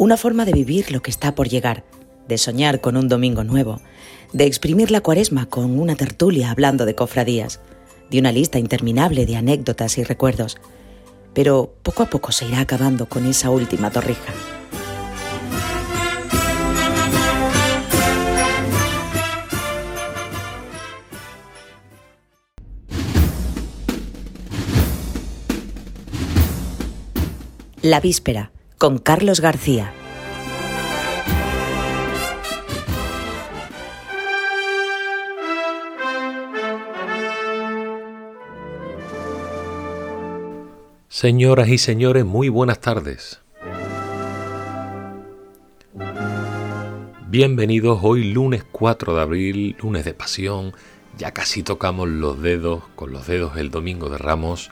Una forma de vivir lo que está por llegar, de soñar con un domingo nuevo, de exprimir la cuaresma con una tertulia hablando de cofradías, de una lista interminable de anécdotas y recuerdos. Pero poco a poco se irá acabando con esa última torrija. La víspera, con Carlos García. Señoras y señores, muy buenas tardes. Bienvenidos hoy lunes 4 de abril, lunes de pasión. Ya casi tocamos los dedos, con los dedos el domingo de Ramos.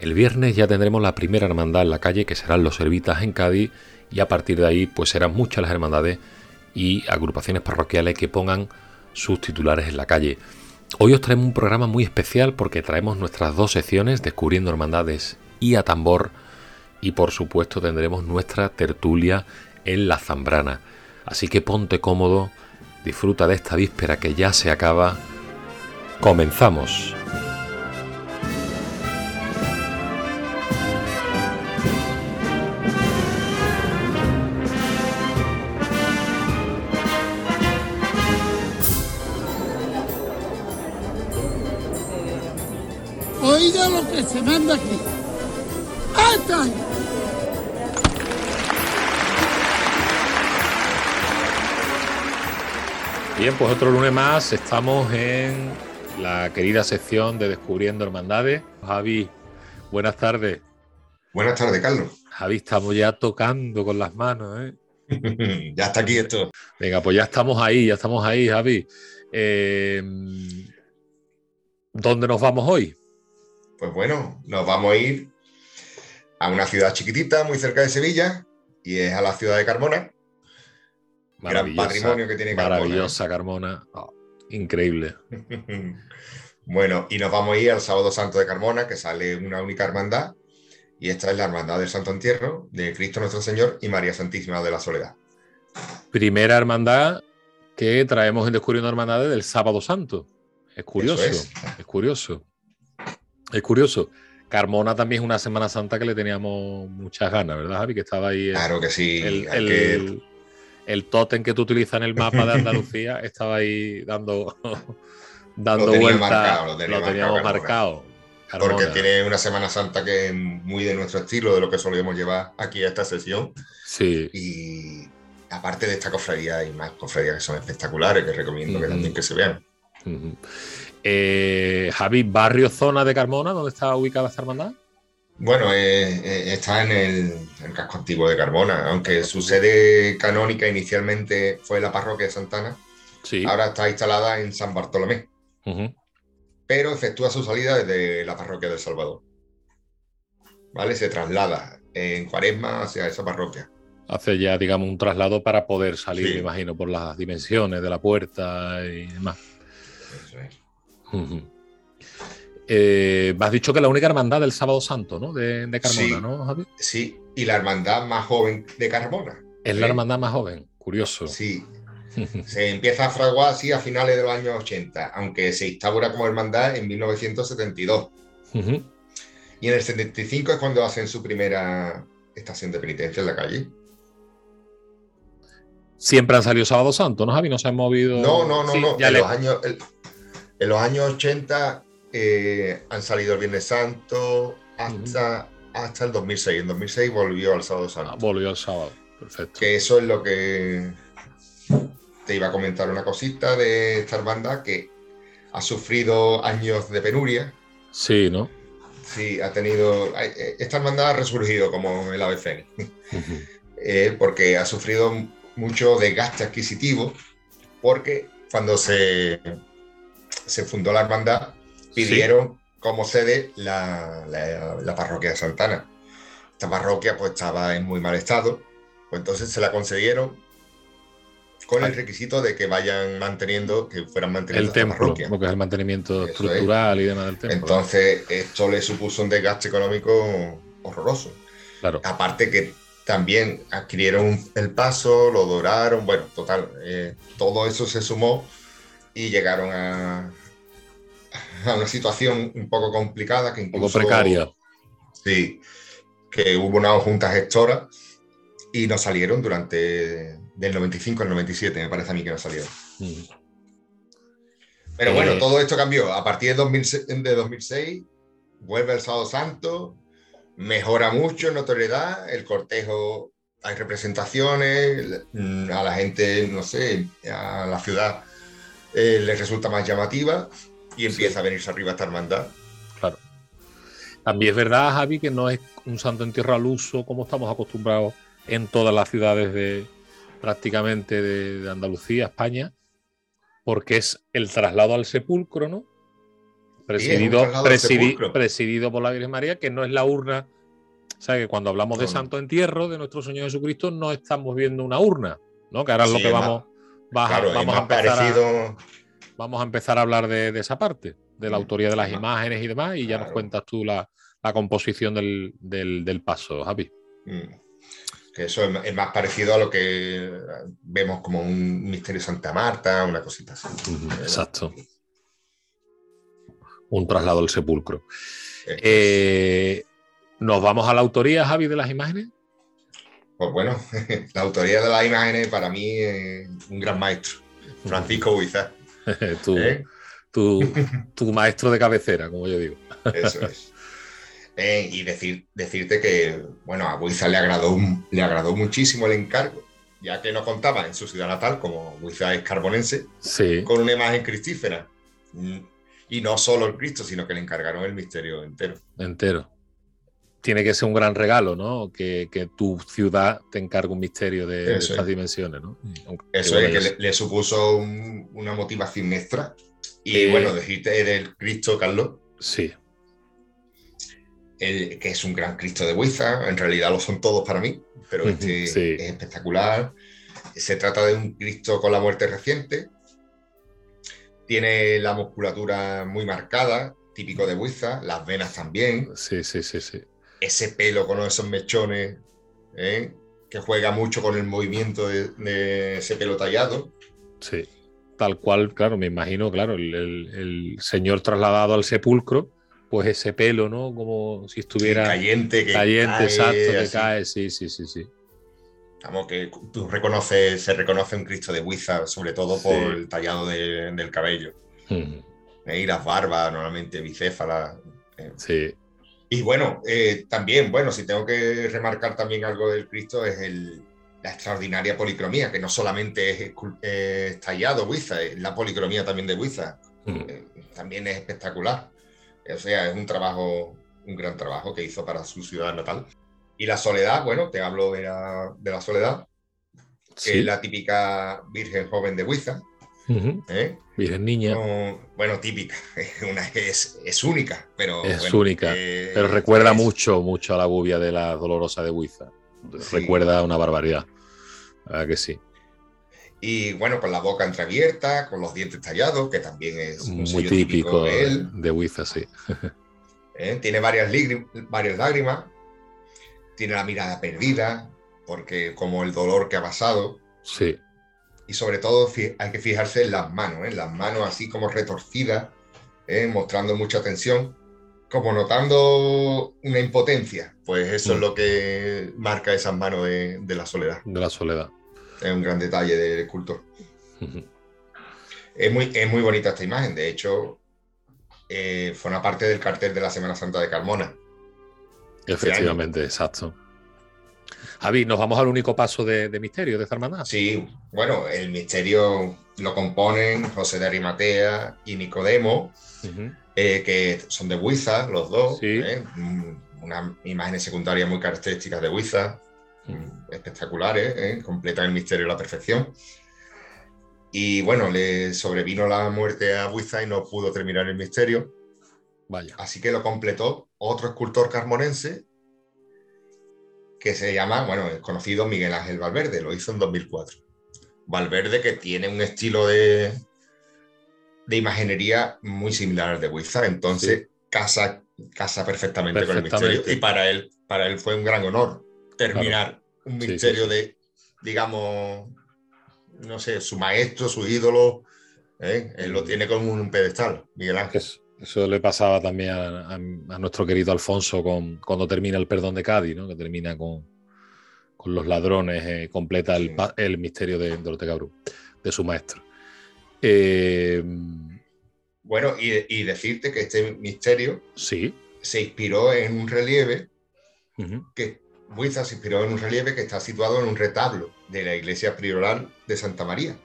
El viernes ya tendremos la primera hermandad en la calle, que serán los Servitas en Cádiz, y a partir de ahí pues serán muchas las hermandades y agrupaciones parroquiales que pongan sus titulares en la calle. Hoy os traemos un programa muy especial porque traemos nuestras dos secciones, Descubriendo Hermandades y a tambor. Y por supuesto tendremos nuestra tertulia en la Zambrana. Así que ponte cómodo, disfruta de esta víspera que ya se acaba. Comenzamos. Que se manda aquí. ¡Ata! Bien, pues otro lunes más estamos en la querida sección de Descubriendo Hermandades. Javi, buenas tardes. Buenas tardes, Carlos. Javi, estamos ya tocando con las manos, ¿eh? ya está aquí esto. Venga, pues ya estamos ahí, ya estamos ahí, Javi. Eh, ¿Dónde nos vamos hoy? Pues bueno, nos vamos a ir a una ciudad chiquitita, muy cerca de Sevilla, y es a la ciudad de Carmona. Gran patrimonio que tiene Carmona. Maravillosa Carmona. Oh, increíble. bueno, y nos vamos a ir al Sábado Santo de Carmona, que sale una única hermandad, y esta es la Hermandad del Santo Entierro de Cristo Nuestro Señor y María Santísima de la Soledad. Primera hermandad que traemos en Descubriendo Hermandades del Sábado Santo. Es curioso, es. es curioso. Es curioso. Carmona también es una Semana Santa que le teníamos muchas ganas, ¿verdad, Javi? Que estaba ahí. Claro que sí. El, el, que- el tótem que tú utilizas en el mapa de Andalucía estaba ahí dando, dando Lo tenía vueltas. marcado, lo tenía teníamos marcado marcado. Porque tiene una Semana Santa que es muy de nuestro estilo, de lo que solemos llevar aquí a esta sesión. Sí. Y aparte de esta cofradía, hay más cofradías que son espectaculares, que recomiendo que también que se vean. Ujú. Eh, Javi, barrio zona de Carmona, ¿dónde está ubicada esta hermandad? Bueno, eh, eh, está en el, casco antiguo de Carmona, aunque su sede canónica inicialmente fue la parroquia de Santana, Sí. ahora está instalada en San Bartolomé, pero efectúa su salida desde la parroquia del Salvador. ¿Vale? Se traslada en cuaresma hacia esa parroquia. Hace ya, digamos, un traslado para poder salir, Sí. me imagino, por las dimensiones de la puerta y demás. Eso es. Ujú. Eh, me has dicho que la única hermandad del Sábado Santo, ¿no? De, de Carmona, Sí. ¿no, Javi? Sí, y la hermandad más joven de Carmona. Es la hermandad más joven, curioso. Sí, se empieza a fraguar así a finales de los años 80, aunque se instaura como hermandad en 1972. Ujú. Y en el 75 es cuando hacen su primera estación de penitencia en la calle. Siempre han salido Sábado Santo, ¿no, Javi? No se han movido. No, no, no, Sí, no. ya En, le- los años, en los años 80 eh, han salido el Viernes Santo hasta, hasta el 2006. En 2006 volvió al Sábado Ah, Santo. volvió el sábado. Perfecto. Que eso es lo que te iba a comentar una cosita de esta hermandad que ha sufrido años de penuria. Sí, ¿no? Sí, ha tenido. eh, Esta hermandad ha resurgido como el ave fénix. Eh, porque ha sufrido mucho desgaste adquisitivo, porque cuando se, se fundó la hermandad, pidieron como sede la, la- la parroquia de Santana. Esta parroquia pues estaba en muy mal estado, pues entonces se la concedieron con el requisito de que vayan manteniendo, que fueran manteniendo El templo, parroquia. porque es el mantenimiento Eso es. estructural y demás del templo. Entonces esto le supuso un desgaste económico horroroso. claro. Aparte que también adquirieron el paso, lo doraron, bueno, total, eh, todo eso se sumó y llegaron a, a una situación un poco complicada que incluso... Un poco precaria. Sí, que hubo una junta gestora y no salieron durante del 95 al 97, me parece a mí que no salieron. Mm. Pero bueno, eh. todo esto cambió. A partir de, 2006, de 2006 vuelve el Sábado Santo, mejora mucho en notoriedad, el cortejo, hay representaciones, a la gente, no sé, a la ciudad eh, le resulta más llamativa y empieza a venirse arriba esta hermandad. Claro. También es verdad, Javi, que no es un santo en tierra al uso como estamos acostumbrados en todas las ciudades de prácticamente de, Andalucía, España, porque es el traslado al sepulcro, ¿no? Presidido, presidido por la Virgen María, que no es la urna. O sea, que cuando hablamos de santo entierro de nuestro Señor Jesucristo, no estamos viendo una urna, ¿no? Que ahora es lo que vamos, vamos, a empezar a, vamos a empezar a hablar de, esa parte, de la autoría de las imágenes y demás, y ya nos cuentas tú la, composición del, paso, Javi. Mm que eso es, más parecido a lo que vemos como un misterio Santa Marta, una cosita así. Exacto. Un traslado al sepulcro. Eh, ¿Nos vamos a la autoría, Javi, de las imágenes? Pues bueno, la autoría de las imágenes para mí es un gran maestro, Francisco Huizar. ¿Eh? tu maestro de cabecera, como yo digo. Eso es. Eh, y decir, decirte que, bueno, a Buiza le agradó, le agradó muchísimo el encargo, ya que no contaba en su ciudad natal, como Buiza es carbonense, con una imagen cristífera. Mm, y no solo el Cristo, sino que le encargaron el misterio entero. Entero. Tiene que ser un gran regalo, ¿no? Que, tu ciudad te encargue un misterio de, estas dimensiones, ¿no? Eso es, que le, supuso una motivación extra. Y eh, bueno, decirte del Cristo, Carlos. Sí que es un gran Cristo de Buiza, en realidad lo son todos para mí, pero este es espectacular. Se trata de un Cristo con la muerte reciente, tiene la musculatura muy marcada, típico de Buiza, las venas también. Sí, sí, sí, sí. Ese pelo con esos mechones, ¿eh? que juega mucho con el movimiento de, ese pelo tallado. Sí, tal cual, claro, me imagino, claro, el señor trasladado al sepulcro pues ese pelo, ¿no? Como si estuviera... caliente, que Caliente, exacto, que cae, sí, sí, sí, sí. Vamos, que tú reconoces, se reconoce un Cristo de Huiza, sobre todo por el tallado del cabello. Y las barbas, normalmente bicéfalas. Eh. Sí. Y bueno, eh, también, bueno, si tengo que remarcar también algo del Cristo es la extraordinaria policromía, que no solamente es, tallado Huiza, es la policromía también de Huiza. Eh, también es espectacular. O sea, es un trabajo, un gran trabajo que hizo para su ciudad natal. Y la soledad, bueno, te hablo de la, de la soledad, que es la típica Virgen joven de Huiza. ¿Eh? Virgen niña. bueno, típica, una, es, es única, pero. Es única, eh, pero recuerda mucho, mucho a la gubia de la dolorosa de Huiza. Recuerda una barbaridad. ¿Verdad que sí? Y bueno, con la boca entreabierta, con los dientes tallados, que también es muy típico, de él. De sí. ¿Eh? Tiene varias, varias lágrimas, tiene la mirada perdida, porque como el dolor que ha pasado. Sí. Y sobre todo hay que fijarse en las manos, ¿eh? las manos así como retorcidas, ¿eh? mostrando mucha tensión, como notando una impotencia. Pues eso es mm. lo que marca esas manos de la soledad. De la soledad es un gran detalle del escultor. es, muy, es muy bonita esta imagen, de hecho, eh, forma parte del cartel de la Semana Santa de Carmona. Efectivamente, exacto. Javi, ¿nos vamos al único paso de, misterio de esta hermandad? Sí, bueno, el misterio lo componen José de Arimatea y Nicodemo, eh, que son de Huiza, los dos. Sí. ¿eh? Unas imágenes secundarias muy características de Huiza espectaculares, ¿eh? completan el misterio a la perfección. Y bueno, le sobrevino la muerte a Buiza y no pudo terminar el misterio. Vaya. Así que lo completó otro escultor carmonense que se llama, bueno, es conocido Miguel Ángel Valverde, lo hizo en 2004. Valverde que tiene un estilo de, de imaginería muy similar al de Buiza, entonces casa, casa perfectamente, con el misterio y para él, para él fue un gran honor terminar un misterio de, digamos, no sé, su maestro, su ídolo, ¿eh? él lo tiene como un pedestal, Miguel Ángel. Eso, le pasaba también a, nuestro querido Alfonso con, cuando termina el perdón de Cádiz, ¿no? que termina con, con los ladrones, eh, completa el, el, misterio de, de Ortega de su maestro. Eh, bueno, y, decirte que este misterio sí. se inspiró en un relieve que Buiza se inspiró en un relieve que está situado en un retablo de la iglesia prioral de Santa María,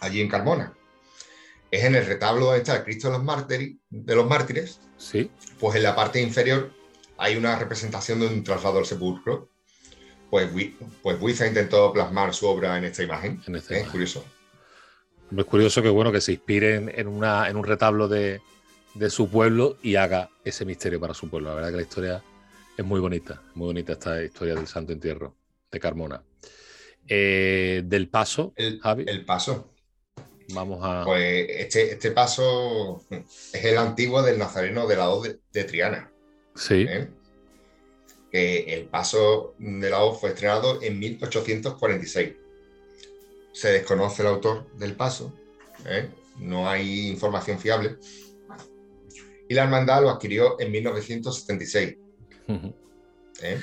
allí en Carmona. Es en el retablo donde está el Cristo de los, mártires, de los mártires. Sí. Pues en la parte inferior hay una representación de un traslado al sepulcro. Pues, pues Buiza intentó plasmar su obra en esta imagen. es curioso. Es curioso que bueno que se inspire en, una, en un retablo de, de, su pueblo y haga ese misterio para su pueblo. La verdad que la historia es muy bonita, muy bonita esta historia del Santo Entierro de Carmona. Eh, del paso, el, Javi. El paso. Vamos a. Pues este, este paso es el antiguo del Nazareno de la O de, Triana. Sí. ¿Eh? Que el paso de la O fue estrenado en 1846. Se desconoce el autor del paso, ¿eh? no hay información fiable. Y la hermandad lo adquirió en 1976 ¿Eh?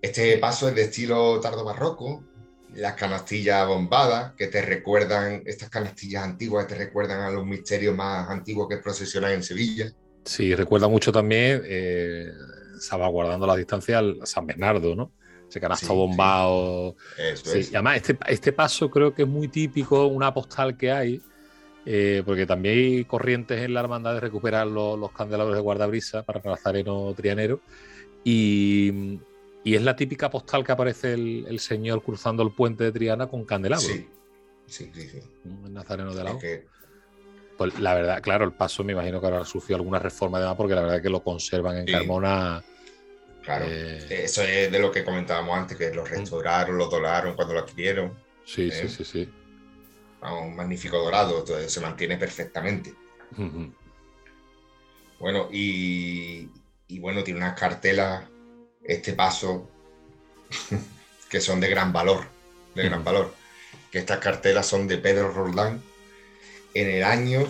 Este paso es de estilo tardo barroco, las canastillas bombadas que te recuerdan, estas canastillas antiguas te recuerdan a los misterios más antiguos que procesionan en Sevilla. Sí, recuerda mucho también, eh, salvaguardando la distancia, al San Bernardo, ¿no? Ese canasto bombado. Y además, este, este paso creo que es muy típico, una postal que hay, eh, porque también hay corrientes en la hermandad de recuperar los, candelabros de guardabrisa para Nazareno Trianero. Y, y, es la típica postal que aparece el, señor cruzando el puente de Triana con candelabros. Sí, sí, sí. El Nazareno de la Pues la verdad, claro, el paso me imagino que habrá sufrido alguna reforma además, porque la verdad es que lo conservan en Carmona. Claro, eh, eso es de lo que comentábamos antes, que lo mm. restauraron, lo donaron cuando lo adquirieron. Sí, sí, ¿eh? sí, sí un magnífico dorado, entonces se mantiene perfectamente. Bueno, y, bueno, tiene unas cartelas, este paso, que son de gran valor, de gran valor. Que estas cartelas son de Pedro Roldán en el año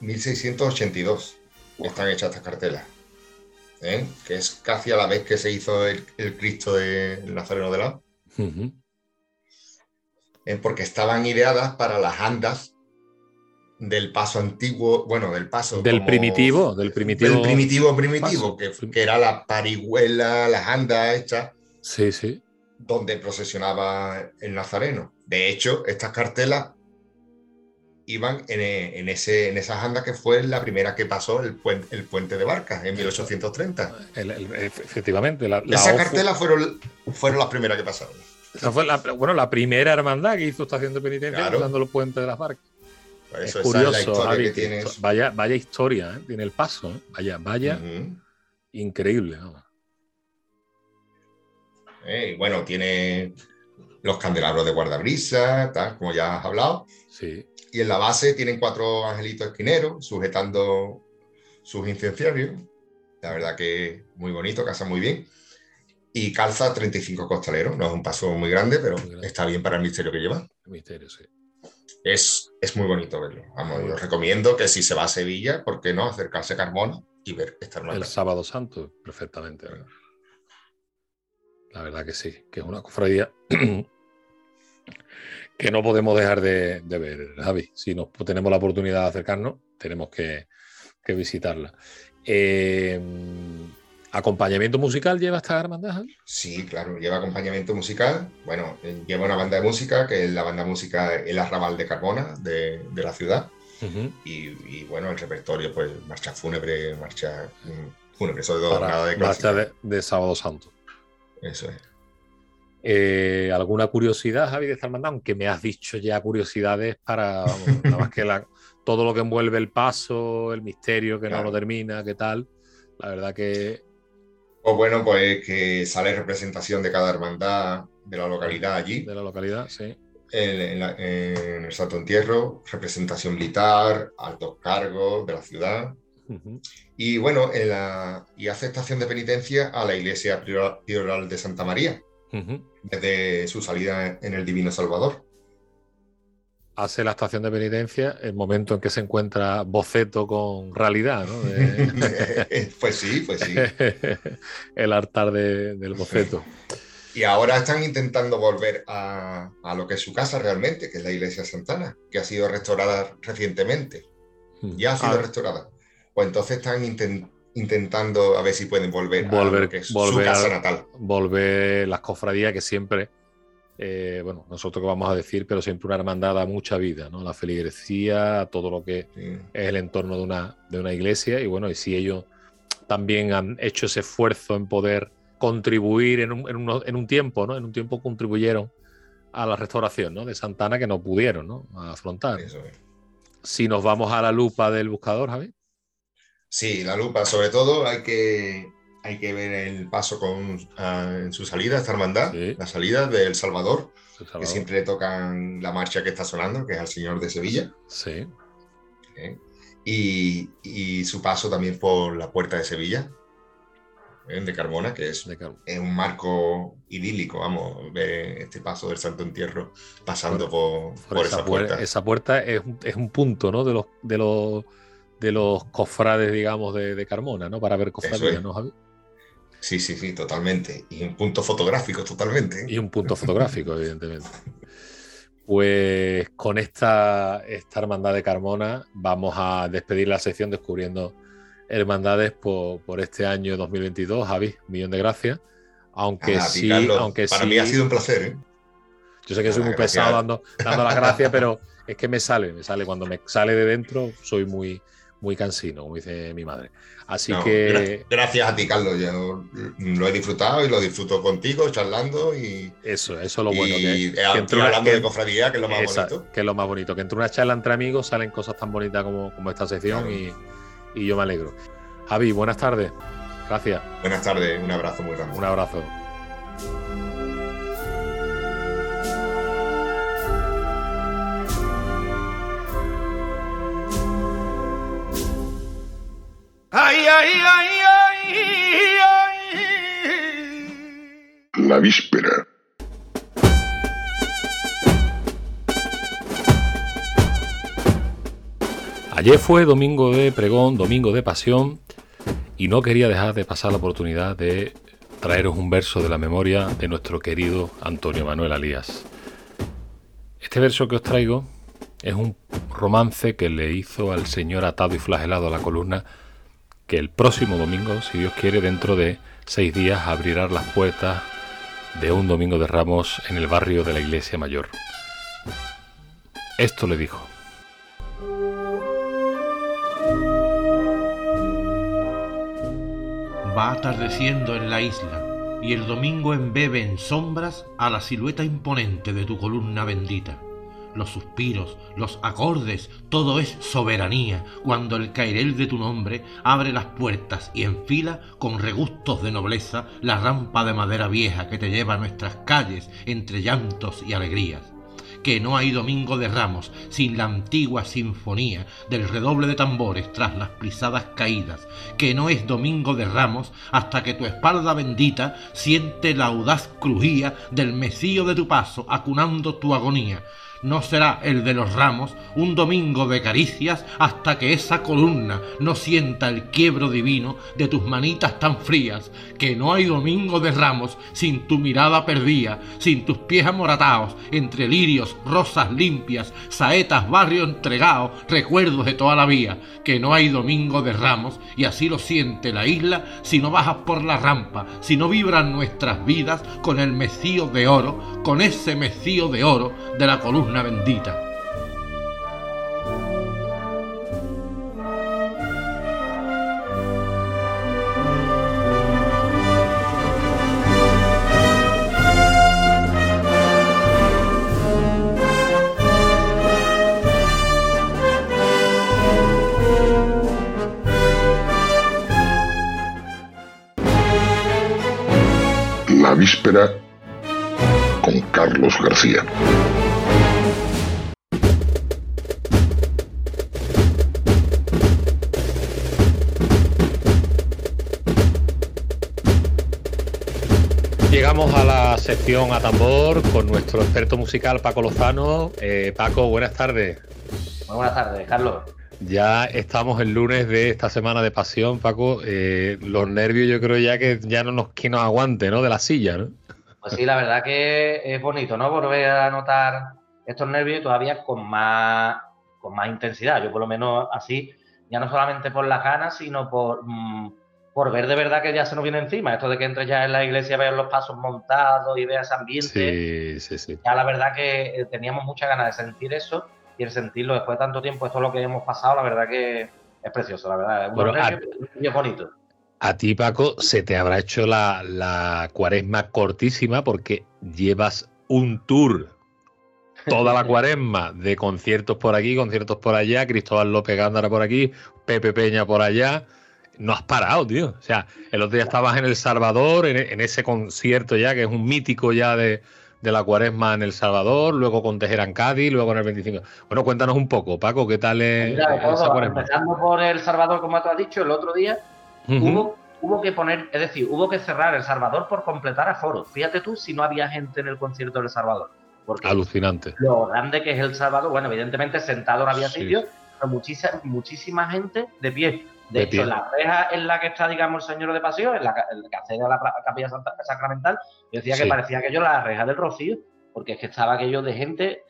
1682. Están hechas estas cartelas. ¿eh? Que es casi a la vez que se hizo el, Cristo del Nazareno de la porque estaban ideadas para las andas del paso antiguo, bueno, del paso. Del primitivo, del primitivo. Del primitivo, primitivo, que, que, era la parihuela, las andas hechas. Sí, sí. Donde procesionaba el nazareno. De hecho, estas cartelas iban en, ese, en esas andas que fue la primera que pasó el, puente, el puente de Barcas en 1830. efectivamente. La, Esas cartelas fueron, fueron las primeras que pasaron. Esa fue la, bueno, la primera hermandad que hizo estación de penitencia usando los puentes de las barcas. Es curioso, vaya, vaya historia, ¿eh? tiene el paso, ¿eh? vaya, vaya, increíble. Eh, bueno, tiene los candelabros de guardabrisa, tal, como ya has hablado. Sí. Y en la base tienen cuatro angelitos esquineros sujetando sus incenciarios. La verdad que muy bonito, casa muy bien y calza 35 costaleros. No es un paso muy grande, pero está bien para el misterio que lleva. El misterio, sí. Es, es muy bonito verlo. Vamos, yo recomiendo que si se va a Sevilla, ¿por qué no acercarse a Carmona y ver esta El Sábado Santo, perfectamente. La verdad que sí, que es una cofradía que no podemos dejar de, ver, Javi. Si nos tenemos la oportunidad de acercarnos, tenemos que, que visitarla. Eh, ¿Acompañamiento musical lleva esta hermandad? Sí, claro, lleva acompañamiento musical. Bueno, eh, lleva una banda de música, que es la banda de música El Arrabal de Carbona, de, la ciudad. y, bueno, el repertorio, pues marcha fúnebre, marcha mm, fúnebre, sobre todo nada de Marcha de, Sábado Santo. Eso es. Eh, ¿Alguna curiosidad, Javi, de esta hermandad? Aunque me has dicho ya curiosidades para, nada más que todo lo que envuelve el paso, el misterio que no lo termina, qué tal. La verdad que pues bueno, pues que sale representación de cada hermandad de la localidad allí. De la localidad, sí. En, el Santo Entierro, representación militar, altos cargos de la ciudad. Y bueno, en la, y hace estación de penitencia a la iglesia prioral de Santa María, desde su salida en el Divino Salvador. Hace la estación de penitencia el momento en que se encuentra boceto con realidad, ¿no? pues sí, pues sí. el altar del boceto. Y ahora están intentando volver a, a, lo que es su casa realmente, que es la iglesia Santana, que ha sido restaurada recientemente. Hmm. Ya ha sido ah. restaurada. Pues entonces están intentando a ver si pueden volver, a lo que es su casa natal. Volver las cofradías que siempre, eh, bueno, nosotros que vamos a decir, pero siempre una hermandad da mucha vida, ¿no? La feligresía, todo lo que es el entorno de una, de una iglesia. Y bueno, y si ellos también han hecho ese esfuerzo en poder contribuir en un, en, un tiempo, ¿no? En un tiempo contribuyeron a la restauración ¿no? de Santana que no pudieron ¿no? afrontar. Si nos vamos a la lupa del buscador, Javi. Sí, la lupa, sobre todo hay que, hay que ver el paso con, ah, en su salida, esta hermandad, la salida de El Salvador, que siempre le tocan la marcha que está sonando, que es al Señor de Sevilla. Sí. ¿Eh? Y, y, su paso también por la Puerta de Sevilla, de Carmona, que es, un marco idílico, vamos, ver este paso del Santo Entierro pasando por, esa, puerta. Esa puerta es, un punto, ¿no? De los, de los, de los cofrades, digamos, de, Carmona, ¿no? Para ver cofradías, ¿no, Javi? Sí, sí, sí, totalmente. Y un punto fotográfico, totalmente. Y un punto fotográfico, evidentemente. Pues con esta, esta hermandad de Carmona vamos a despedir la sección descubriendo hermandades por, por este año 2022. Javi, millón de gracias. Aunque sí, aunque para mí ha sido un placer. ¿eh? Yo sé que soy muy pesado dando, dando las gracias, pero es que me sale, me sale. Cuando me sale de dentro, soy muy, muy cansino, como dice mi madre. Así que. Gracias a ti, Carlos. Yo lo he disfrutado y lo disfruto contigo, charlando y. Eso, eso es lo bueno. Que, que hablando de cofradía, que es lo más bonito. Que es lo más bonito. Que entre una charla entre amigos salen cosas tan bonitas como, como esta sección y y yo me alegro. Javi, buenas tardes. Gracias. Buenas tardes, un abrazo muy grande. Un abrazo. La víspera. Ayer fue domingo de pregón, domingo de pasión, y no quería dejar de pasar la oportunidad de traeros un verso de la memoria de nuestro querido Antonio Manuel Alías. Este verso que os traigo es un romance que le hizo al señor atado y flagelado a la columna el próximo domingo, si Dios quiere, dentro de seis días abrirá las puertas de un domingo de ramos en el barrio de la Iglesia Mayor. Esto le dijo. Va atardeciendo en la isla y el domingo embebe en sombras a la silueta imponente de tu columna bendita. Los suspiros, los acordes, todo es soberanía. Cuando el cairel de tu nombre abre las puertas y enfila con regustos de nobleza la rampa de madera vieja que te lleva a nuestras calles entre llantos y alegrías. Que no hay domingo de ramos sin la antigua sinfonía del redoble de tambores tras las pisadas caídas, que no es domingo de ramos hasta que tu espalda bendita siente la audaz crujía del mesío de tu paso acunando tu agonía, no será el de los ramos un domingo de caricias hasta que esa columna no sienta el quiebro divino de tus manitas tan frías, que no hay domingo de ramos sin tu mirada perdida, sin tus pies amoratados, entre lirios, rosas limpias, saetas, barrio entregado, recuerdos de toda la vía, que no hay domingo de ramos, y así lo siente la isla si no bajas por la rampa, si no vibran nuestras vidas con el mecío de oro, con ese mecío de oro de la columna bendita. La víspera con Carlos García. Llegamos a la sección a tambor con nuestro experto musical Paco Lozano. Eh, Paco, buenas tardes. Muy buenas tardes, Carlos. Ya estamos el lunes de esta semana de pasión, Paco. Eh, los nervios yo creo ya que ya no nos, que nos aguante, ¿no? De la silla, ¿no? Pues sí, la verdad que es bonito, ¿no? Volver a notar estos nervios todavía con más, con más intensidad. Yo por lo menos así, ya no solamente por las ganas, sino por... Mm, por ver de verdad que ya se nos viene encima. Esto de que entres ya en la iglesia, veas los pasos montados y veas ambiente. Sí, sí, sí. Ya la verdad que eh, teníamos muchas ganas de sentir eso y el sentirlo después de tanto tiempo, esto es lo que hemos pasado, la verdad que es precioso, la verdad. Es, bueno, a, bonito. A ti, Paco, se te habrá hecho la, la cuaresma cortísima porque llevas un tour toda la cuaresma de conciertos por aquí, conciertos por allá, Cristóbal López Gándara por aquí, Pepe Peña por allá no has parado, tío. O sea, el otro día estabas en El Salvador, en, ese concierto ya, que es un mítico ya de, la cuaresma en El Salvador, luego con Tejera en Cádiz, luego en el 25. Bueno, cuéntanos un poco, Paco, ¿qué tal es esa cuaresma? Empezando por El Salvador, como tú has dicho, el otro día hubo, hubo que poner, es decir, hubo que cerrar El Salvador por completar aforo. Fíjate tú si no había gente en el concierto de El Salvador. Porque Alucinante. Lo grande que es El Salvador, bueno, evidentemente sentado no había sitio, pero muchísima, muchísima gente de pie de, hecho, la reja en la que está, digamos, el Señor de Paseo, en la, que hace la capilla sacramental, yo decía que parecía aquello la reja del Rocío, porque es que estaba aquello de gente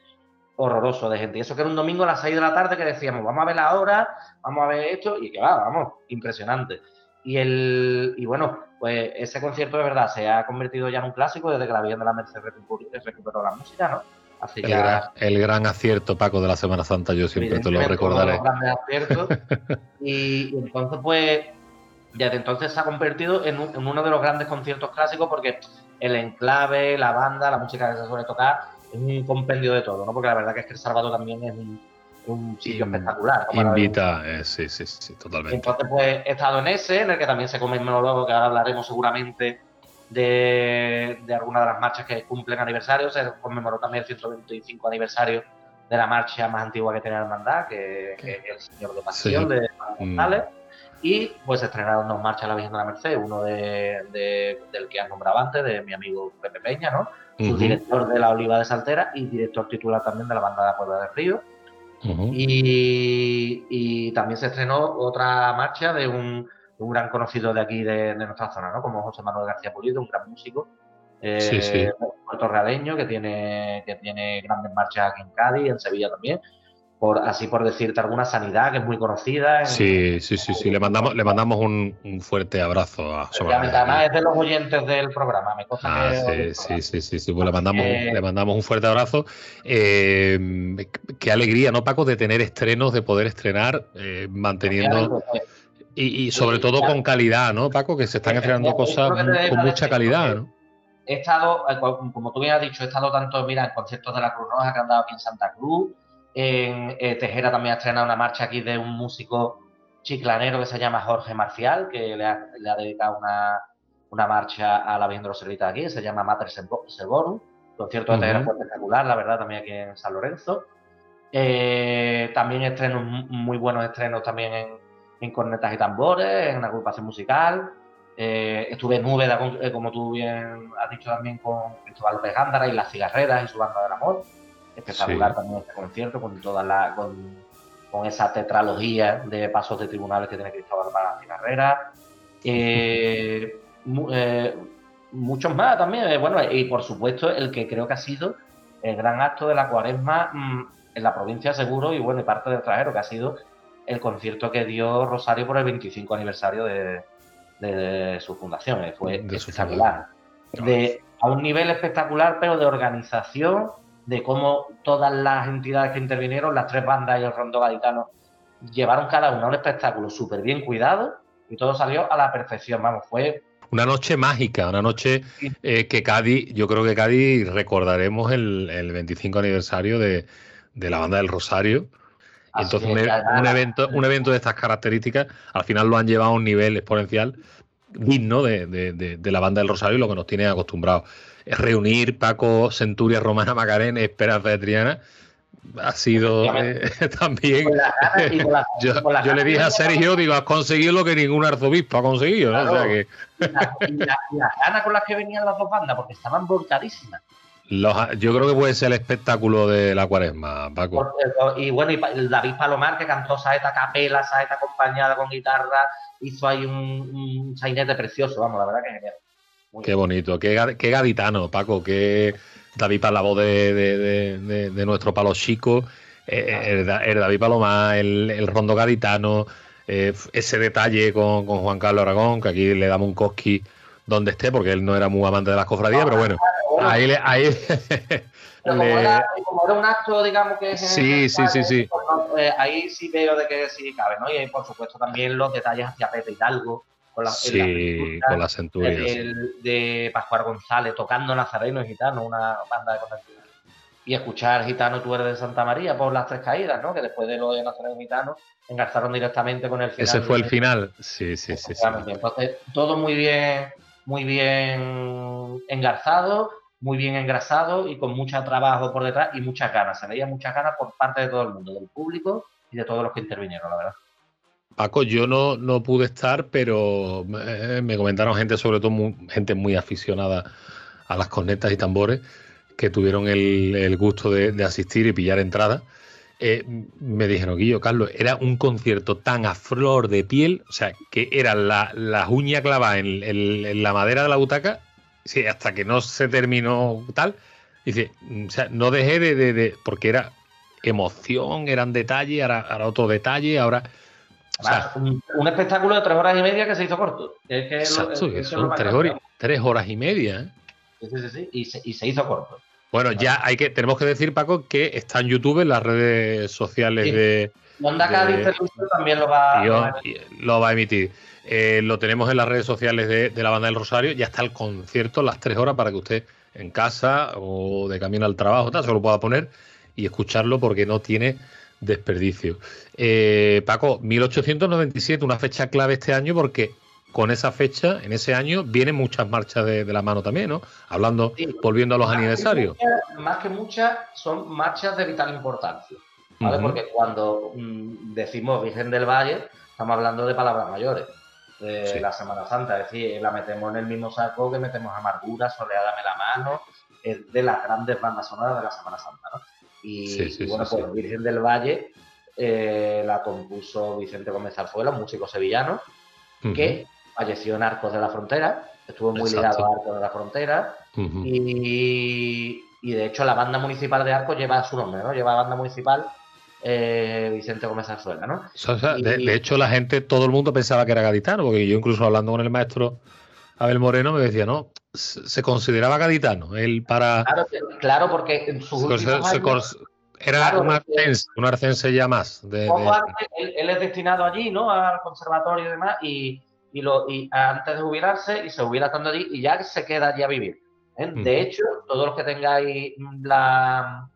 horroroso de gente. Y eso que era un domingo a las 6 de la tarde que decíamos, vamos a ver la hora, vamos a ver esto, y que va, vamos, impresionante. Y el y bueno, pues ese concierto de verdad se ha convertido ya en un clásico desde que la Virgen de la Merced recuperó la música, ¿no? El, gran, acierto, Paco, de la Semana Santa, yo siempre te lo recordaré. y, entonces, pues, desde entonces se ha convertido en, uno de los grandes conciertos clásicos porque el enclave, la banda, la música que se suele tocar, es un compendio de todo, ¿no? Porque la verdad que es que El Salvador también es un, sitio espectacular. Invita, eh, sí, sí, sí, totalmente. Entonces, pues, he estado en ese, en el que también se luego, que ahora hablaremos seguramente de, de algunas de las marchas que cumplen aniversario. Se conmemoró también el 125 aniversario de la marcha más antigua que tiene la hermandad, que, es el Señor de Pasión de González. Y pues estrenaron dos marchas la Virgen de la Merced, uno de, del que has nombrado antes, de mi amigo Pepe Peña, ¿no? director de la Oliva de Saltera y director titular también de la banda de la Puebla del Río. y, y, también se estrenó otra marcha de un, un gran conocido de aquí de, nuestra zona, ¿no? Como José Manuel García Pulido, un gran músico. Eh, puertorrealeño que tiene, que tiene grandes marchas aquí en Cádiz, en Sevilla también. Por, así por decirte alguna sanidad que es muy conocida. sí, sí, sí, sí. Le mandamos, le mandamos un, fuerte abrazo a Además es de los oyentes del programa, me ah, sí, sí, sí, sí, sí, Pues le mandamos, le mandamos un fuerte abrazo. Eh, qué alegría, ¿no, Paco? De tener estrenos, de poder estrenar, eh, manteniendo. Y, sobre todo con calidad, ¿no, Paco? Que se están estrenando cosas con mucha calidad, ¿no? He estado, eh, como tú bien has dicho, he estado tanto, mira, en conciertos de la Cruz Roja que han dado aquí en Santa Cruz. En eh, Tejera también ha estrenado una marcha aquí de un músico chiclanero que se llama Jorge Marcial, que le ha, dedicado una, una, marcha a la Virgen de los Servitas aquí, se llama Mater Servorum. Concierto de Tejera fue espectacular, la verdad, también aquí en San Lorenzo. Eh, también estrenos, muy buenos estrenos también en, en cornetas y tambores, en una agrupación musical. Eh, estuve en Úbeda, eh, como tú bien has dicho también, con Cristóbal López Gándara y las cigarreras y su banda del amor. Espectacular también este concierto con toda la, con, esa tetralogía de pasos de tribunales que tiene Cristóbal para las cigarreras. Eh, muchos más también. bueno, y por supuesto el que creo que ha sido el gran acto de la cuaresma mm, en la provincia seguro y bueno, y parte del extranjero, que ha sido el concierto que dio Rosario por el 25 aniversario de, su fundación. Eh, fue espectacular. De, a un nivel espectacular, pero de organización, de cómo todas las entidades que intervinieron, las tres bandas y el rondo gaditano, llevaron cada uno un espectáculo súper bien cuidado y todo salió a la perfección. Vamos, fue una noche mágica, una noche eh, que Cádiz, yo creo que Cádiz recordaremos el, 25 aniversario de, de, la banda del Rosario, entonces un, evento, un evento de estas características al final lo han llevado a un nivel exponencial digno de, la banda del Rosario y lo que nos tiene acostumbrados. Reunir Paco, Centuria, Romana, Macarena, Esperanza de Triana. ha sido eh, también. yo, le dije a Sergio, digo, has conseguido lo que ningún arzobispo ha conseguido. ¿no? O sea que... y, las ganas con las que venían las dos bandas, porque estaban volcadísimas. Yo creo que puede ser el espectáculo de la cuaresma, Paco. y bueno, y David Palomar, que cantó saeta capela, saeta acompañada con guitarra, hizo ahí un, sainete precioso, vamos, la verdad que genial. qué bonito, qué, qué gaditano, Paco, qué David para la voz de, nuestro palo chico, eh, el, David Palomar, el, el Rondo Gaditano, eh, ese detalle con, Juan Carlos Aragón, que aquí le damos un cosqui donde esté, porque él no era muy amante de las cofradías, pero bueno, ahí le... Ahí, como, era, un acto, digamos que... Sí, sí, sí, sí. Pues, ahí sí veo de que sí cabe, ¿no? Y por supuesto también los detalles hacia Pepe Hidalgo, con la, sí, con la centurias. de Pascual González tocando Nazareno y Gitano, una banda de conectividad. Y escuchar Gitano, tú eres de Santa María por las tres caídas, ¿no? Que después de lo de Nazareno y Gitano engarzaron directamente con el final. Ese fue el final, sí, sí, sí. sí. Entonces, todo muy bien, muy bien engarzado, muy bien engrasado y con mucho trabajo por detrás y muchas ganas. Se veía muchas ganas por parte de todo el mundo, del público y de todos los que intervinieron, la verdad. Paco, yo no, no pude estar, pero me, comentaron gente, sobre todo gente muy aficionada a las cornetas y tambores, que tuvieron el, gusto de, asistir y pillar entrada. Eh, me dijeron, Guillo, Carlos, era un concierto tan a flor de piel, o sea, que era la, la uña clavada en, la madera de la butaca, sí, hasta que no se terminó tal. Dice, o sea, no dejé de, de, porque era emoción, eran detalles, ahora otro detalle, ahora un, espectáculo de tres horas y media que se hizo corto. exacto, son tres, horas, y media. ¿eh? Sí, sí, sí, y se, y se hizo corto. Bueno, ya hay que, tenemos que decir, Paco, que está en YouTube, en las redes sociales de. Onda Cádiz también lo va, lo va a emitir. Eh, lo tenemos en las redes sociales de, de, la banda del Rosario. Ya está el concierto, las tres horas, para que usted en casa o de camino al trabajo tal, se lo pueda poner y escucharlo porque no tiene desperdicio. Eh, Paco, 1897, una fecha clave este año porque con esa fecha, en ese año, vienen muchas marchas de, la mano también, ¿no? Hablando, volviendo a los aniversarios. más que muchas, son marchas de vital importancia, ¿vale? Porque cuando mm, decimos Virgen del Valle, estamos hablando de palabras mayores. De la Semana Santa, es decir, la metemos en el mismo saco que metemos Amargura, Soleádame la mano, es de las grandes bandas sonoras de la Semana Santa, ¿no? Y, bueno, pues Virgen del Valle eh, la compuso Vicente Gómez Zarzuela, un músico sevillano, que falleció en Arcos de la Frontera, estuvo muy ligado a Arcos de la Frontera, y, de hecho la banda municipal de Arcos lleva su nombre, ¿no? Lleva banda municipal eh, Vicente Gómez Zarzuela, ¿no? de, hecho, la gente, todo el mundo pensaba que era gaditano, porque yo incluso hablando con el maestro Abel Moreno me decía, no, se consideraba gaditano, él para... Claro, porque en su era un, arcense, un arcense ya más. De, él, es destinado allí, ¿no? Al conservatorio y demás, y, lo, y antes de jubilarse, y se jubila estando allí, y ya se queda allí a vivir. ¿eh? De hecho, todos los que tengáis la,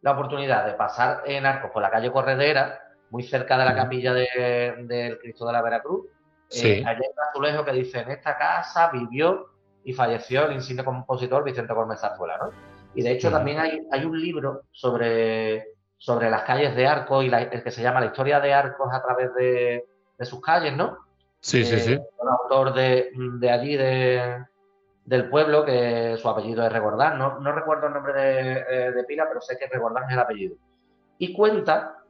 la, oportunidad de pasar en Arcos por la calle Corredera, muy cerca de la capilla del Cristo de la Veracruz, eh, allá hay un azulejo que dice, en esta casa vivió y falleció el insigne compositor Vicente Gómez Zarzuela, ¿no? Y de hecho también hay, hay un libro sobre, sobre las calles de Arcos y el que se llama La historia de Arcos a través de, sus calles, ¿no? Sí, sí, sí. Eh, un autor de, allí, de, del pueblo, que su apellido es Regordán. No, no recuerdo el nombre de, de, pila, pero sé que Regordán es el apellido. Y cuenta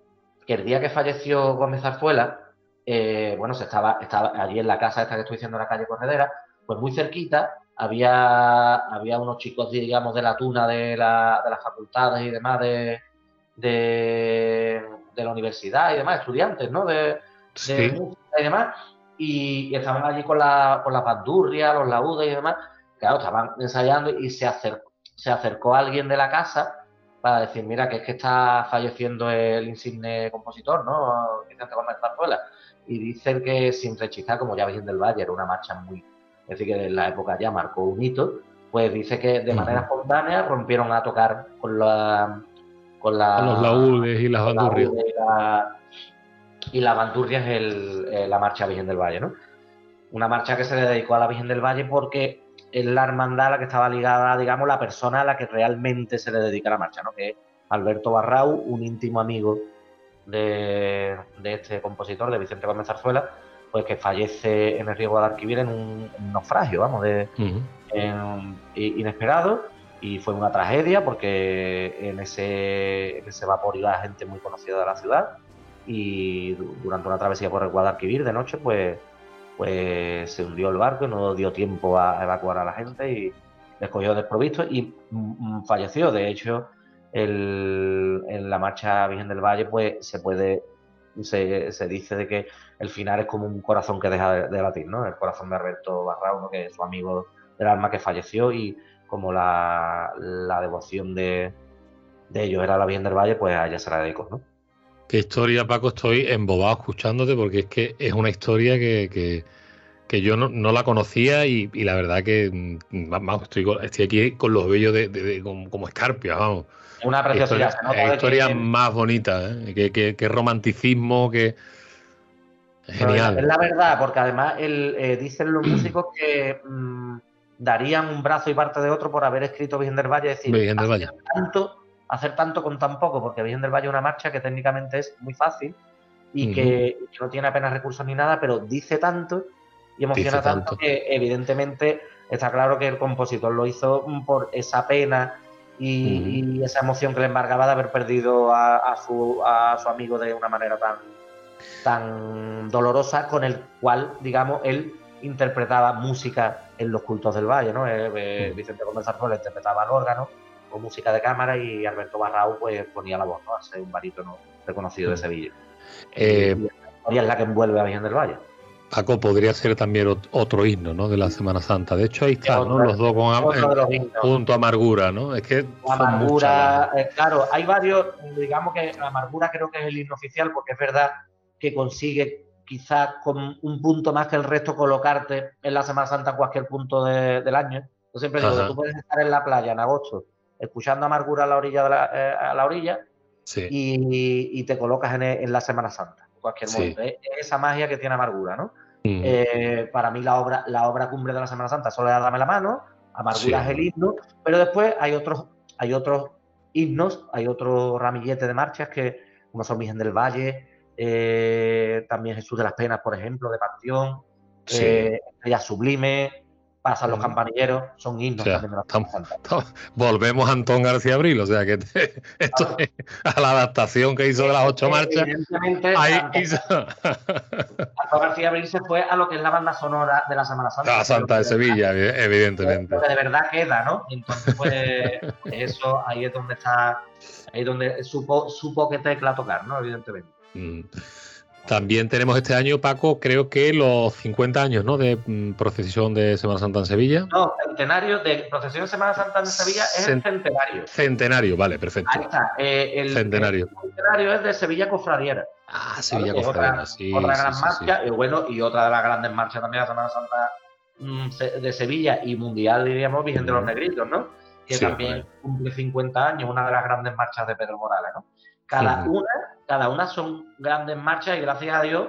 que el día que falleció Gómez Zarzuela, eh, bueno, se estaba, estaba allí en la casa esta que estoy diciendo, en la calle Corredera, pues muy cerquita había, había unos chicos, digamos, de la tuna de, la, de las facultades y demás de, de, la universidad y demás, estudiantes, ¿no? De, música y demás, y, estaban allí con la, con la pandurria, los laudes y demás, claro, estaban ensayando y se acercó, se acercó alguien de la casa para decir, mira, que es que está falleciendo el insigne compositor, ¿no? Vicente Gómez Zarzuela. Y dicen que sin rechizar, como ya Virgen del Valle, era una marcha muy, es decir, que en la época ya marcó un hito, pues dice que de manera espontánea rompieron a tocar con la... Con, la, los laúdes y las bandurrias. Y la, bandurria es eh, la marcha Virgen del Valle, ¿no? Una marcha que se le dedicó a la Virgen del Valle porque es la hermandad a la que estaba ligada, digamos, la persona a la que realmente se le dedica la marcha, ¿no? Que es Alberto Barrau, un íntimo amigo de, este compositor, de Vicente Gómez Zarzuela, pues que fallece en el río Guadalquivir en un, naufragio, vamos, de, inesperado y fue una tragedia porque en ese, en ese vapor iba gente muy conocida de la ciudad y durante una travesía por el Guadalquivir de noche pues, pues se hundió el barco y no dio tiempo a evacuar a la gente y les cogió desprovisto y mm, mm, falleció. De hecho, en la marcha Virgen del Valle pues se puede se, se, dice de que el final es como un corazón que deja de, latir, ¿no? El corazón de Alberto Barrao, que es su amigo del alma que falleció y como la, devoción de, ellos era la Virgen del Valle, pues a ella se la dedico, ¿no? Qué historia, Paco, estoy embobado escuchándote porque es que es una historia que, yo no, la conocía y, la verdad que mm, vamos, estoy, estoy aquí con los vellos de, como, escarpias, vamos. Una preciosidad. Historia, historia más bonita, ¿eh? que, romanticismo, que... Genial. Es la verdad, porque además eh, dicen los músicos que mm, darían un brazo y parte de otro por haber escrito Virgen del Valle. Es decir, Virgen del Valle. Tanto, hacer tanto con tan poco, porque Virgen del Valle es una marcha que técnicamente es muy fácil y que, no tiene apenas recursos ni nada, pero dice tanto y emociona tanto, que evidentemente está claro que el compositor lo hizo por esa pena y, esa emoción que le embargaba de haber perdido a, su, a su amigo de una manera tan, tan dolorosa, con el cual, digamos, él interpretaba música en los cultos del valle, ¿no? Eh, eh, Vicente Gómez Zarzuela interpretaba el órgano con música de cámara y Alberto Barrao pues ponía la voz, ¿no? Ser un barítono reconocido de Sevilla. Eh, y es la que envuelve a Virgen del Valle. Paco podría ser también otro himno, ¿no? De la Semana Santa. De hecho, ahí están, ¿no? Los dos con junto a Amargura, ¿no? Es que Amargura, claro, hay varios, digamos que Amargura creo que es el himno oficial porque es verdad que consigue quizás con un punto más que el resto colocarte en la Semana Santa cualquier punto del año. Yo siempre digo que tú puedes estar en la playa en agosto escuchando Amargura a la orilla, de la, eh, a la orilla y, te colocas en, la Semana Santa, en cualquier momento. Es, esa magia que tiene Amargura, ¿no? Mm. Eh, para mí la obra, la obra cumbre de la Semana Santa solo es Dame la mano, Amargura es el himno, pero después hay otros, hay otros himnos, hay otro ramillete de marchas que uno son Virgen del Valle, eh, también Jesús de las Penas, por ejemplo, de Panteón, sí. Eh, Sublime, pasan los mm. campanilleros, son himnos también de la Volvemos a Antón García Abril, o sea que esto es a la adaptación que hizo de las ocho marchas. Evidentemente, Antón García Abril se fue a lo que es la banda sonora de la Semana Santa. La Santa de Sevilla, evidentemente. Porque de verdad queda, ¿no? Entonces, pues, eso ahí es donde está, ahí es donde supo, supo qué tecla tocar, ¿no? Evidentemente. Mm. También tenemos este año, Paco, creo que los 50 años ¿no? de mm, procesión de Semana Santa en Sevilla. No, centenario de procesión de Semana Santa en Sevilla es el centenario. Centenario, vale, perfecto. Ahí está. Eh, el, centenario. El centenario es de Sevilla Cofradiera. Ah, Sevilla Cofradiera, sí. Otra gran marcha, y bueno, y otra de las grandes marchas también de Semana Santa mm, de Sevilla y mundial, diríamos, Virgen de los Negritos, ¿no? Que también cumple 50 años, una de las grandes marchas de Pedro Morales, ¿no? Cada una, cada una son grandes marchas y gracias a Dios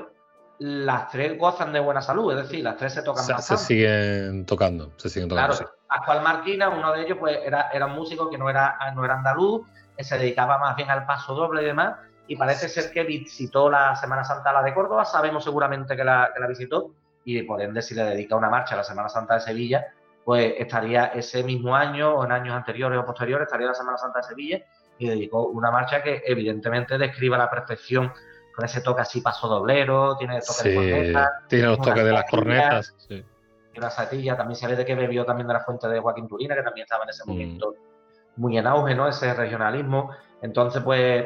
las tres gozan de buena salud, es decir, las tres se tocan se, Se siguen tocando, se siguen tocando. Claro, Pascual Marquina, uno de ellos, pues era, era un músico que no era, no era andaluz, que se dedicaba más bien al paso doble y demás, y parece ser que visitó la Semana Santa la de Córdoba, sabemos seguramente que la, que la visitó, y por ende si le dedica una marcha a la Semana Santa de Sevilla, pues estaría ese mismo año o en años anteriores o posteriores, estaría la Semana Santa de Sevilla, y dedicó una marcha que evidentemente describe a la perfección con ese toque así paso doblero, tiene el toque de cornetas. Tiene los toques de las cornetas. Sí. Una satilla, también se ve de que bebió también de la fuente de Joaquín Turina, que también estaba en ese mm. momento muy en auge, ¿no? Ese regionalismo. Entonces, pues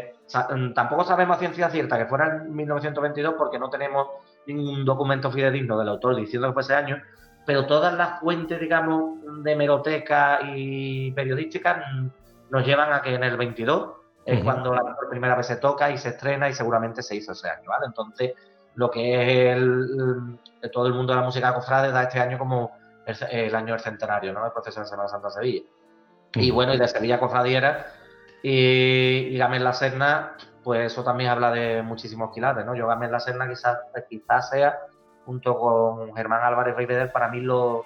mm, tampoco sabemos a ciencia cierta que fuera en 1922 porque no tenemos ningún documento fidedigno del autor diciendo que fue ese año, pero todas las fuentes, digamos, de meroteca y periodísticas mm, nos llevan a que en el 22 es cuando la primera vez se toca y se estrena y seguramente se hizo ese año, ¿vale? Entonces, lo que es el, todo el mundo de la música cofrade da este año como el, año del centenario, ¿no? El proceso de Semana Santa Sevilla. Y bueno, y de Sevilla Cofradiera y, y Gamés La Serna, pues eso también habla de muchísimos quilates, ¿no? Yo Gamés La Serna quizás, quizás sea, junto con Germán Álvarez Rey para mí lo,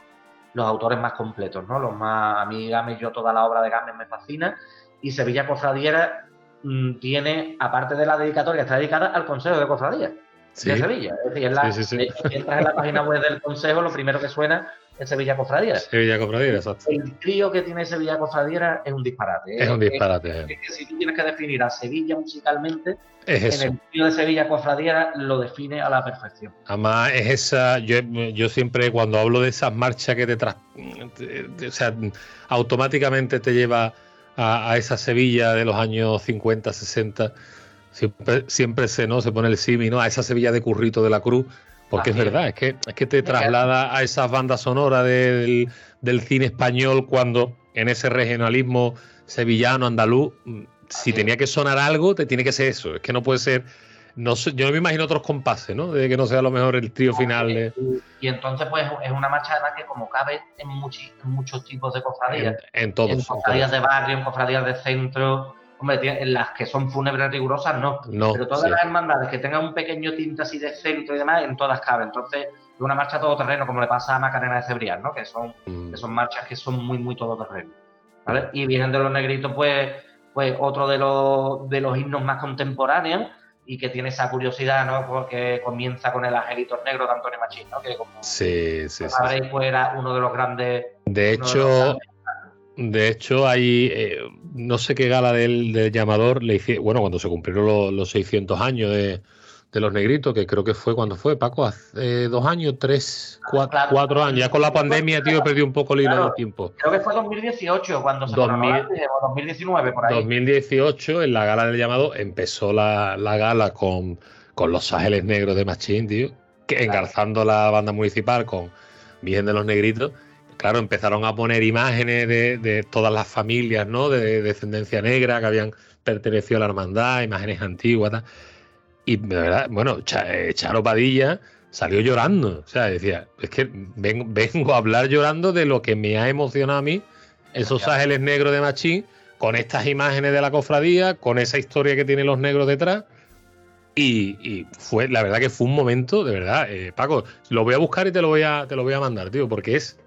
los autores más completos, ¿no? Los más, a mí Gámez, yo toda la obra de Gámez me fascina y Sevilla Cofradiera mm, tiene, aparte de la dedicatoria, está dedicada al Consejo de Cofradía de Sevilla. Es decir, la, entras en la página web del Consejo, lo primero que suena es Sevilla Cofradía. Sevilla Cofradía, exacto. El trío que tiene Sevilla Cofradía es un disparate. Es, un disparate. Es, que si tú tienes que definir a Sevilla musicalmente, en el trío de Sevilla Cofradía lo define a la perfección. Además, es esa. Yo, yo siempre, cuando hablo de esas marchas que te, tras, o sea, automáticamente te lleva a, a esa Sevilla de los años 50, 60 Siempre, se, ¿no? se pone el simi ¿no? a esa Sevilla de Currito de la Cruz, porque es verdad, es que, es que te traslada a esas bandas sonoras del, cine español cuando en ese regionalismo sevillano, andaluz, mm, si tenía que sonar algo, te tiene que ser eso. Es que no puede ser. No yo no me imagino otros compases, ¿no? De que no sea a lo mejor el trío final. De... Y, entonces, pues, es una marcha además que como cabe en, muchos tipos de cofradías. En, todos. En cofradías de barrio, en cofradías de centro, Hombre, en las que son fúnebres rigurosas no. pero todas las hermandades que tengan un pequeño tinte así de centro y demás, en todas cabe. Entonces, es una marcha todoterreno, como le pasa a Macarena de Cebrián, ¿no? Que son, mm. son marchas que son muy, muy todoterreno. ¿vale? Y vienen de los negritos, pues, pues otro de los, de los himnos más contemporáneos y que tiene esa curiosidad, ¿no? Porque comienza con el Angelitos Negro de Antonio Machín, ¿no? Que como sí, sí, sabréis, pues era uno de los grandes. De hecho, de hecho, hay eh, no sé qué gala del, llamador le hice, bueno, cuando se cumplieron los, 600 años de, los negritos, que creo que fue cuando fue, Paco, hace dos años, tres, cuatro, años. Ya con la pandemia, tío, perdí un poco el hilo del tiempo. Creo que fue 2018 cuando se 2019 por ahí. 2018, en la gala del llamado, empezó la, gala con, con los ángeles negros de Machín, tío, que, engarzando la banda municipal con Virgen de los Negritos claro, empezaron a poner imágenes de, todas las familias, ¿no? De, descendencia negra que habían pertenecido a la hermandad, imágenes antiguas, Y de verdad, bueno, eh, Charo Padilla salió llorando. O sea, decía, es que vengo, a hablar llorando de lo que me ha emocionado a mí, esos ángeles negros de Machín, con estas imágenes de la cofradía, con esa historia que tienen los negros detrás. Y, fue, la verdad que fue un momento, de verdad, eh, Paco, lo voy a buscar y te lo voy a, te lo voy a mandar, tío, porque es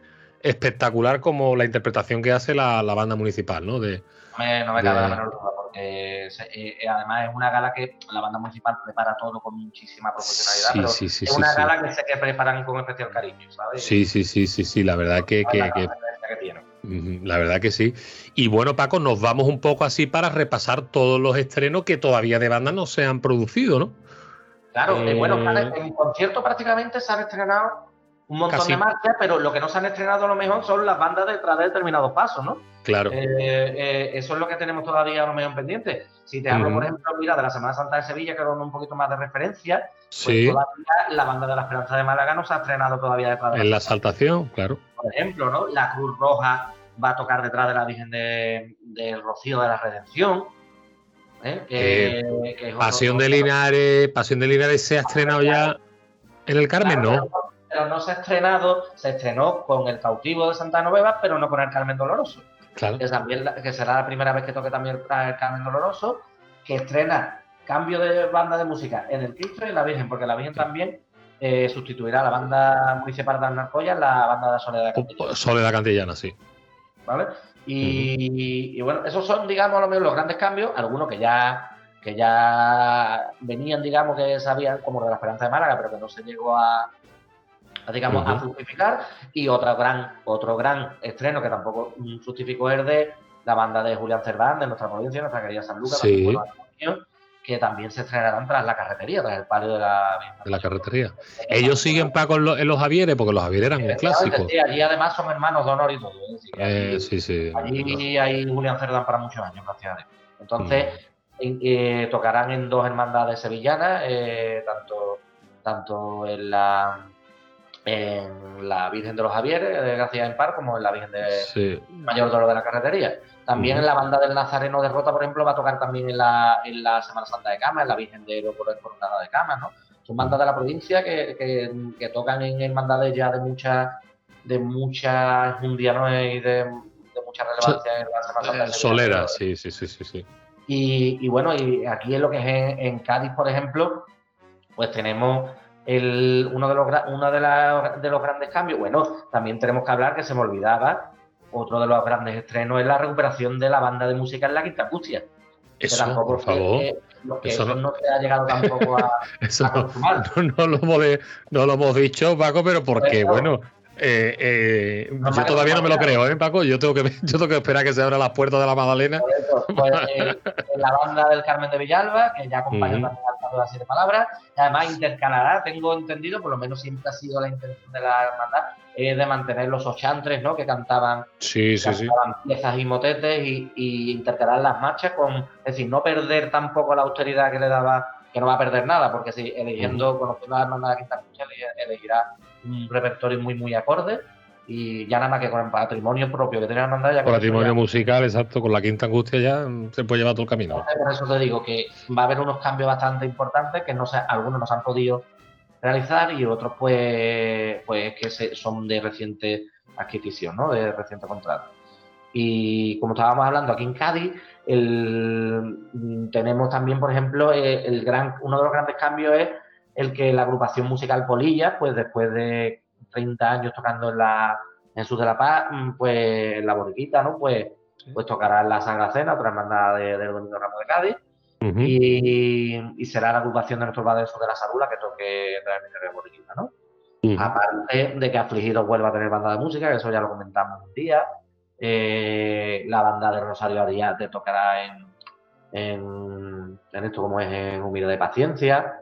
espectacular como la interpretación que hace la, banda municipal, ¿no? De, no me, no me cabe la menor duda, porque eh, eh, además es una gala que la banda municipal prepara todo con muchísima profesionalidad, pero es una gala que sé que preparan con especial cariño, ¿sabes? Sí, sí, sí, sí, sí, la verdad que... la verdad que sí. Y bueno, Paco, nos vamos un poco así para repasar todos los estrenos que todavía de banda no se han producido, ¿no? Claro, eh, bueno, en concierto prácticamente se han estrenado un montón de marchas, pero lo que no se han estrenado a lo mejor son las bandas detrás de determinados pasos, ¿no? Claro. Eh, eh, eso es lo que tenemos todavía a lo mejor pendiente. Si te hablo, por ejemplo, mira, de la Semana Santa de Sevilla, que con un poquito más de referencia, pues todavía la banda de la Esperanza de Málaga no se ha estrenado todavía detrás de En la saltación, claro. Por ejemplo, ¿no? La Cruz Roja va a tocar detrás de la Virgen de, del Rocío de la Redención. ¿eh? Pasión de Linares, Pasión de Linares se ha estrenado ya en el Carmen, ¿no? Pero no se ha estrenado, se estrenó con El cautivo de Santa Noveva, pero no con El Carmen Doloroso. Claro. Que, también, que será la primera vez que toque también El Carmen Doloroso, que estrena cambio de banda de música en el Cristo y en la Virgen, porque la Virgen también eh, sustituirá a la banda municipal de Arnarcoya la banda de Soledad Cantillana. Soledad Cantillana, sí. ¿Vale? Y, bueno, esos son, digamos, los grandes cambios, algunos que ya que ya venían, digamos, que sabían, como de la Esperanza de Málaga, pero que no se llegó a, digamos, a justificar. Y otra gran, otro gran estreno que tampoco justificó es de la banda de Julián Cerdán, de nuestra provincia, nuestra querida San Lucas, que también se estrenarán tras la carretería, tras el palio de la, de la carretería. Ellos siguen Paco en los, en los Javieres, porque los Javieres eran un clásico. Sí, allí además son hermanos de honor y todo. ¿eh? Eh, sí, sí. Allí hay Julián Cerdán para muchos años, gracias Entonces, mm. eh, tocarán en dos hermandades sevillanas, tanto, tanto en la en la Virgen de los Javieres de Gracia en Par como en la Virgen de Mayor Dolor de la Carretería. También en la banda del Nazareno de Rota, por ejemplo, va a tocar también en la, en la Semana Santa de Cama, en la Virgen de Oro Coronada de Cama, ¿no? Son bandas de la provincia que, que, tocan en hermandades ya de mucha de mucha jundia ¿no? y de, de, mucha relevancia en la Semana Santa. De Solera, sí, sí, sí, sí. sí. Y, y, bueno, y aquí en lo que es en, en Cádiz, por ejemplo, pues tenemos uno, de los, uno de, de, los grandes cambios, bueno, también tenemos que hablar que se me olvidaba, otro de los grandes estrenos es la recuperación de la banda de música en la Quinta Acústica. Eso, tampoco por favor. que- que Eso eso no- se ha llegado tampoco a, Eso a no, consumar. no, no lo hemos, de- no lo hemos dicho, Paco, pero porque, bueno, eh, eh, No yo todavía no me lo creo, ¿eh, Paco? Yo tengo que, yo tengo que esperar que se abran las puertas de la Magdalena. Pues, eh, en la banda del Carmen de Villalba, que ya acompaña al Paso de las Siete Palabras, además intercalará, tengo entendido, por lo menos siempre ha sido la intención de la hermandad, eh, de mantener los ochantres, ¿no? Que cantaban, Sí, sí, sí. cantaban piezas y motetes y, y intercalar las marchas con, es decir, no perder tampoco la austeridad que le daba, que no va a perder nada, porque si eligiendo, conociendo a la hermandad de Quinta Cruz, ele- elegirá un repertorio muy, muy acorde. Y ya nada más que con el patrimonio propio que tiene la hermandad, ya Con patrimonio ya- musical, exacto, con la quinta angustia ya se puede llevar todo el camino. por eso te digo que va a haber unos cambios bastante importantes que no se, algunos no se han podido realizar y otros pues, pues que se- son de reciente adquisición, ¿no? de reciente contrato. Y como estábamos hablando aquí en Cádiz, el- tenemos también, por ejemplo, eh, el gran, uno de los grandes cambios es el que la agrupación musical Polilla, pues después de 30 años tocando en la en Sus de la Paz, mm, pues en la borriquita, ¿no? Pues, pues tocará en la Sagrada Cena, otra hermandad de- del Domingo Ramos de Cádiz, y, y será la agrupación de nuestros padres de la Salud la que toque realmente de borriquita, ¿no? Aparte de que Afligidos vuelva a tener banda de música, que eso ya lo comentamos un día. Eh, la banda de Rosario Ariate tocará en, en, en esto como es en Humilde de Paciencia.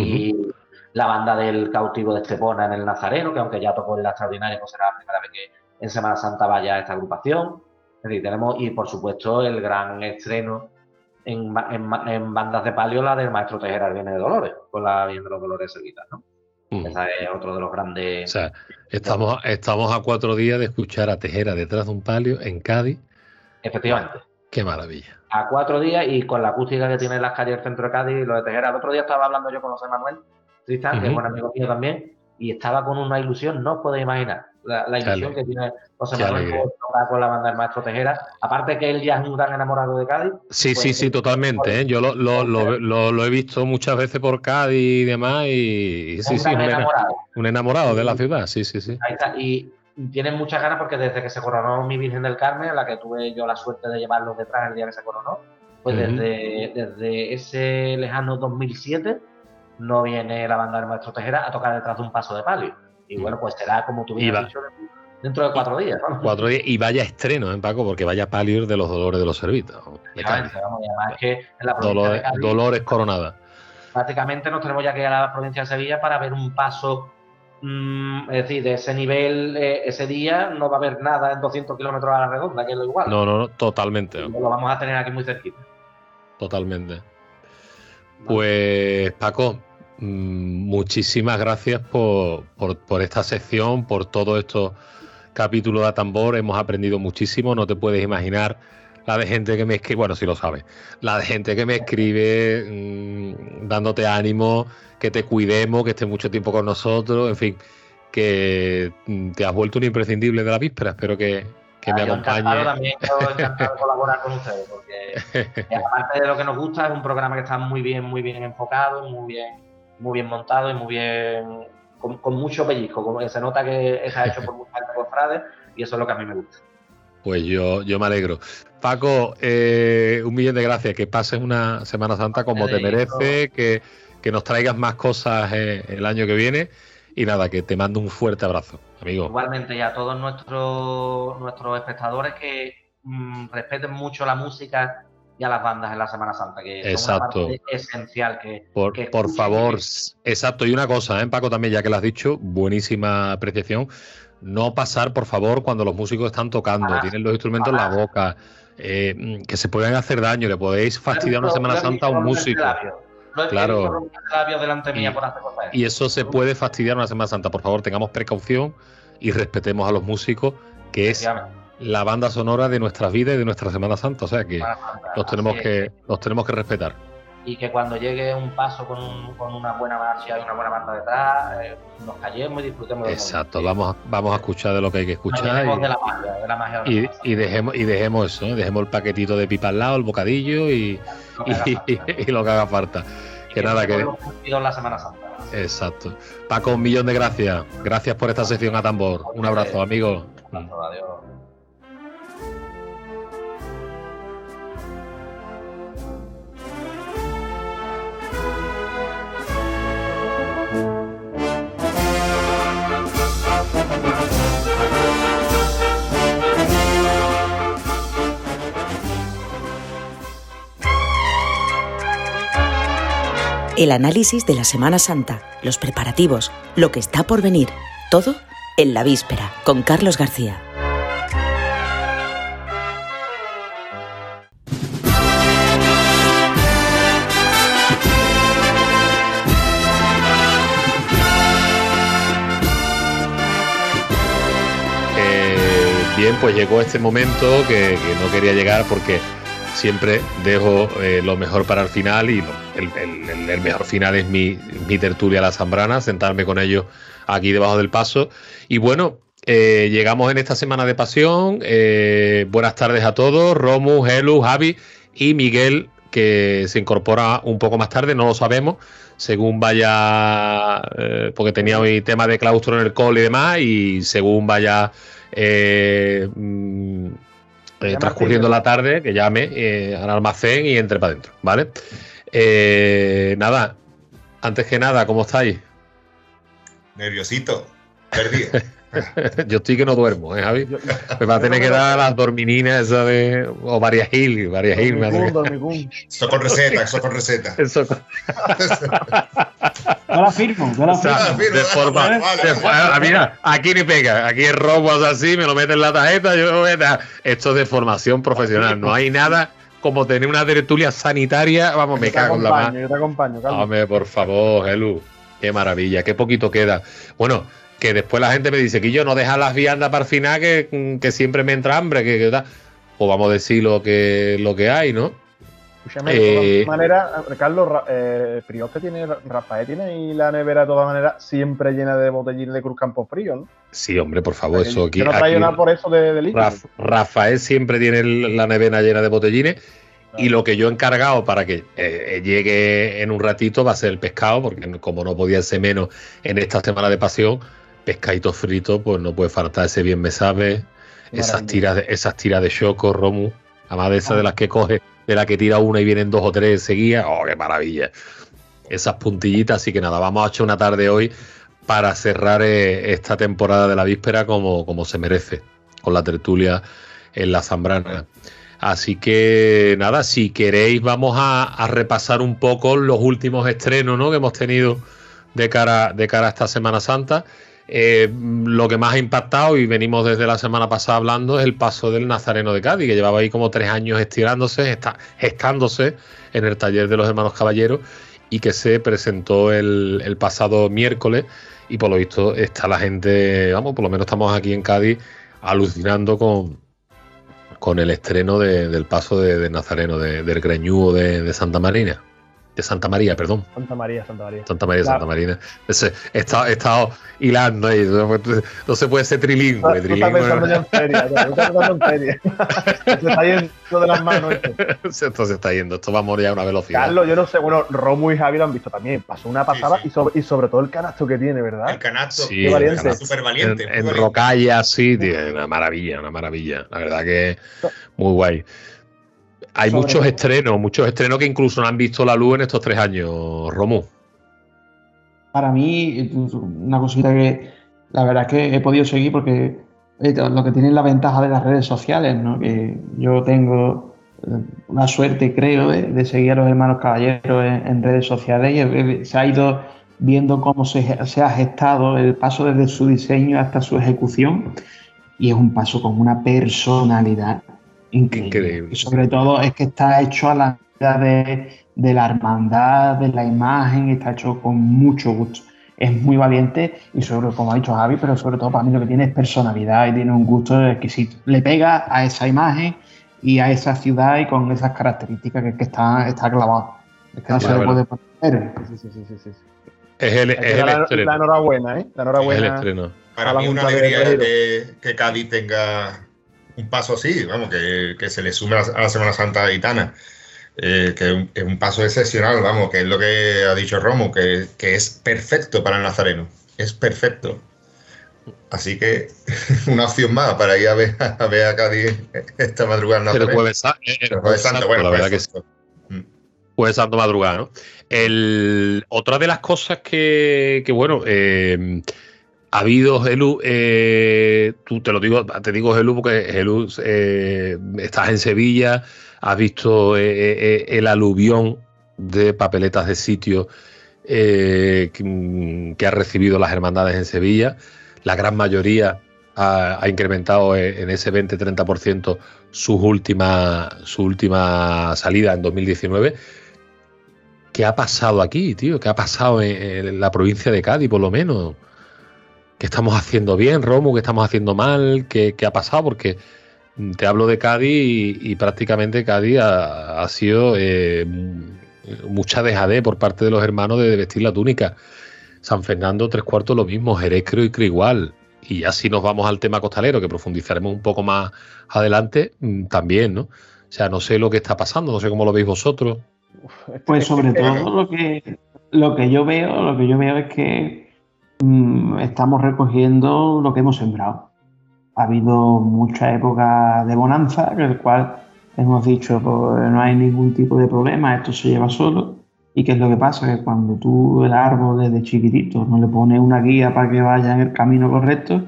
Y la banda del cautivo de Estepona en el Nazareno, que aunque ya tocó en la extraordinaria, no será la primera vez que en Semana Santa vaya esta agrupación. Es decir, tenemos, y por supuesto, el gran estreno en, en bandas de palio, la del maestro Tejera, el Viene de Dolores, con la Viene de los Dolores seguida, ¿no? Ujú. Esa es otro de los O grandes. sea, estamos, estamos a cuatro días de escuchar a Tejera detrás de un palio en Cádiz. Efectivamente. Qué maravilla. A cuatro días y con la acústica que tiene las calles del centro de Cádiz y lo de Tejera. El otro día estaba hablando yo con José Manuel Tristán, que es buen amigo mío también, y estaba con una ilusión, no os podéis imaginar la, ilusión que tiene José Manuel por con la banda del maestro Tejera. Aparte que él ya es un gran enamorado de Cádiz. Sí, Pues, sí, sí, totalmente. ¿eh? Yo lo, lo, lo- lo- lo he visto muchas veces por Cádiz y demás. Y, y sí, un sí, un, ena- enamorado. un enamorado de la ciudad. Sí, sí, sí. Ahí está. Y tienen muchas ganas porque desde que se coronó mi Virgen del Carmen, a la que tuve yo la suerte de llevarlos detrás el día que se coronó, pues desde, desde ese lejano 2007 no viene la banda del maestro Tejera a tocar detrás de un paso de palio. Y Mm. bueno, pues será como tú va- dicho, dentro de cuatro días. ¿no? Cuatro días y vaya estreno, ¿eh, Paco? Porque vaya palio de los dolores de los provincia de Dolores, dolores coronada. prácticamente nos tenemos ya que ir a la provincia de Sevilla para ver un paso, mm, es decir, de ese nivel, eh, ese día no va a haber nada en 200 kilómetros a la redonda, que es lo igual. No, no, no, totalmente. Lo vamos a tener aquí muy cerquita. Totalmente. Pues Paco, mm, muchísimas gracias por, por- por esta sección, por todos estos capítulos de Atambor. Hemos aprendido muchísimo, no te puedes imaginar la de gente que me escribe, bueno, si lo sabes, la de gente que me escribe mm, dándote ánimo, que te cuidemos, que estés mucho tiempo con nosotros, en fin, que mm, te has vuelto un imprescindible de la víspera. Espero que, que me Ah, yo acompañe. También, yo encantado de colaborar con ustedes, porque eh, aparte de lo que nos gusta, es un programa que está muy bien, muy bien enfocado, muy bien, muy bien montado y muy bien, con, con mucho pellizco. Como que se nota que está hecho por mucha gente cofrade y eso es lo que a mí me gusta. Pues yo, yo me alegro. Paco, eh, un millón de gracias. Que pases una Semana Santa como te merece, que, que nos traigas más cosas eh, el año que viene. Y nada, que te mando un fuerte abrazo, amigo. Igualmente, y a todos nuestros, nuestros espectadores que mm, respeten mucho la música y a las bandas en la Semana Santa, que Exacto. una parte esencial que, Por, que por favor, exacto. Y una cosa, ¿eh, Paco, también, ya que lo has dicho, buenísima apreciación. No pasar, por favor, cuando los músicos están tocando, Jamás. tienen los instrumentos en la Jamás. boca, eh, mm, que se pueden hacer daño, le podéis fastidiar una Semana Santa a un músico. Claro. mía Y- por hacer cosas. Y eso se puede fastidiar una Semana Santa. Por favor, tengamos precaución y respetemos a los músicos, que es la banda sonora de nuestras vidas y de nuestra Semana Santa. O sea que los tenemos que, los tenemos que respetar. Y que cuando llegue un paso con, un- con una buena marcha y una buena banda detrás, eh, nos callemos y disfrutemos del Exacto, momento. vamos, a- vamos a escuchar de lo que hay que escuchar y- de la magia, de la magia de la y, Semana Santa. y dejemos, y dejemos eso, ¿eh? dejemos el paquetito de pipa al lado, el bocadillo y, Lo que haga y- lo que haga falta. Y Que nada, que... la Semana Santa. Exacto. Paco, un millón de gracias. Gracias por esta sección a tambor. Un abrazo, amigo. Adiós. El análisis de la Semana Santa, los preparativos, lo que está por venir, todo en la víspera, con Carlos García. Pues llegó este momento que, no quería llegar porque siempre dejo eh, lo mejor para el final y el, mejor final es mi, tertulia La Zambrana, sentarme con ellos aquí debajo del paso. Y bueno, eh, llegamos en esta semana de pasión. eh, buenas tardes a todos, Romu, Helu, Javi y Miguel, que se incorpora un poco más tarde, no lo sabemos, según vaya, porque tenía hoy tema de claustro en el call y demás, y según vaya... eh, mm, eh, transcurriendo la tarde, que llame eh, al almacén y entre para adentro, ¿vale? Eh, nada, antes que nada, ¿cómo estáis? Nerviosito, perdido. Yo estoy que no duermo, ¿eh, Javi? Yo- Me va a tener que dar las dormininas esas de. o varias Hill, varias dormicum. Eso con receta, eso con receta. Eso, Yo la firmo, yo la o sea, firmo. de forma. De vale. fo- ah, mira, aquí ni pega, aquí es robo así, me lo mete en la tarjeta, yo voy a- Esto es de formación profesional, no hay nada como tener una tertulia sanitaria, vamos, me cago en la mano. acompaño, yo te acompaño. Hombre, por favor, Helu. Qué maravilla, qué poquito queda. Bueno, que después la gente me dice que yo no deja las viandas para el final, que, que siempre me entra hambre, que, que. O vamos a decir lo que, lo que hay, ¿no? Escúchame, de Eh, todas maneras, Carlos, eh, Prios que tiene, Rafael tiene ahí la nevera de todas maneras siempre llena de botellines de Cruz Campo Frío, ¿no? Sí, hombre, por favor, eso aquí. Yo no traigo aquí nada por eso de, de líquido. Raf- Rafael siempre tiene la nevera llena de botellines. Y lo que yo he encargado para que eh, llegue en un ratito va a ser el pescado, porque como no podía ser menos en esta semana de pasión, pescadito frito, pues no puede faltar ese bien me sabe, esas tiras de, esas tiras de choco, Romu, además de esas de las que coge, de la que tira una y vienen dos o tres seguidas, oh, qué maravilla. Esas puntillitas, así que nada, vamos a echar una tarde hoy para cerrar eh, esta temporada de la víspera como, como se merece, con la tertulia en la Zambrana. Así que nada, si queréis vamos a, a repasar un poco los últimos estrenos ¿no? que hemos tenido de cara, de cara a esta Semana Santa. Eh, lo que más ha impactado, y venimos desde la semana pasada hablando, es el paso del Nazareno de Cádiz, que llevaba ahí como tres años estirándose, está, gestándose en el taller de los hermanos caballeros y que se presentó el, pasado miércoles. Y por lo visto está la gente, vamos, por lo menos estamos aquí en Cádiz alucinando con, con el estreno de- del paso de, Nazareno, de- del Greñudo de, de Santa Marina. De Santa María, perdón. Santa María, Santa María. Santa María, Claro. Santa Marina. Ese- he, estado, he estado hilando ahí. No, no se puede ser trilingüe. Trilingüe pensando ya en feria, pensando en. Se está yendo de las manos esto. esto se está yendo. Esto va a morir a una velocidad. Carlos, yo no sé, bueno, Romo y Javi lo han visto también. Pasó una pasada Sí, sí. Y, sobre, y sobre todo el canasto que tiene, ¿verdad? El canasto. Sí, Qué valiente. Súper en, valiente. en valiente. Rocalla, sí, tío, una maravilla, una maravilla. La verdad que muy guay. Hay Sobre muchos estrenos, muchos estrenos que incluso no han visto la luz en estos tres años, Romu. Para mí, una cosita que la verdad es que he podido seguir porque eh, lo que tienen la ventaja de las redes sociales, ¿no? Que yo tengo eh, la suerte, creo, de, de seguir a los hermanos caballeros en, en redes sociales y eh, se ha ido viendo cómo se, se ha gestado el paso desde su diseño hasta su ejecución y es un paso con una personalidad increíble. Y sobre todo es que está hecho a la medida de, de la hermandad, de la imagen, está hecho con mucho gusto. Es muy valiente y sobre, como ha dicho Javi, pero sobre todo para mí lo que tiene es personalidad y tiene un gusto exquisito. Le pega a esa imagen y a esa ciudad y con esas características que, que está, está clavado. Es que no se le puede poner. Sí, sí, sí, sí, sí. Es el, es el la, estreno. la enhorabuena, ¿eh? La Es el enhorabuena. estreno. Para mí una Junta de alegría que, que Cádiz tenga un paso así, vamos, que, que se le sume a la, Semana Santa Gitana. Eh, que es un, paso excepcional, vamos, que es lo que ha dicho Romo, que, que es perfecto para el Nazareno. Es perfecto. Así que una opción más para ir a ver a, ver a Cádiz esta madrugada en El jueves, eh, el El Jueves Santo, bueno, la verdad que sí. Santo. Jueves Santo madrugada, ¿no? El, otra de las cosas que, que, bueno, eh, habido, Gelu, eh, tú te lo digo, te digo Gelu porque Gelu eh, estás en Sevilla, has visto eh, eh, el aluvión de papeletas de sitio eh, que, ha recibido las hermandades en Sevilla. La gran mayoría ha, incrementado en ese 20-30% su última, su última salida en 2019. ¿Qué ha pasado aquí, tío? ¿Qué ha pasado en, la provincia de Cádiz, por lo menos? ¿Qué estamos haciendo bien, Romo? ¿Qué estamos haciendo mal? ¿Qué, ha pasado? Porque te hablo de Cádiz y, prácticamente Cádiz ha, sido eh, mucha dejadez por parte de los hermanos de vestir la túnica. San Fernando, tres cuartos lo mismo, Jerez creo y creo igual. Y ya si nos vamos al tema costalero, que profundizaremos un poco más adelante, mm, también, ¿no? O sea, no sé lo que está pasando, no sé cómo lo veis vosotros. Pues sobre todo lo que, lo que yo veo, lo que yo veo es que estamos recogiendo lo que hemos sembrado. Ha habido mucha época de bonanza, en el cual hemos dicho, pues no hay ningún tipo de problema, esto se lleva solo. ¿Y qué es lo que pasa? Que cuando tú el árbol desde chiquitito no le pones una guía para que vaya en el camino correcto,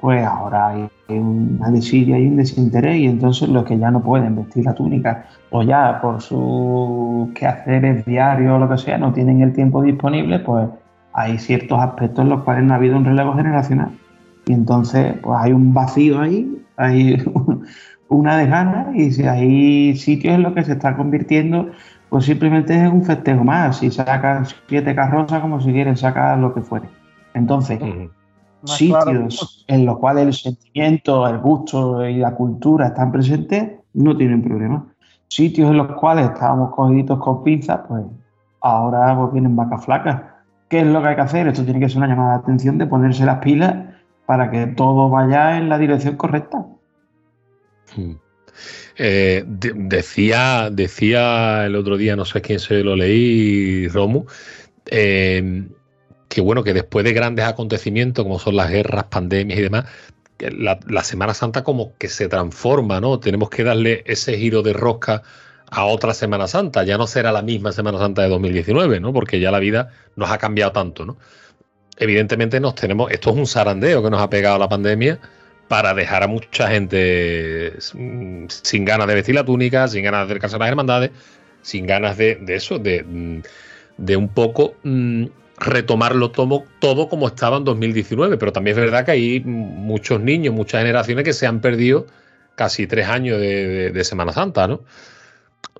pues ahora hay una desidia y un desinterés y entonces los que ya no pueden vestir la túnica o ya por sus quehaceres diarios o lo que sea no tienen el tiempo disponible, pues hay ciertos aspectos en los cuales no ha habido un relevo generacional. Y entonces pues hay un vacío ahí, hay una de ganas y si hay sitios en los que se está convirtiendo, pues simplemente es un festejo más. Si sacan siete carrozas, como si quieren sacar lo que fuere. Entonces, sitios en los cuales el sentimiento, el gusto y la cultura están presentes, no tienen problema. Sitios en los cuales estábamos cogiditos con pinzas, pues ahora pues, vienen vacas flacas. ¿Qué es lo que hay que hacer? Esto tiene que ser una llamada de atención de ponerse las pilas para que todo vaya en la dirección correcta. Hmm. Eh, decía, decía el otro día, no sé quién se lo leí, Romu, eh, que bueno, que después de grandes acontecimientos como son las guerras, pandemias y demás, la, la, Semana Santa como que se transforma, ¿no? Tenemos que darle ese giro de rosca a otra Semana Santa. Ya no será la misma Semana Santa de 2019, ¿no? Porque ya la vida nos ha cambiado tanto, ¿no? Evidentemente nos tenemos, esto es un zarandeo que nos ha pegado la pandemia para dejar a mucha gente sin ganas de vestir la túnica, sin ganas de acercarse a las hermandades, sin ganas de, eso, de, un poco mm, retomarlo todo, todo como estaba en 2019. Pero también es verdad que hay muchos niños, muchas generaciones que se han perdido casi tres años de, de Semana Santa, ¿no?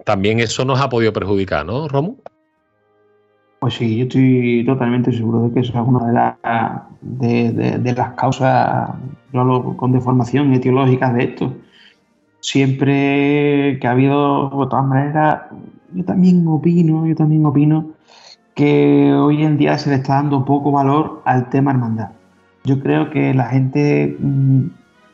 También eso nos ha podido perjudicar, ¿no, Romo? Pues sí, yo estoy totalmente seguro de que eso es una de, las causas con deformación etiológica de esto. Siempre que ha habido, de todas maneras, yo también opino, yo también opino que hoy en día se le está dando poco valor al tema hermandad. Yo creo que la gente, mm,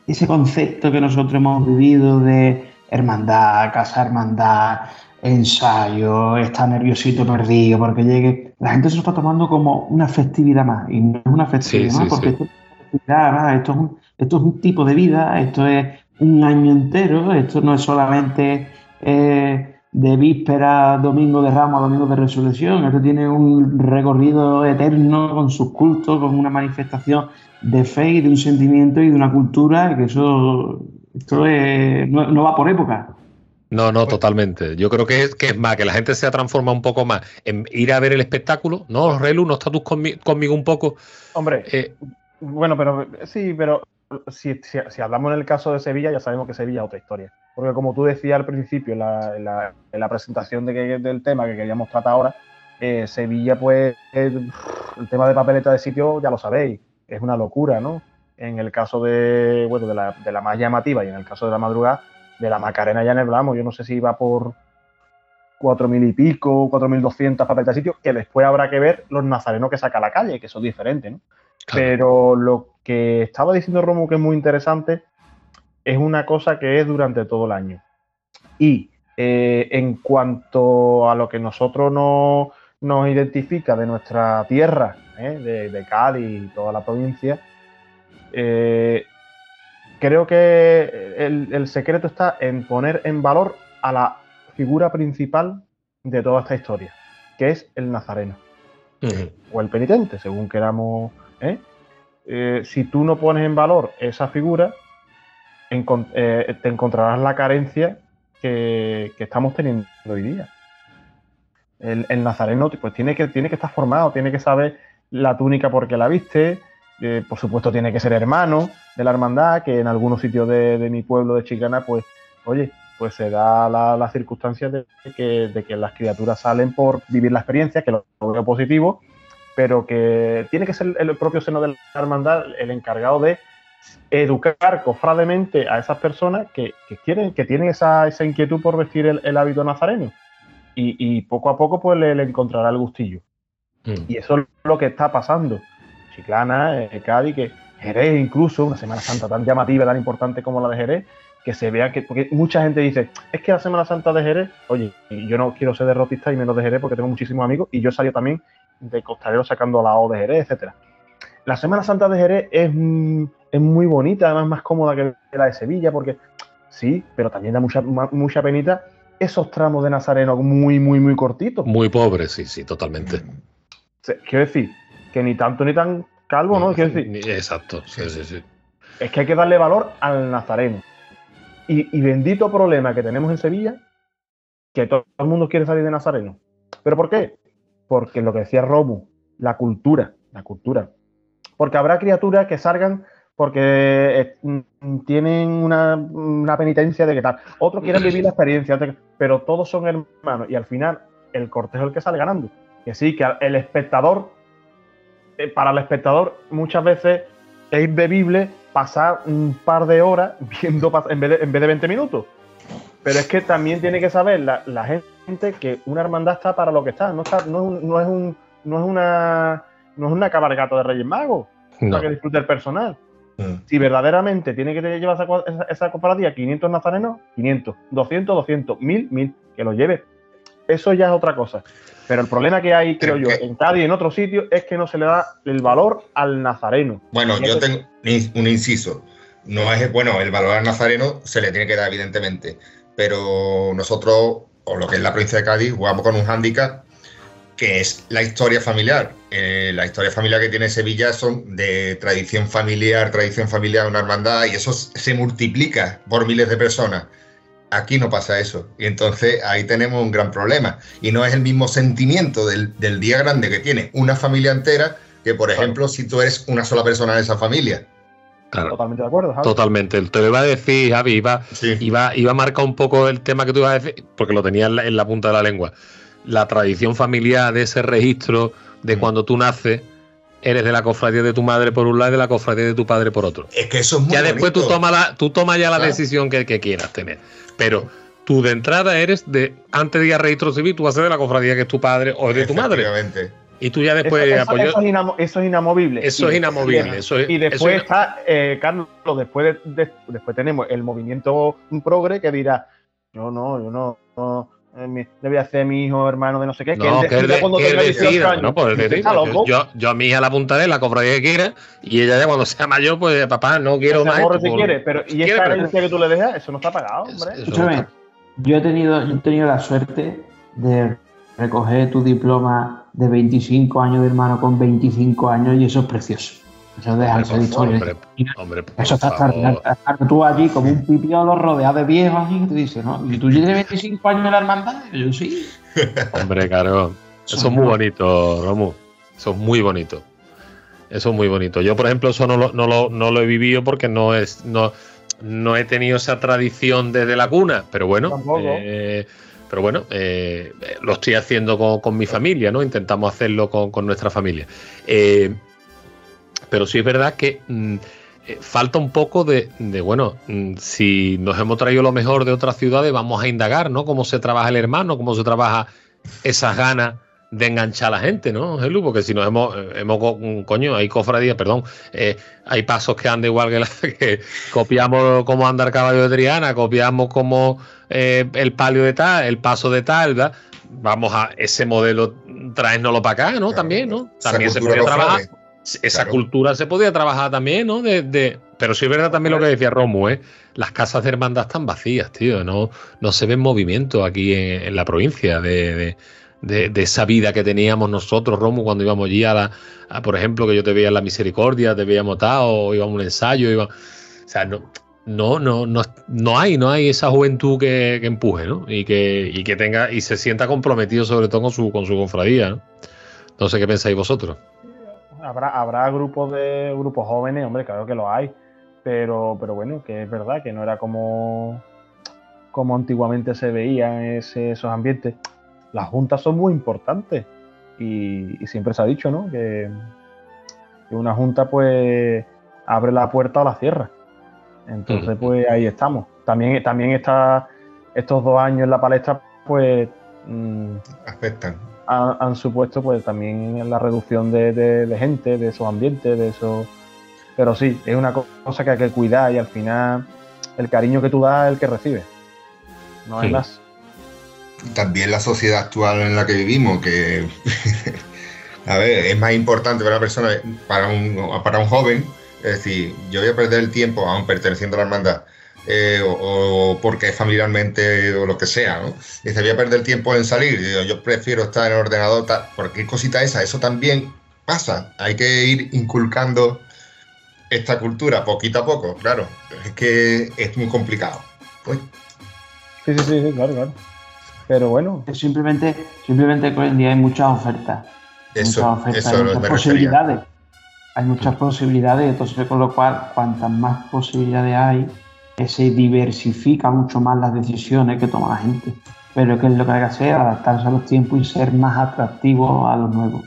ese concepto que nosotros hemos vivido de hermandad, casa hermandad, ensayo, está nerviosito perdido porque llegue. La gente se lo está tomando como una festividad más y no es una festividad más porque Esto, es un, esto es un tipo de vida, esto es un año entero, esto no es solamente eh, de víspera, domingo de ramos, domingo de resurrección, esto tiene un recorrido eterno con sus cultos, con una manifestación de fe y de un sentimiento y de una cultura que eso esto no va por época. No, no, totalmente. Yo creo que es, que es más, que la gente se ha transformado un poco más en ir a ver el espectáculo. No, Relu, ¿no estás tú conmigo un poco? Hombre, eh, bueno, pero sí, pero si, hablamos en el caso de Sevilla, ya sabemos que Sevilla es otra historia. Porque como tú decías al principio, en la, presentación del tema que queríamos tratar ahora, eh, Sevilla, pues, el, tema de papeleta de sitio, ya lo sabéis, es una locura, ¿no? En el caso de, bueno, de la, de la más llamativa y en el caso de la madrugada, de la Macarena ya no hablamos. Yo no sé si va por 4.000 y pico, 4.200 papeletas de sitio, que después habrá que ver los nazarenos que saca a la calle, que son diferentes, ¿no? Pero lo que estaba diciendo Romo que es muy interesante es una cosa que es durante todo el año. Y eh, en cuanto a lo que nosotros no, nos identifica de nuestra tierra, ¿eh? de, de, Cádiz y toda la provincia, eh, creo que el, secreto está en poner en valor a la figura principal de toda esta historia, que es el nazareno. O el penitente, según queramos. ¿eh? Eh, si tú no pones en valor esa figura, eh, te encontrarás la carencia que, estamos teniendo hoy día. el, nazareno pues tiene que, tiene que estar formado, tiene que saber la túnica porque la viste, eh, por supuesto tiene que ser hermano de la hermandad, que en algunos sitios de, mi pueblo de Chicana, pues, oye, pues se da la, la circunstancia de que, de que, las criaturas salen por vivir la experiencia, que lo, veo positivo, pero que tiene que ser el propio seno de la hermandad el encargado de educar cofrademente a esas personas que, quieren, que tienen esa, esa, inquietud por vestir el, hábito nazareno. Y, poco a poco pues le, encontrará el gustillo. Mm. Y eso es lo que está pasando. Chiclana, eh, Cádiz, que Jerez incluso, una Semana Santa tan llamativa, tan importante como la de Jerez, que se vea que, porque mucha gente dice, es que la Semana Santa de Jerez, oye, yo no quiero ser derrotista y menos de Jerez porque tengo muchísimos amigos y yo salí también de costalero sacando la O de Jerez, etcétera. La Semana Santa de Jerez es, es muy bonita, además más cómoda que la de Sevilla, porque sí, pero también da mucha, mucha penita esos tramos de Nazareno muy, muy, muy cortitos. Muy pobres, sí, sí, totalmente. Quiero decir, que ni tanto ni tan calvo, ¿no? Quiero decir. Exacto, sí, sí, sí. Es que hay que darle valor al Nazareno. Y, bendito problema que tenemos en Sevilla, que todo el mundo quiere salir de Nazareno. ¿Pero por qué? Porque lo que decía Romo, la cultura, la cultura. Porque habrá criaturas que salgan porque eh, mm, tienen una, penitencia de que tal. Otros quieren vivir la experiencia, pero todos son hermanos y al final el cortejo es el que sale ganando. Que sí, que el espectador, para el espectador muchas veces es imbebible pasar un par de horas viendo en vez de, en vez de 20 minutos. Pero es que también tiene que saber la, gente que una hermandad está para lo que está. No, está, no, es, un, no es una no es una cabalgata de Reyes Magos para que disfrute el personal. Mm. Si verdaderamente tiene que llevar esa, esa, esa 500 nazarenos, 500, 200, 200, 1000, 1000, que lo lleve. Eso ya es otra cosa. Pero el problema que hay, creo yo, en Cádiz y en otros sitios es que no se le da el valor al nazareno. Bueno, yo tengo un inciso. No es bueno, el valor al nazareno se le tiene que dar, evidentemente. Pero nosotros, o lo que es la provincia de Cádiz, jugamos con un hándicap que es la historia familiar. Eh, la historia familiar que tiene Sevilla son de tradición familiar, tradición familiar, una hermandad, y eso se multiplica por miles de personas. Aquí no pasa eso. Y entonces ahí tenemos un gran problema. Y no es el mismo sentimiento del, día grande que tiene una familia entera que, por ejemplo, si tú eres una sola persona en esa familia. Totalmente de acuerdo, Javi. Totalmente. Te lo iba a decir, Javi, iba, iba, iba a marcar un poco el tema que tú ibas a decir, porque lo tenía en la punta de la lengua la tradición familiar de ese registro de mm. cuando tú naces, eres de la cofradía de tu madre por un lado y de la cofradía de tu padre por otro. Es que eso es muy Ya después tú tomas la, tú tomas ya la decisión que, quieras tener. Pero tú de entrada eres de, antes de ir a registro civil, tú vas a ser de la cofradía que es tu padre o de tu madre. Y tú ya después. Eso, es, inamovible. Eso es inamovible. y, después está, eh, Carlos, después, después tenemos el movimiento progre que dirá: Yo no, yo no le voy a hacer a mi hijo hermano de no sé qué. No, que él, de, cuando no, pues decir, yo, yo, a mi hija la apuntaré la cofradía que quiera y ella ya cuando sea mayor, pues papá, no quiero más. si quiere, pero ¿y esta herencia que tú le dejas? Eso no está pagado, hombre. Escúchame, yo he tenido, yo he tenido la suerte de recoger tu diploma de 25 años de hermano con 25 años y eso es precioso. Eso deja esa historia. Hombre, hombre, Eso está estar tú allí como un pipiolo rodeado de viejos y tú dices, ¿no? ¿Y tú tienes 25 años en la hermandad? Yo sí. Hombre, claro. Eso es muy bonito, Romu. Eso es muy bonito. Eso es muy bonito. Yo, por ejemplo, eso no lo, no lo, no lo he vivido porque no es. No, no he tenido esa tradición desde la cuna, pero bueno. Eh, pero bueno, eh, lo estoy haciendo con, con, mi familia, ¿no? Intentamos hacerlo con, con nuestra familia. Eh, pero sí es verdad que mm, eh, falta un poco de, bueno, mm, si nos hemos traído lo mejor de otras ciudades, vamos a indagar, ¿no? Cómo se trabaja el hermano, cómo se trabaja esas ganas de enganchar a la gente, ¿no, Jesús? Porque si nos hemos, eh, hemos mm, coño, hay cofradías, perdón, eh, hay pasos que andan igual que, la, que copiamos cómo anda el caballo de Triana, copiamos como el palio de tal, el paso de tal, ¿verdad? Vamos a ese modelo, traérnoslo para acá, ¿no? También, ¿no? También se puede trabajar esa cultura se podía trabajar también, ¿no? De, pero sí es verdad también lo que decía Romu, ¿eh? Las casas de hermandad están vacías, tío. No, no se ve movimiento aquí en, la provincia de, esa vida que teníamos nosotros, Romu, cuando íbamos allí a la, por ejemplo, que yo te veía en la misericordia, te veíamos tal, o íbamos a un ensayo, iba, o sea, no, no, no, no, no hay, no hay esa juventud que, que empuje, ¿no? Y que, y que tenga, y se sienta comprometido sobre todo con su, con su confradía, ¿no? No sé qué pensáis vosotros. Habrá, habrá grupos de grupos jóvenes, hombre, claro que lo hay. Pero, pero bueno, que es verdad que no era como, como antiguamente se veían ese- esos ambientes. Las juntas son muy importantes. Y, y siempre se ha dicho, ¿no? Que, que una junta, pues, abre la puerta o la cierra. Entonces, pues ahí estamos. También, también está estos dos años en la palestra, pues. mm, Afectan. Han, han supuesto pues también la reducción de, de- de gente, de esos ambientes, de esos... Pero sí, es una co- cosa que hay que cuidar y al final el cariño que tú das es el que recibes. No hay Sí. más. También la sociedad actual en la que vivimos, que a ver, es más importante para una persona, para un, para un joven, es decir, yo voy a perder el tiempo, aún perteneciendo a la hermandad, eh, o, o porque familiarmente o lo que sea, ¿no? Dice, voy a perder el tiempo en salir, yo prefiero estar en el ordenador, tal, cualquier cosita esa, eso también pasa, hay que ir inculcando esta cultura poquito a poco, claro, es que es muy complicado. Uy, Sí, sí, sí, sí, claro, claro. Pero bueno, Es simplemente, simplemente que hoy en día hay muchas ofertas. eso, muchas ofertas, eso hay muchas me refería. posibilidades. Hay muchas posibilidades, entonces con lo cual, cuantas más posibilidades hay, se diversifica mucho más las decisiones que toma la gente. Pero ¿qué es lo que hay que hacer? Adaptarse a los tiempos y ser más atractivo a los nuevos.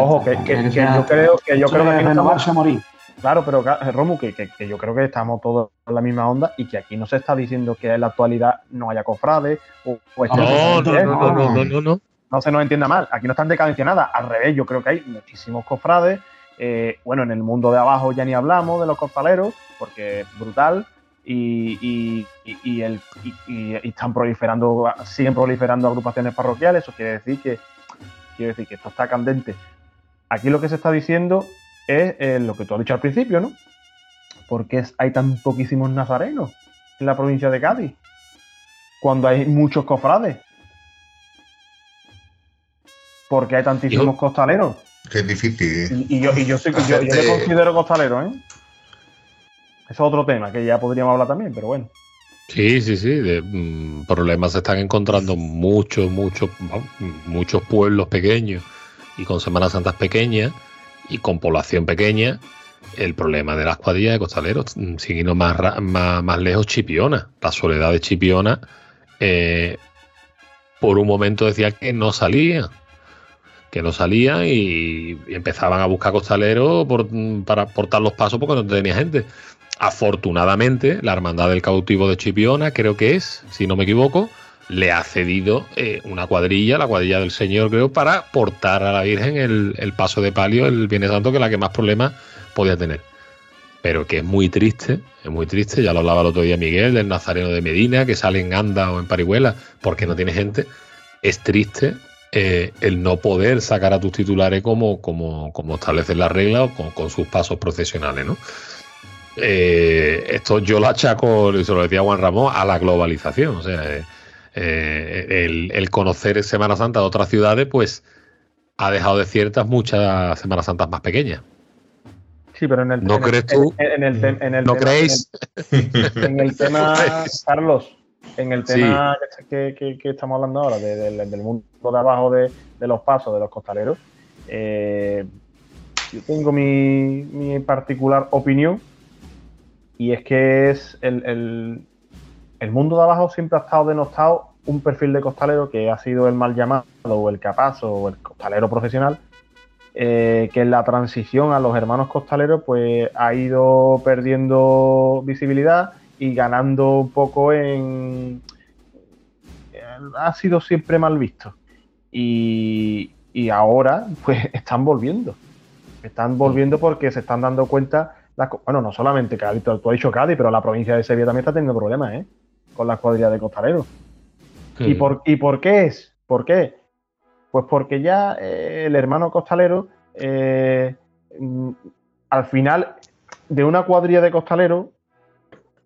Ojo, que, que- que ser- yo creo que yo creo que aquí estamos- a morir. Claro, pero Romu, que, que- que yo creo que estamos todos en la misma onda y que aquí no se está diciendo que en la actualidad no haya cofrades o, No, no, ¿eh? no, no, no, no, no, no. no se nos entienda mal, aquí no están decadencia nada, al revés, yo creo que hay muchísimos cofrades, eh, bueno, en el mundo de abajo ya ni hablamos de los costaleros, porque es brutal, y, y- y- el, y, están proliferando, siguen proliferando agrupaciones parroquiales, eso quiere decir que, quiere decir que esto está candente. Aquí lo que se está diciendo es eh, lo que tú has dicho al principio, ¿no? ¿Por qué hay tan poquísimos nazarenos en la provincia de Cádiz? Cuando hay muchos cofrades. porque hay tantísimos Yo- costaleros. Que es difícil. Y, y yo, y yo, soy- yo- yo me Hacerte- considero costalero, ¿eh? Es otro tema que ya podríamos hablar también, pero bueno. Sí, sí, sí. De, mm, problemas se están encontrando muchos, muchos, muchos pueblos pequeños y con Semanas Santas pequeñas y con población pequeña. El problema de las cuadrillas de costaleros, mm, irnos más, más, más lejos, Chipiona. La soledad de Chipiona, eh, por un momento decía que no salía. Que no salían y, empezaban a buscar costaleros por- para portar los pasos porque no tenía gente. Afortunadamente, la Hermandad del Cautivo de Chipiona, creo que es, si no me equivoco, le ha cedido eh, una cuadrilla, la cuadrilla del Señor, creo, para portar a la Virgen el, paso de palio, el Viernes Santo, que es la que más problemas podía tener. Pero que es muy triste, es muy triste, ya lo hablaba el otro día Miguel, del Nazareno de Medina, que sale en Anda o en Parihuela, porque no tiene gente. Es triste eh, el no poder sacar a tus titulares como, como, como establecen las reglas o con, con sus pasos profesionales, ¿no? Eh, esto yo lo achaco, se lo decía Juan Ramón, a la globalización. O sea, eh, eh, el, el conocer Semana Santa de otras ciudades, pues ha dejado desiertas muchas Semanas Santas más pequeñas. Sí, pero en el, ¿No en el- crees tú? En, en el, tem- en el ¿No tema- creéis? En el tema? Carlos, en el Sí. tema que, que- que estamos hablando ahora, de- del- del mundo de abajo de, de los pasos, de los costaleros, eh, yo tengo mi, mi particular opinión y es que es el, el- mundo de abajo siempre ha estado denostado un perfil de costalero que ha sido el mal llamado o el capazo o el costalero profesional eh, que en la transición a los hermanos costaleros pues ha ido perdiendo visibilidad y ganando un poco en eh, ha sido siempre mal visto. Y, y ahora pues están volviendo. Están volviendo porque se están dando cuenta bueno no solamente Cádiz tú, has dicho Cádiz pero la provincia de Sevilla también está teniendo problemas ¿eh? con las cuadrillas de costaleros ¿Y por, ¿Y por qué es? ¿Por qué? Pues porque ya eh, el hermano costalero, eh, mm, al final de una cuadrilla de costaleros,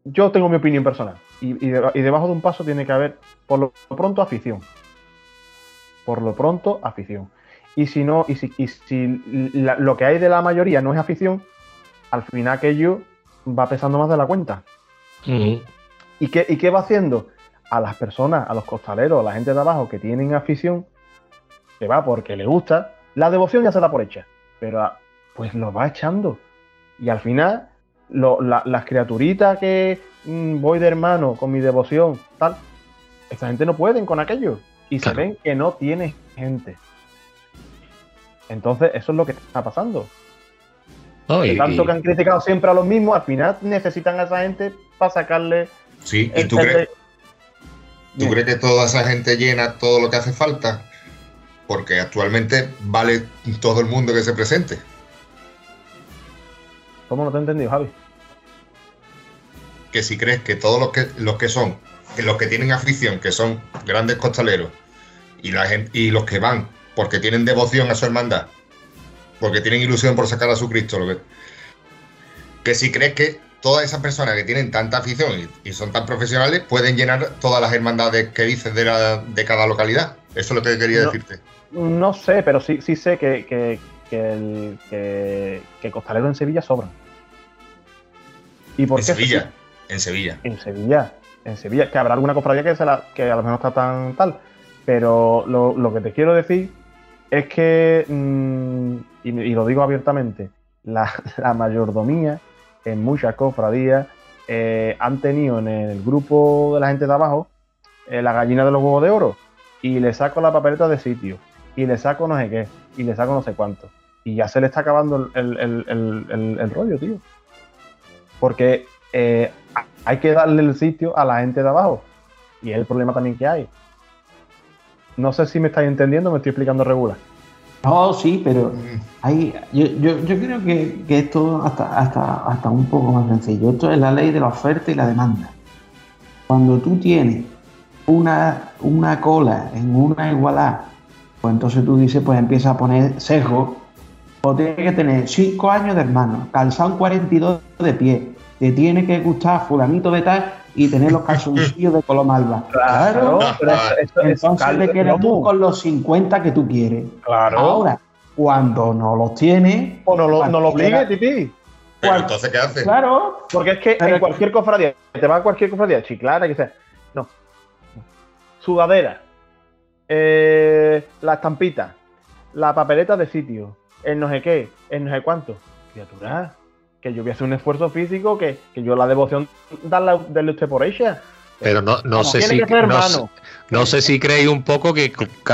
yo tengo mi opinión personal. Y, y de- y debajo de un paso tiene que haber, por lo pronto, afición. Por lo pronto, afición. Y si no, y si, y si la- lo que hay de la mayoría no es afición, al final aquello va pesando más de la cuenta. ¿Y, qué, ¿Y qué va haciendo? A las personas, a los costaleros, a la gente de abajo que tienen afición, que va porque le gusta, la devoción ya se da por hecha. Pero ah, pues lo va echando. Y al final, las criaturitas que mm, voy de hermano con mi devoción, tal, esta gente no pueden con aquello. Y se ven que no tiene gente. Entonces, eso es lo que está pasando. Tanto que han criticado siempre a los mismos, al final necesitan a esa gente para sacarle. Sí, ¿y tú crees, ¿tú crees que toda esa gente llena todo lo que hace falta? Porque actualmente vale todo el mundo que se presente. ¿Cómo no te he entendido, Javi? Que si crees que todos los que, los que son, que los que tienen afición, que son grandes costaleros, y, la gente, y los que van porque tienen devoción a su hermandad, porque tienen ilusión por sacar a su Cristo. Lo que, que si crees que todas esas personas que tienen tanta afición y, son tan profesionales pueden llenar todas las hermandades que dices de, de cada localidad. Eso es lo que quería decirte. No sé, pero sí, sí sé que, que, el, que, Costalero en Sevilla sobran. ¿Y por en Sevilla, en Sevilla. En Sevilla, en Sevilla. Que habrá alguna cofradía que, se la, que a lo mejor está tan tal. Pero lo, lo que te quiero decir es que, mm, y, lo digo abiertamente, la, mayordomía en muchas cofradías eh, han tenido en el grupo de la gente de abajo eh, la gallina de los huevos de oro y le saco la papeleta de sitio y le saco no sé qué y le saco no sé cuánto. Y ya se le está acabando el, rollo, tío. Porque eh, hay que darle el sitio a la gente de abajo. Y es el problema también que hay. No sé si me estáis entendiendo, me estoy explicando regular. No, sí, pero hay, yo, creo que, esto hasta, hasta, hasta un poco más sencillo. Esto es la ley de la oferta y la demanda. Cuando tú tienes una, una cola en una igualdad, pues entonces tú dices, pues empieza a poner sesgo. O tiene que tener 5 años de hermano, calzado 42 de pie, te tiene que gustar fulanito de tal y tener los calzoncillos de color malva. Claro, pero entonces te quedas tú con los 50 que tú quieres. Claro. Ahora, cuando no los tienes. O no lo, no lo obligue, titi. Pero entonces, ¿qué hace? Claro, porque es que en cualquier cofradía, te va a cualquier cofradía, chiclara, que sea. No. Sudadera. Eh, la estampita. La papeleta de sitio. El no sé qué. El no sé cuánto. Criatura que yo voy a hacer un esfuerzo físico que, yo la devoción darle, darle usted por ella. Pero no, no sé si no, sé si creéis un poco que,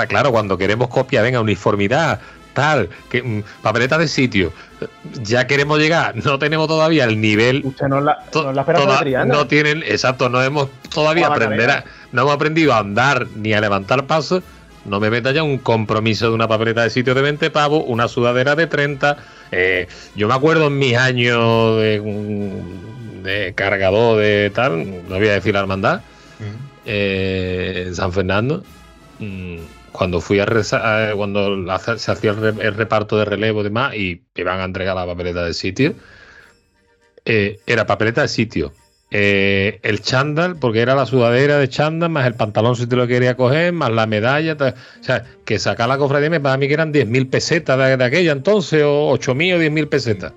claro, cuando queremos copia, venga, uniformidad, tal, que mm, papeleta de sitio, ya queremos llegar, no tenemos todavía el nivel. Usted no la, no, tienen, exacto, no hemos todavía aprender no hemos aprendido a andar ni a levantar pasos. No me meta ya un compromiso de una papeleta de sitio de 20 pavos, una sudadera de 30, eh, yo me acuerdo en mis años de, cargador de tal, no voy a decir la hermandad, eh, en San Fernando, mm, cuando fui a rezar, cuando se hacía el, reparto de relevo y demás y iban a entregar la papeleta de sitio, eh, era papeleta de sitio. El chándal, porque era la sudadera de chándal, más el pantalón si te lo quería coger, más la medalla. o sea, que sacar la cofradía me para mí que eran 10.000 pesetas de, aquella entonces, o 8.000 o 10.000 pesetas.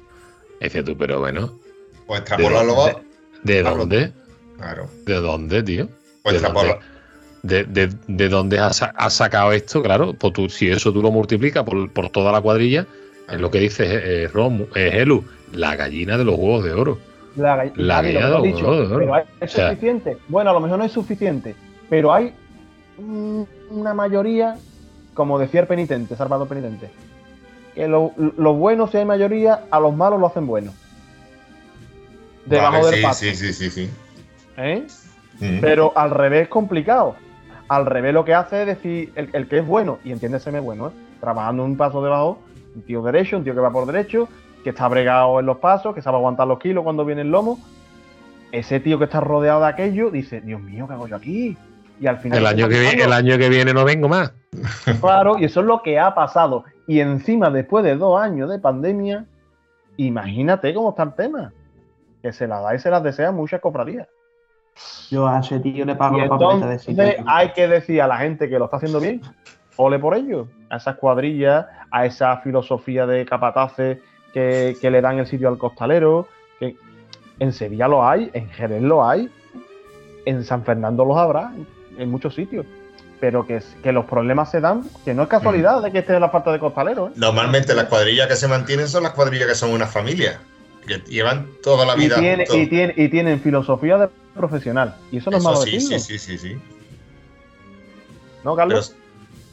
Decía tú, pero bueno. Pues extrapolarlo ¿De, dónde? Claro. ¿De dónde, tío? Pues ¿De dónde? De, dónde has, sacado esto? Claro, pues tú, si eso tú lo multiplicas por, toda la cuadrilla, es lo que dice eh, Rom, eh, la gallina de los huevos de oro. La, de oro. ¿Es suficiente? Bueno, a lo mejor no es suficiente, pero hay una mayoría como decía el penitente, Salvador Penitente, que los buenos, si hay mayoría, a los malos lo hacen buenos. Debajo del sí, Sí, sí, sí, ¿Eh? Pero al revés es complicado. Al revés lo que hace es decir, el, que es bueno, y entiéndeseme bueno, ¿eh? trabajando un paso debajo, un tío derecho, un tío que va por derecho, que está bregado en los pasos, que sabe aguantar los kilos cuando viene el lomo. Ese tío que está rodeado de aquello dice, Dios mío, ¿qué hago yo aquí? Y al final. El año, que viene, el año que viene no vengo más. Claro, y eso es lo que ha pasado. Y encima, después de dos años de pandemia, imagínate cómo está el tema. Que se la da y se las desea muchas cofradías. Yo a ese tío le pago la de sitio. Hay que decir a la gente que lo está haciendo bien, ole por ello. A esas cuadrillas, a esa filosofía de capataces que, le dan el sitio al costalero. Que En Sevilla lo hay, en Jerez lo hay, en San Fernando los habrá, en muchos sitios. Pero que, que los problemas se dan, que no es casualidad de que esté la falta de costaleros. ¿eh? Normalmente las cuadrillas que se mantienen son las cuadrillas que son una familia, que llevan toda la Y, vida. tiene- y, tiene- y tienen filosofía de profesional. Y eso no es malo sí, decirlo. sí, sí, sí, sí. ¿No, Carlos?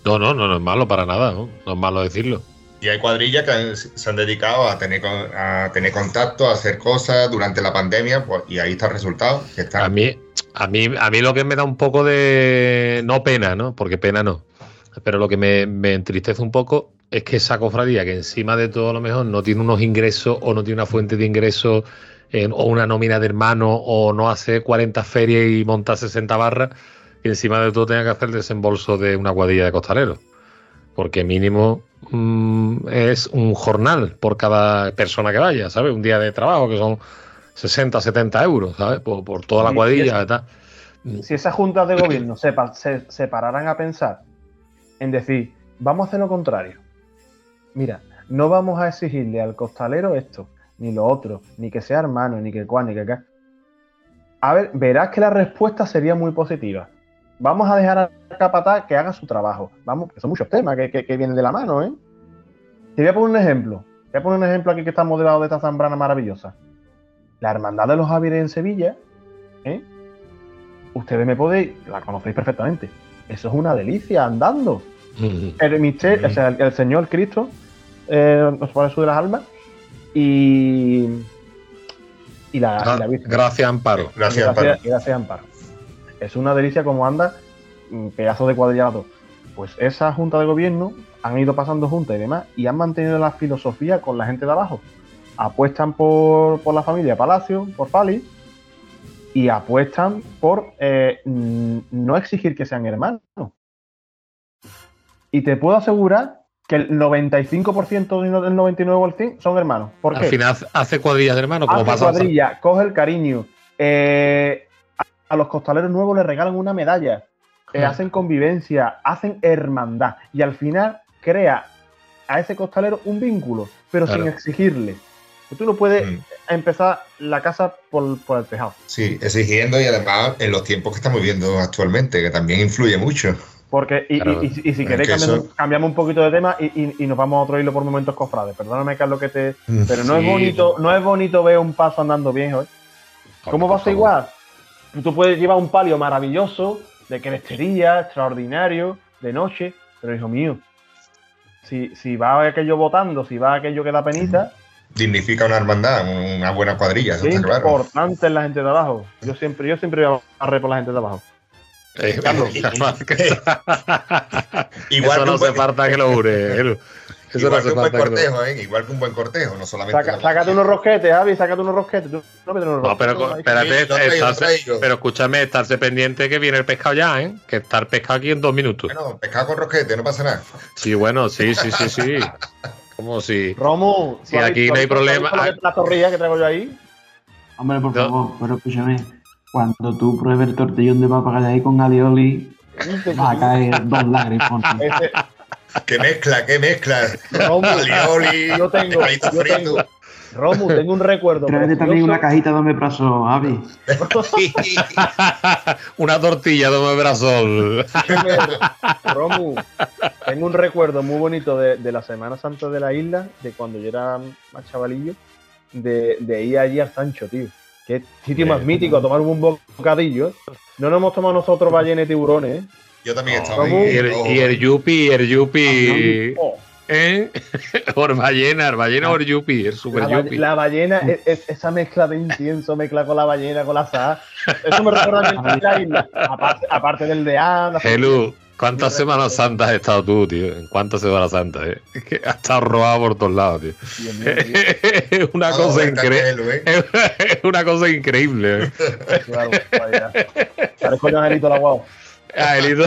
No, no, no, no es malo para nada, ¿no? No es malo decirlo. Y hay cuadrillas que se han dedicado a tener, a tener contacto, a hacer cosas durante la pandemia, pues, y ahí está el resultado. Que está, A mí, a mí, a mí lo que me da un poco de. No pena, ¿no? Porque pena no. Pero lo que me, entristece un poco es que esa cofradía, que encima de todo a lo mejor no tiene unos ingresos o no tiene una fuente de ingresos o una nómina de hermano o no hace 40 ferias y monta 60 barras, que encima de todo tenga que hacer el desembolso de una cuadrilla de costaleros. Porque mínimo mm, es un jornal por cada persona que vaya, ¿sabes? Un día de trabajo que son 60, 70 euros, ¿sabes? Por, por toda la cuadrilla y tal. si esas juntas de gobierno se, pa- se, se pararan a pensar en decir, vamos a hacer lo contrario. Mira, no vamos a exigirle al costalero esto, ni lo otro, ni que sea hermano, ni que cual, ni que acá. A ver, verás que la respuesta sería muy positiva. Vamos a dejar al capataz que haga su trabajo. Vamos, que son muchos temas que, que- que vienen de la mano, ¿eh? Te voy a poner un ejemplo. Te voy a poner un ejemplo aquí que está modelado de esta zambrana maravillosa. La Hermandad de los Javieres en Sevilla, ¿eh? ustedes me podéis, la conocéis perfectamente. Eso es una delicia andando. El misterio, o sea, el, el Señor Cristo eh, nos pone su de las almas y, y la, y la Virgen. Gracias, Amparo. Gracias, Gracias, Amparo. gracias, Amparo. Es una delicia como anda, un pedazo de cuadrillado. Pues esa junta de gobierno han ido pasando juntas y demás y han mantenido la filosofía con la gente de abajo. Apuestan por, por la familia Palacio, por Pali, y apuestan por eh, mm, no exigir que sean hermanos. Y te puedo asegurar que el 95% y no del 99% o el 100 son hermanos. ¿Por qué? Al final hace- cuadrillas de hermano, como hace pasa. cuadrilla, coge el cariño. eh, a, los costaleros nuevos les regalan una medalla. eh, hacen convivencia, hacen hermandad. Y al final crea a ese costalero un vínculo, pero sin exigirle. Tú no puedes Mm. empezar la casa por, por el tejado. Sí, exigiendo y además en los tiempos que estamos viviendo actualmente, que también influye mucho. Porque, y, Claro. y- y- y si queréis, que cambiamos, eso- cambiamos un poquito de tema y, nos vamos a otro hilo por momentos cofrades. Perdóname, Carlos, que te. Pero no es bonito, no es bonito ver un paso andando bien, ¿eh? ¿Cómo vas a igual? Tú puedes llevar un palio maravilloso, de crestería, extraordinario, de noche, pero hijo mío, si, si va aquello votando, si va aquello que da penita, Dignifica una hermandad, una buena cuadrilla, eso es está claro. importante en la gente de abajo. Yo siempre, yo siempre voy a barrer por la gente de abajo. Eh, Carlos. Igual Eso que no buen- falta que lo jure. Eso no Igual hace que un buen que cortejo, ¿eh? Igual que un buen cortejo, no solamente. Saca- sácate unos rosquetes, Javi, sácate unos rosquetes. Tú no unos No, pero espérate, estarse- pero escúchame, estarse pendiente que viene el pescado ya, ¿eh? Que está el pescado aquí en dos minutos. Bueno, pescado con rosquete, no pasa nada. Sí, bueno, sí, sí, sí, sí. Como si. ¿tú has aquí no hay problema. es La torrilla que traigo yo ahí. Hombre, por No. favor, pero escúchame. Cuando tú pruebes el tortillón de papa ahí con alioli, va a caer dos lágrimas. ¡Qué mezcla, qué mezcla! Romu, Alioli, yo tengo, yo tengo, Romu, tengo un recuerdo. Tráete también una cajita de omeprazol, Javi. Una tortilla de omeprazol. Romu, tengo un recuerdo muy bonito de, de la Semana Santa de la isla, de cuando yo era más chavalillo, de, de ir allí al Sancho, tío. Qué sitio más mítico, a tomar un bocadillo. No nos hemos tomado nosotros ballenas y tiburones, ¿eh? Yo también estaba ¿Cómo? Y ahí. el, y el yupi, el yupi. Oh, ¿Eh? Or ballena, el ballena or yupi, el la, super ba- yupi. la ballena, es, es- esa mezcla de incienso, mezcla con la ballena, con la sal. Eso me recuerda a mí la isla. Aparte, aparte del de Ana. Hello, ¿cuántas Semanas Santas has estado tú, tío? ¿En cuántas Semanas Santas, eh? Es que has estado robado por todos lados, tío. Dios mío, tío. Es una Vamos a cosa increíble. Candelo, ¿eh? Es una cosa increíble. eh. Claro, vaya. Parezco yo Angelito la guau. Angelito.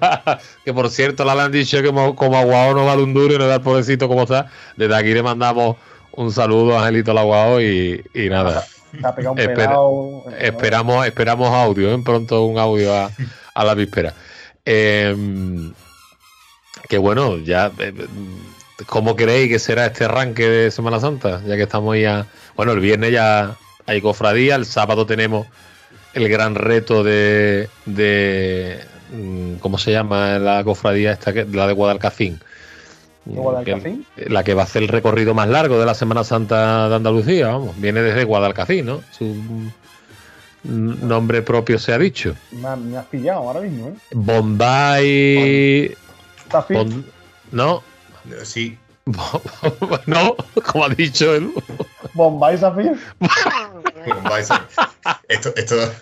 que por cierto, le han dicho que como, como Aguao no vale un duro y no da el pobrecito como está. Desde aquí le mandamos un saludo a Angelito Laguao y, y nada. Se ha pegado un Espera, pelado. Esperamos, esperamos audio, ¿eh? pronto un audio a, a la víspera. Eh, que bueno, ya. eh, ¿Cómo creéis que será este arranque de Semana Santa? Ya que estamos ya. Bueno, el viernes ya hay cofradía. El sábado tenemos el gran reto de, de mm, ¿cómo se llama la cofradía esta, que- la de Guadalcacín? ¿De Guadalcacín? Que- la que va a hacer el recorrido más largo de la Semana Santa de Andalucía, vamos, viene desde Guadalcacín, ¿no? Su mm, nombre propio se ha dicho. Me, ha- me has pillado ahora mismo, ¿eh? Bombay. No, Sí, no, como ha dicho él. Bombay Zafir. vais a- esto, esto,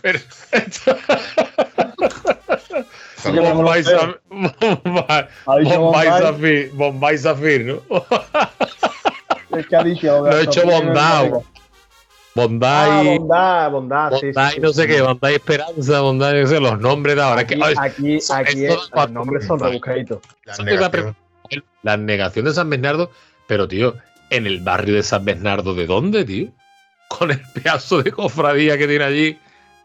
Bombay, Bombay, Bombay Bombay. Zafir, Bombay Zafir, ¿no? Es que ha dicho. Lo he hecho bondao. código. Ah, Bombay, bondad, bondad. sí, Bombay, sí, no sí, sé sí. qué, Bombay Esperanza, Bombay, no sé, los nombres de ahora. Es Aquí, que, ay, aquí, aquí da los nombres son rebuscaditos. La negación. De San Bernardo, pero tío, en el barrio de San Bernardo, ¿de dónde, tío? Con el pedazo de cofradía que tiene allí,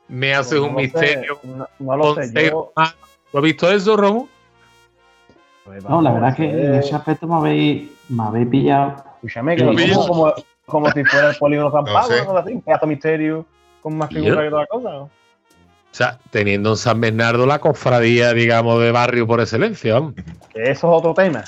me haces Pues No un sé, misterio. No, no lo sé. con seis Yo, romanos. ¿Lo has visto eso, Romo? pues No, la verdad que en ese aspecto me habéis, me habéis pillado. Escúchame, que lo como, como si fuera el polígono San No Pablo, sé. o algo así, un pedazo de misterio con más Pillo. figura que toda cosa. O sea, teniendo en San Bernardo la cofradía, digamos, de barrio por excelencia, eso es otro tema.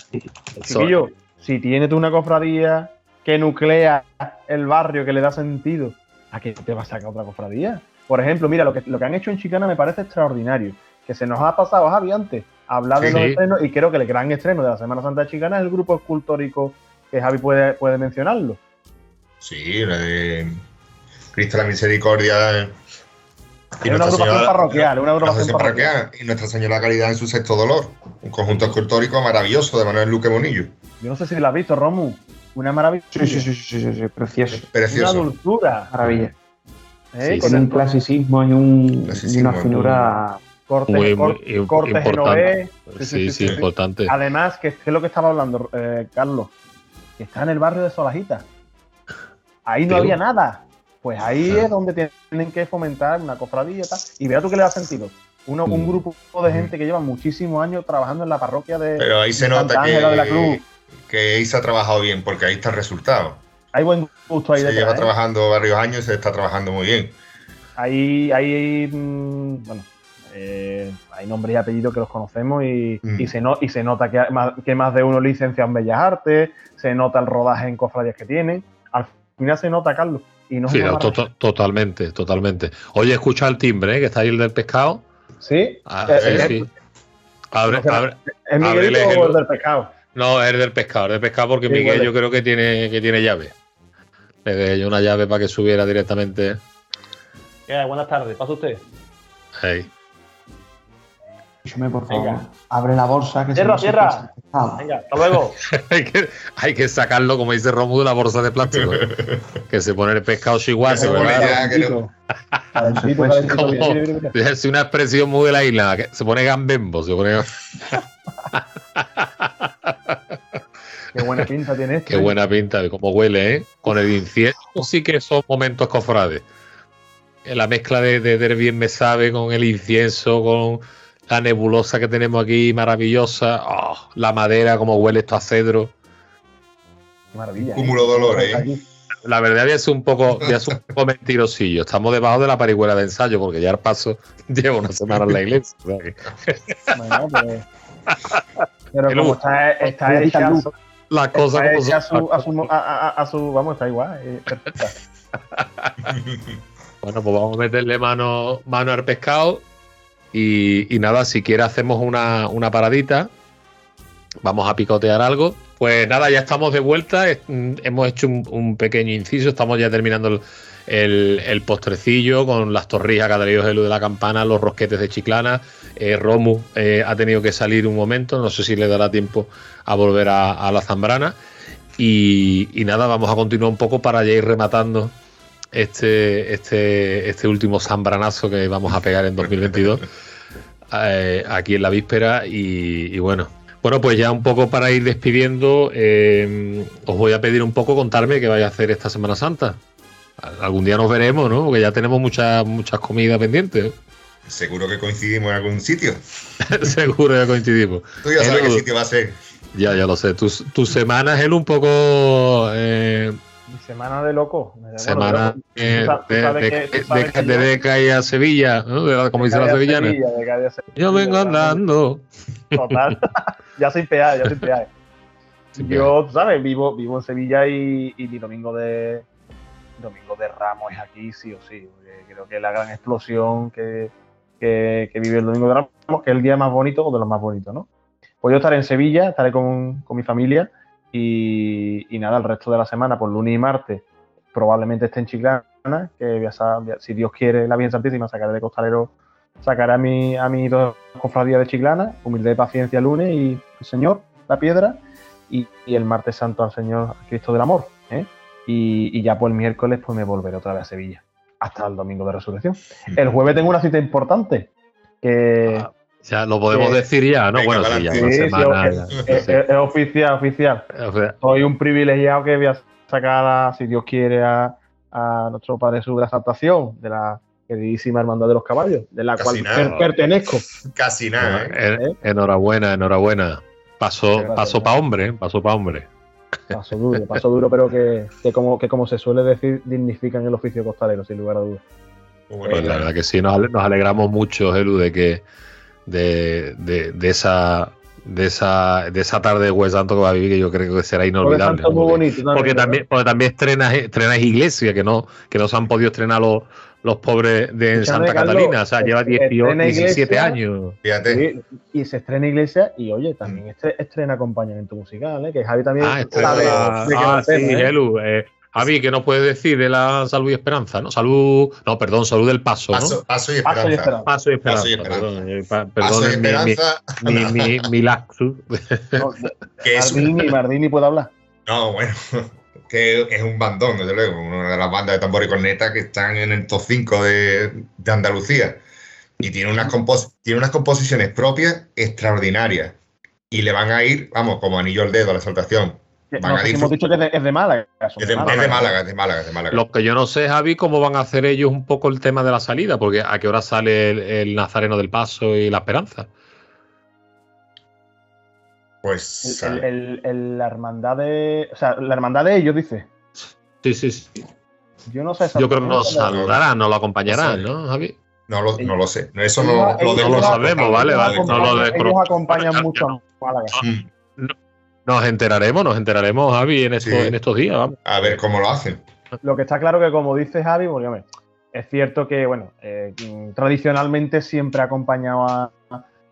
Chiquillo, si tienes tú una cofradía que nuclea el barrio, que le da sentido, ¿a qué te vas a sacar otra cofradía? Por ejemplo, mira, lo que, lo que han hecho en Chicana me parece extraordinario. Que se nos ha pasado, Javi, antes, hablar de Sí, los sí. estrenos, y creo que el gran estreno de la Semana Santa de Chicana es el grupo escultórico que Javi puede, puede mencionarlo. Sí, la de Cristo la Misericordia. Es una agrupación parroquial, una agrupación parroquial. parroquial. Y Nuestra Señora de la Caridad en su sexto dolor. Un conjunto escultórico maravilloso de Manuel Luque Bonillo. Yo no sé si la has visto, Romu. Una maravilla. Sí, sí, sí, sí, sí, sí, sí, precioso. Una Precioso. dulzura. Maravilla. ¿eh? Sí, Con un clasicismo y, un, y Clasicismo, una finura. corte, Muy, cor- muy im- corte importante. genovés. Sí, sí, importante. Además, que, que es lo que estaba hablando, eh, Carlos, que está en el barrio de Solajita. Ahí no Pero- había nada. Pues ahí Claro. es donde tienen que fomentar una cofradía y tal. Y vea tú que le da sentido. Uno, Un Mm. grupo de gente que lleva muchísimos años trabajando en la parroquia de Pero ahí se nota Ángela de la que, Cruz. que ahí se ha trabajado bien, porque ahí está el resultado. Hay buen gusto ahí Se detrás. lleva ¿eh? trabajando varios años y se está trabajando muy bien. Ahí, ahí, mm, bueno, eh, hay nombres y apellidos que los conocemos y, Mm. y se, no- y se nota que más, que más de uno licencia en Bellas Artes, se nota el rodaje en cofradías que tienen. Al final se nota, Carlos. Y no Sí, no, to- totalmente, totalmente. Oye, escucha el timbre, ¿eh? que está ahí el del pescado. Sí, Ah, Eh, eh, sí. Abre, abre. ¿es ábrele o el- el del pescado? No, es del pescado, es del pescado porque Sí, Miguel huele. yo creo que tiene, que tiene llave. Le dejé yo una llave para que subiera directamente. buenas tardes, pasa usted. ahí. Escúchame, por favor. Venga. Abre la bolsa que Cierra, se cierra. Venga, hasta luego. hay, que, hay que sacarlo, como dice Romu, de la bolsa de plástico. ¿eh? que se pone el pescado Que se. Es una expresión muy de la isla, que se pone gambembo, se pone... Qué buena pinta tiene esto. Qué ¿eh? buena pinta, de cómo huele, ¿eh? Con el incienso sí que son momentos cofrades. La mezcla de, de del bien me sabe con el incienso, con la nebulosa que tenemos aquí, maravillosa. Oh, la madera, como huele esto a cedro. Qué maravilla. Cúmulo de olores, ¿eh? La verdad voy a ser un poco, voy a ser un poco mentirosillo. Estamos debajo de la parihuela de ensayo, porque ya al paso llevo una semana en la iglesia. Bueno, pero, pero El como está, está hecha, quita a luz. su, Las cosas está como hecha a son. su, a su, a- a- a su- vamos, está igual. eh, perfecta. Bueno, pues vamos a meterle mano, mano al pescado. Y, nada, si quiere hacemos una, una paradita. Vamos a picotear algo. Pues nada, ya estamos de vuelta. mm, Hemos hecho un, pequeño inciso. Estamos ya terminando el, postrecillo con las torrijas que ha traído Gelu de la campana, los rosquetes de chiclana. Eh, Romu eh, ha tenido que salir un momento. No sé si le dará tiempo a volver a, a la zambrana. Y, y nada, vamos a continuar un poco para ya ir rematando este, este, este último zambranazo que vamos a pegar en 2022 eh, aquí en la víspera y, y bueno. Bueno, pues ya un poco para ir despidiendo, eh, os voy a pedir un poco contarme qué vais a hacer esta Semana Santa. Algún día nos veremos, ¿no? Porque ya tenemos muchas muchas comidas pendientes. Seguro que coincidimos en algún sitio. Seguro ya coincidimos. Tú ya sabes qué sitio va a ser. Ya, ya lo sé. Tu, tu semana es un poco eh, semana de loco. Semana eh, de, de, de, calle a Sevilla, ¿no? De la- como de dice la sevillana. Yo vengo andando. Total. ya sin peaje, ya sin peaje. Yo, tú sabes, vivo, vivo en Sevilla y, y mi domingo de domingo de Ramos es aquí sí o sí. porque creo que la gran explosión que, que, que vive el domingo de Ramos, que es el día más bonito o de los más bonitos, ¿no? Pues yo estaré en Sevilla, estaré con, con mi familia y, y nada, el resto de la semana, por lunes y martes, probablemente esté en Chiclana, que voy a sa- voy a- si Dios quiere, la Virgen Santísima, sacaré de costalero, sacaré a mi, a mis dos cofradías de Chiclana, humildad y paciencia lunes y el Señor, la piedra, y, y el martes santo al Señor Cristo del Amor. ¿eh? Y, y ya por el miércoles pues me volveré otra vez a Sevilla, hasta el domingo de resurrección. El jueves tengo una cita importante, que Ah, Ya lo podemos Eh, decir ya, ¿no? bueno, sí, ya sí, una sí, semana. es, ya, es- sí. es- es oficial, oficial. O sea, Soy un privilegiado que voy a sacar, a, si Dios quiere, a, a nuestro Padre Jesús de la de la queridísima Hermandad de los Caballos, de la Casi cual nada. per- pertenezco. Casi nada. ¿eh? en- enhorabuena, enhorabuena. Paso, paso para hombre, ¿eh? paso para hombre. Paso duro, paso duro, pero que, que como, que como se suele decir, dignifican el oficio costalero, sin lugar a dudas. Bueno, Pues la verdad que sí, nos, ale- nos alegramos mucho, Gelu, de que de, de, de esa de esa de esa tarde de Jueves Santo que va a vivir, que yo creo que será Porque inolvidable. ¿no? muy Porque- bonito también, porque también, porque también estrenas, estrenas iglesia, que no, que no se han podido estrenar los, los pobres de en Santa Carlos, Catalina. O sea, lleva estrena 18, 17 iglesia, años. Fíjate. Y se estrena iglesia y oye, también estre- estrena acompañamiento musical, ¿eh? que Javi también Ah, estrena sabe ah, el sí, ¿eh? Eh, Javi, ¿qué nos puedes decir de la salud y esperanza? ¿no? Salud, no, perdón, salud del paso, ¿no? Paso, y Paso y esperanza. Paso y esperanza. Paso y esperanza. Perdón, eh, pa- Paso y mi- mi- esperanza. mi, mi, mi. No, es un- Mardini, Mardini puede hablar. No, bueno, que es un bandón, desde luego, una de las bandas de tambor y corneta que están en el top 5 de, de Andalucía. Y tiene unas, compos- tiene unas composiciones propias extraordinarias. Y le van a ir, vamos, como anillo al dedo a la exaltación. No a sé si disfr- hemos dicho que es de, es de Málaga. son Es de, es de Málaga, es de Málaga, es de Málaga. Lo que yo no sé, Javi, cómo van a hacer ellos un poco el tema de la salida, porque a qué hora sale el, el Nazareno del Paso y la Esperanza. Pues El, el- el- la hermandad de. O sea, la hermandad de ellos, dice. Sí, sí, sí. Yo no sé Yo creo que nos saludarán, nos lo acompañarán, No sé. ¿no, Javi? no, lo, no lo sé. Eso Ellos- no, ellos- lo no lo sabemos, vale, ellos vale, no lo acompañan- mucho a Málaga. Mm, Nos enteraremos, nos enteraremos, Javi, en estos, Sí. en estos días, vamos. A ver cómo lo hacen. Lo que está claro que, como dice Javi, hombre, es cierto que, bueno, eh, tradicionalmente siempre ha acompañado a,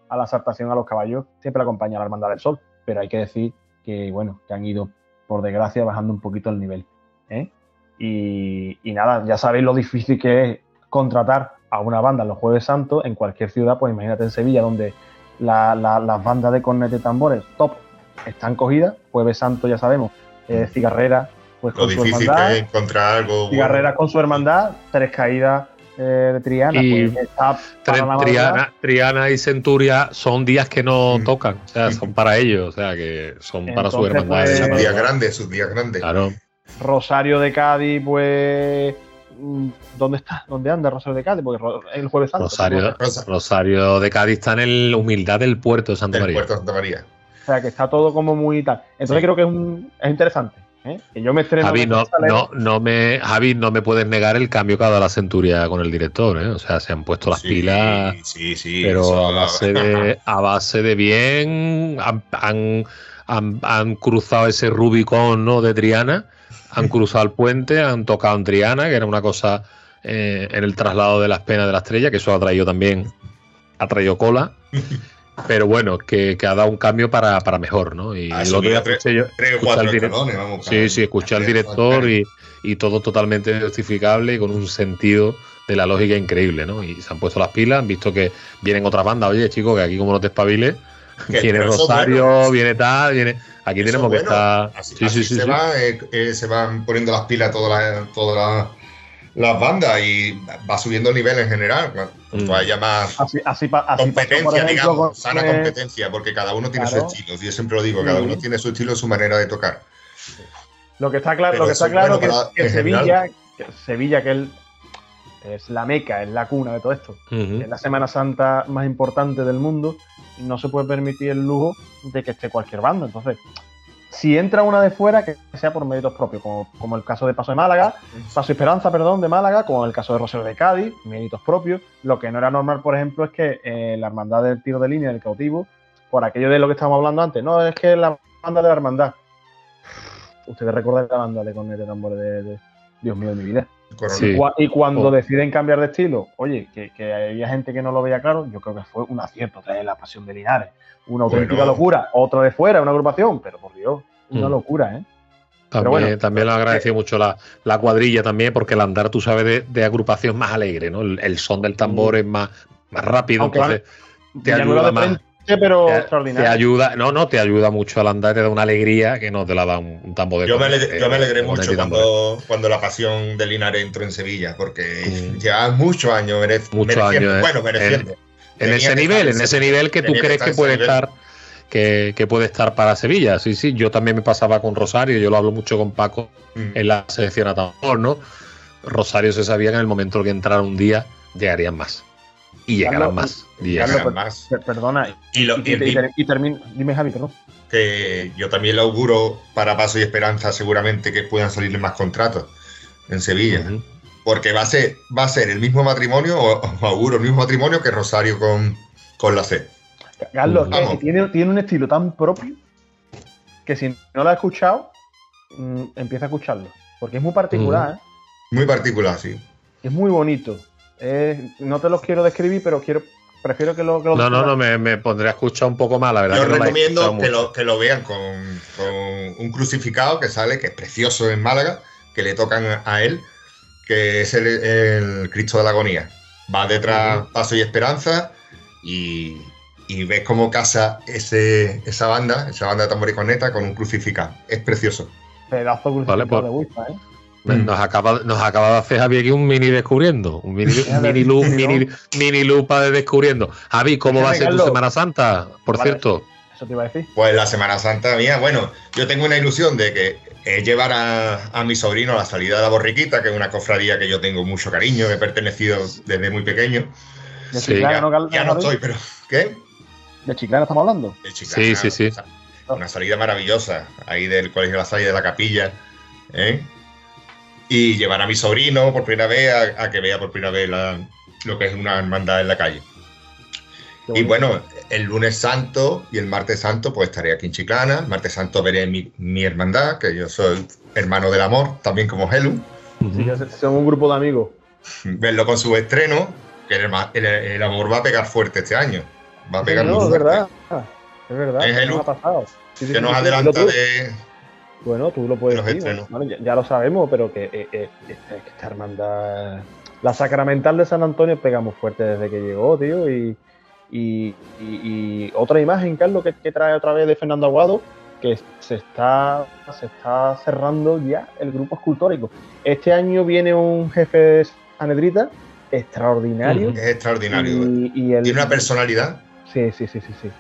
a la exaltación a los caballos, siempre acompaña a la Hermandad del Sol, pero hay que decir que, bueno, que han ido, por desgracia, bajando un poquito el nivel. ¿eh? Y, y nada, ya sabéis lo difícil que es contratar a una banda en los Jueves Santos en cualquier ciudad, pues imagínate en Sevilla, donde la- la- las bandas de cornetes y tambores top están cogidas, Jueves Santo ya sabemos, eh, Cigarrera, pues Lo con su hermandad, que es encontrar algo. bueno. Cigarrera con su hermandad, tres caídas eh, de Triana, Y pues está Triana, y Centuria son días que no Mm. tocan, o sea, son para ellos, o sea, que son para su Entonces, hermandad. pues, Sus días grandes, sus días grandes. Claro. Rosario de Cádiz, pues. mm, ¿Dónde está? ¿Dónde anda Rosario de Cádiz? Porque el jueves santo. Rosario, Rosa- Rosario de Cádiz está en el humildad del puerto de Santa del María. puerto de Santa María. O sea, que está todo como muy tal. Entonces Sí. creo que es, un, es interesante. ¿eh? Que yo me estreno. Javi, no, no, no me, Javi, no me puedes negar el cambio que ha dado la Centuria con el director, ¿eh? O sea, se han puesto las Sí, pilas, Sí, sí. pero eso- a base de, a base de bien, han, han, han- han cruzado ese Rubicón ¿no? de Triana, han cruzado el puente, han tocado en Triana, que era una cosa eh, en el traslado de las penas de la estrella, que eso ha traído también, ha traído cola. Pero bueno, que, que ha dado un cambio para, para mejor, ¿no? Y el otro día tres- yo- Tres cuatro escalones, vamos. Sí, sí, escuché al director y, y todo totalmente justificable y con un sentido de la lógica increíble, ¿no? Y se han puesto las pilas, han visto que vienen otras bandas, oye, chicos, que aquí como no te espabiles, viene Rosario, bueno. viene tal, viene... Aquí Eso tenemos que estar... Así, sí, así sí, se, sí. Va, eh, eh, se van poniendo las pilas todas las, todas las, las bandas y va subiendo el nivel en general. Cuanto Mm. haya más Así, así, pa- así pasó, competencia, ejemplo, digamos, con, sana eh, competencia, porque cada uno tiene claro. su estilo. Yo siempre lo digo, cada uno tiene su estilo, su manera de tocar. Lo que está claro, Pero lo que está es claro bueno que, para- que en Sevilla, que Sevilla, que el- es la meca, es la cuna de todo esto. Ujú. es la Semana Santa más importante del mundo, no se puede permitir el lujo de que esté cualquier banda. Entonces, si entra una de fuera, que sea por méritos propios, como, como el caso de Paso de Málaga, Paso Esperanza, perdón, de Málaga, como el caso de Rosario de Cádiz, méritos propios. Lo que no era normal, por ejemplo, es que eh, la hermandad del tiro de línea del cautivo, por aquello de lo que estábamos hablando antes, no, es que la banda de la hermandad. Ustedes recuerdan la banda de cornet de tambores de, de- Dios mío de mi vida. Sí. Y cua- Y cuando Oh. deciden cambiar de estilo, oye, que, que había gente que no lo veía claro, yo creo que fue un acierto traer la pasión de Linares. Una auténtica Bueno. locura. Otra de fuera, una agrupación, pero Dios, una Mm. locura, ¿eh? También, bueno, también lo ha agradecido mucho la, la cuadrilla también, porque el andar, tú sabes, de, de agrupación más alegre, ¿no? El, el son del tambor es más, más rápido, Aunque entonces te Villanueva ayuda de más. frente, pero Te, te extraordinario. ayuda, no, no, te ayuda mucho al andar, te da una alegría que no te la da un, un tambor de Yo me, alegre- yo me eh, alegré cornet mucho cuando, cuando la pasión de Linares entró en Sevilla, porque Mm. lleva muchos años, mereciendo. años, ¿eh? Bueno, mereciendo. En Tenía ese nivel, en ese nivel que tú crees estar que puede nivel. estar, que, que puede estar para Sevilla. Sí, sí, yo también me pasaba con Rosario, yo lo hablo mucho con Paco Mm. en la selección a tambor, ¿no? Rosario se sabía que en el momento que entrara un día llegarían más. Y llegarán más. Y llegarán. Carlos, más. Per- Perdona, Y, lo- y, y- y- y- y termino. Dime, Javi, perdón. que yo también le auguro para Paso y Esperanza seguramente que puedan salirle más contratos en Sevilla. Porque va a ser, va a ser el mismo matrimonio, o, o auguro el mismo matrimonio que Rosario con, con la C. Carlos, que tiene, tiene un estilo tan propio que si no lo has escuchado, mm, empieza a escucharlo. Porque es muy particular, ¿eh? Muy particular, sí. es muy bonito. Es- no te los quiero describir, pero quiero prefiero que lo. Que lo No, no, no, me, me pondré a escuchar un poco más, la verdad. Yo que no recomiendo que lo, que lo vean con, con un crucificado que sale, que es precioso en Málaga, que le tocan a él, que es el, el Cristo de la Agonía. Va detrás Paso y Esperanza y, y ves cómo casa ese, esa banda, esa banda de tambor y corneta con un crucificado. Es precioso. Pedazo Vale, pues- de Wi-Fi, ¿eh? Nos acaba, nos acaba de hacer Javi aquí un mini descubriendo. Un mini, mini, mini, mini lupa de descubriendo. Javi, ¿cómo va a ser tu. Semana Santa? Por Vale. cierto. Eso te iba a decir. Pues la Semana Santa mía, bueno, yo tengo una ilusión de que es llevar a, a mi sobrino a la salida de la borriquita, que es una cofradía que yo tengo mucho cariño, que he pertenecido desde muy pequeño. Sí, Ya, ya no estoy, pero ¿qué? De Chiclana estamos hablando. De Chiclana, Sí, sí, sí. o sea, Una salida maravillosa, ahí del Colegio de la Salle de la Capilla. ¿eh? Y llevar a mi sobrino por primera vez a, a que vea por primera vez la- lo que es una hermandad en la calle. Y bueno, el lunes santo y el martes santo, pues estaré aquí en Chiclana. El martes santo veré mi, mi hermandad, que yo soy hermano del amor, también como Helu. Sí, son un grupo de amigos. Verlo con su estreno, que el, ma- el- el amor va a pegar fuerte este año. Va a pegar no, muy es verdad. Es verdad. Es ¿qué Helu. nos ha pasado? Sí, sí, Que nos adelanta de. Bueno, tú lo puedes decir. bueno, ya, ya lo sabemos, pero que eh, eh, esta, esta hermandad. La sacramental de San Antonio pegamos fuerte desde que llegó, tío. Y, y, y- y otra imagen, Carlos, que, que trae otra vez de Fernando Aguado, que se está, se está cerrando ya el grupo escultórico. Este año viene un jefe de Sanedrita extraordinario. Es extraordinario. y, y el, Tiene una personalidad. Sí, sí, sí, sí, sí.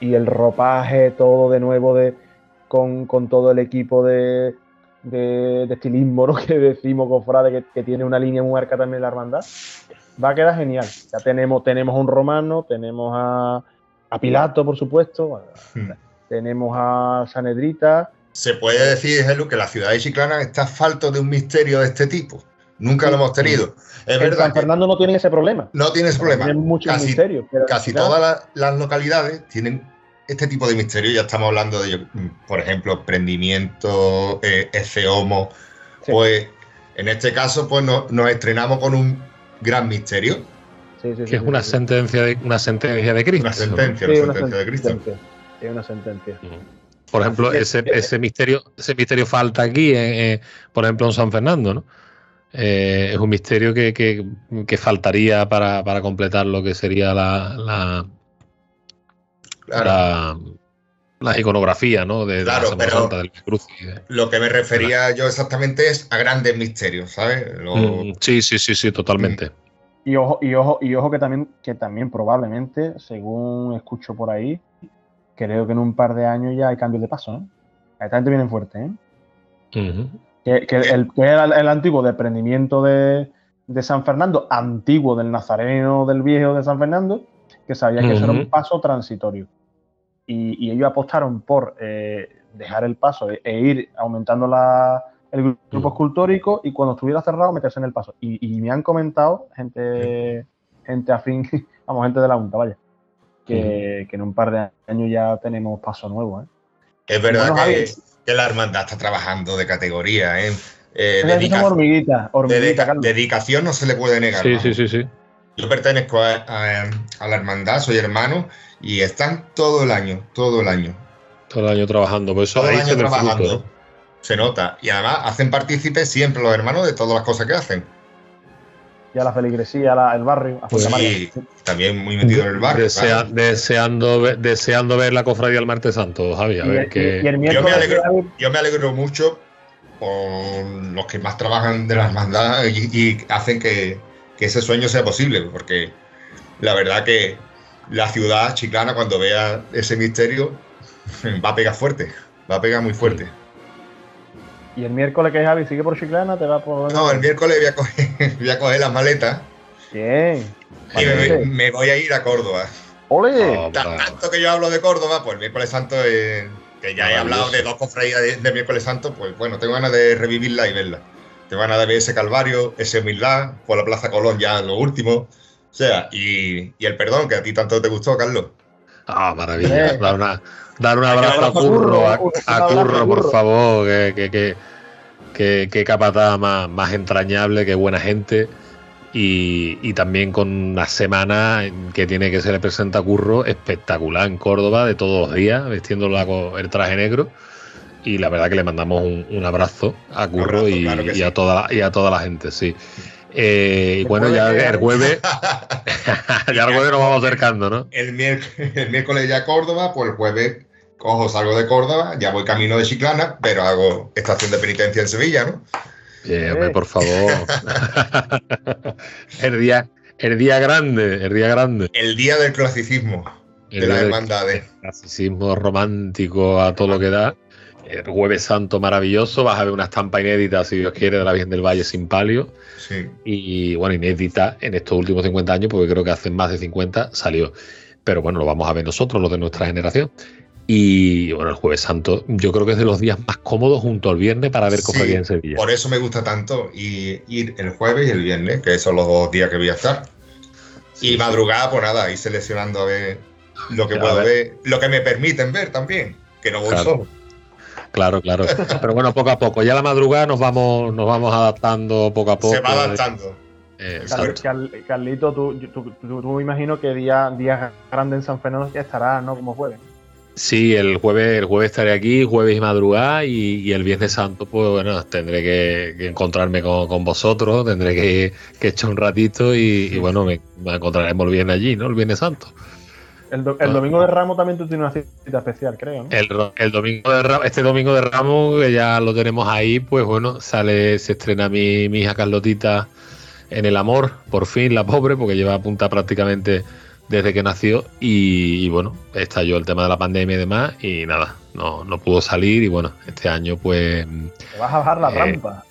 Y el ropaje, todo de nuevo de con, con todo el equipo de, de, de estilismo ¿no? que decimos, cofrade, que, que tiene una línea muy arca también la hermandad. Va a quedar genial. Ya tenemos, tenemos a un romano, tenemos a, a Pilato, por supuesto, Hmm. tenemos a Sanedrita. Se puede decir, Helu, que la ciudad de Chiclana está falto de un misterio de este tipo. Nunca lo hemos tenido. Es En verdad San Fernando no tiene ese problema. no tiene ese problema. Tienen muchos Casi, misterios. pero casi todas la- las localidades tienen este tipo de misterio. Ya estamos hablando de, por ejemplo, prendimiento, eh, ese homo. Sí. Pues en este caso, pues no- nos estrenamos con un gran misterio. Sí, sí, sí, Que es sí, una sí. sentencia de, una sentencia de Cristo. Una sentencia, una sentencia de Cristo. Sí, una sentencia. Por ejemplo, ese misterio, ese misterio falta aquí, eh, eh, por ejemplo, en San Fernando, ¿no? Eh, es un misterio que, que- que faltaría para, para completar lo que sería la, la, Claro. la, la iconografía, ¿no? De, de Claro, la Semana pero- Santa del Cruz. Lo que me refería yo exactamente es a grandes misterios, ¿sabes? Lo- Mm, sí, sí, sí, sí, totalmente. Y ojo, y ojo, y ojo que también, que también probablemente, según escucho por ahí, creo que en un par de años ya hay cambios de paso, ¿eh? Esta gente viene fuerte, ¿eh? Que, que el, que era el, antiguo desprendimiento de, de San Fernando, antiguo del Nazareno del Viejo de San Fernando, que sabía que eso era un paso transitorio. Y, y ellos apostaron por eh, dejar el paso e, e ir aumentando la, el grupo escultórico y cuando estuviera cerrado meterse en el paso. Y, me han comentado gente, gente afín, vamos, gente de la Junta, vaya, que, en un par de años ya tenemos paso nuevo. ¿eh? Es verdad que, la hermandad está trabajando de categoría. ¿eh? Eh, dedicación no se le puede negar. Sí, sí, sí, sí. Yo pertenezco a, la hermandad, soy hermano y están todo el año, todo el año. Todo el año trabajando, por eso todo el año trabajando. Se nota. Y además hacen partícipes siempre los hermanos de todas las cosas que hacen. Y a la feligresía, el barrio. A pues sí, también muy metido en el barrio. deseando, deseando ver la cofradía del martes santo, Javi. A ver que... yo, me alegro, yo me alegro mucho por los que más trabajan de la hermandad y, hacen que, ese sueño sea posible, porque la verdad que la ciudad chiclana cuando vea ese misterio va a pegar fuerte, va a pegar muy fuerte. ¿Y el miércoles que es Javi sigue por Chiclana? ¿Te va por.? No, el miércoles voy a coger, voy a coger las maletas. Bien. Y me, voy a ir a Córdoba. ¡Ole! Oh, tanto que yo hablo de Córdoba, pues el miércoles santo, que ya he hablado de dos cofradías de, miércoles santo, pues bueno, tengo ganas de revivirla y verla. Tengo ganas de ver ese calvario, ese humildad, por la Plaza Colón ya lo último. O sea, y, y el perdón que a ti tanto te gustó, Carlos. Ah, maravilla. Dar, una, dar un abrazo a Curro, a, Curro, por favor, que, que, que, que, capataz más, más entrañable, que buena gente. Y, y, también con una semana que tiene que se le presenta a Curro espectacular en Córdoba de todos los días, vistiendo el traje negro. Y la verdad que le mandamos un, abrazo a Curro y, y, a toda y a toda la gente, sí. Eh, y bueno, ya el jueves, ya el jueves nos vamos acercando, ¿no? El miércoles, el miércoles ya Córdoba, pues el jueves cojo, salgo de Córdoba, ya voy camino de Chiclana, pero hago estación de penitencia en Sevilla, ¿no? Bien, hombre, por favor. el día, el día grande, el día grande. El día del clasicismo, de las hermandades. Clasicismo romántico a todo lo que da. El jueves santo maravilloso, vas a ver una estampa inédita, si Dios quiere, de la Virgen del Valle sin palio. Sí. Y bueno, inédita en estos últimos 50 años, porque creo que hace más de 50 salió. Pero bueno, lo vamos a ver nosotros, los de nuestra generación. Y bueno, el Jueves Santo, yo creo que es de los días más cómodos junto al viernes para ver sí, en Sevilla. Por eso me gusta tanto y ir el jueves y el viernes, que son los dos días que voy a estar. y madrugada, pues nada, ir seleccionando a ver lo que puedo ver. lo que me permiten ver también, que no voy solo. Claro, claro. Pero bueno, poco a poco. Ya la madrugada nos vamos, nos vamos adaptando poco a poco. Se va adaptando. Eh, Carlito, tú, me imagino que día, día grande en San Fernando ya estará, ¿no? Como jueves. Sí, el jueves, el jueves estaré aquí, jueves y madrugada, y, el Viernes Santo, pues bueno, tendré que, encontrarme con, vosotros, tendré que, echar un ratito y, bueno, me, encontraremos bien allí, ¿no? El Viernes Santo. El, domingo de Ramos también tú tienes una cita especial, creo. ¿no? El, domingo de Ramos, este domingo de Ramos, que ya lo tenemos ahí, pues bueno, sale, se estrena mi, mi hija Carlotita en el amor, por fin, la pobre, porque lleva a punta prácticamente desde que nació. Y, bueno, estalló el tema de la pandemia y demás, y nada, no, no pudo salir. Y bueno, este año, pues. vas a bajar la eh, rampa.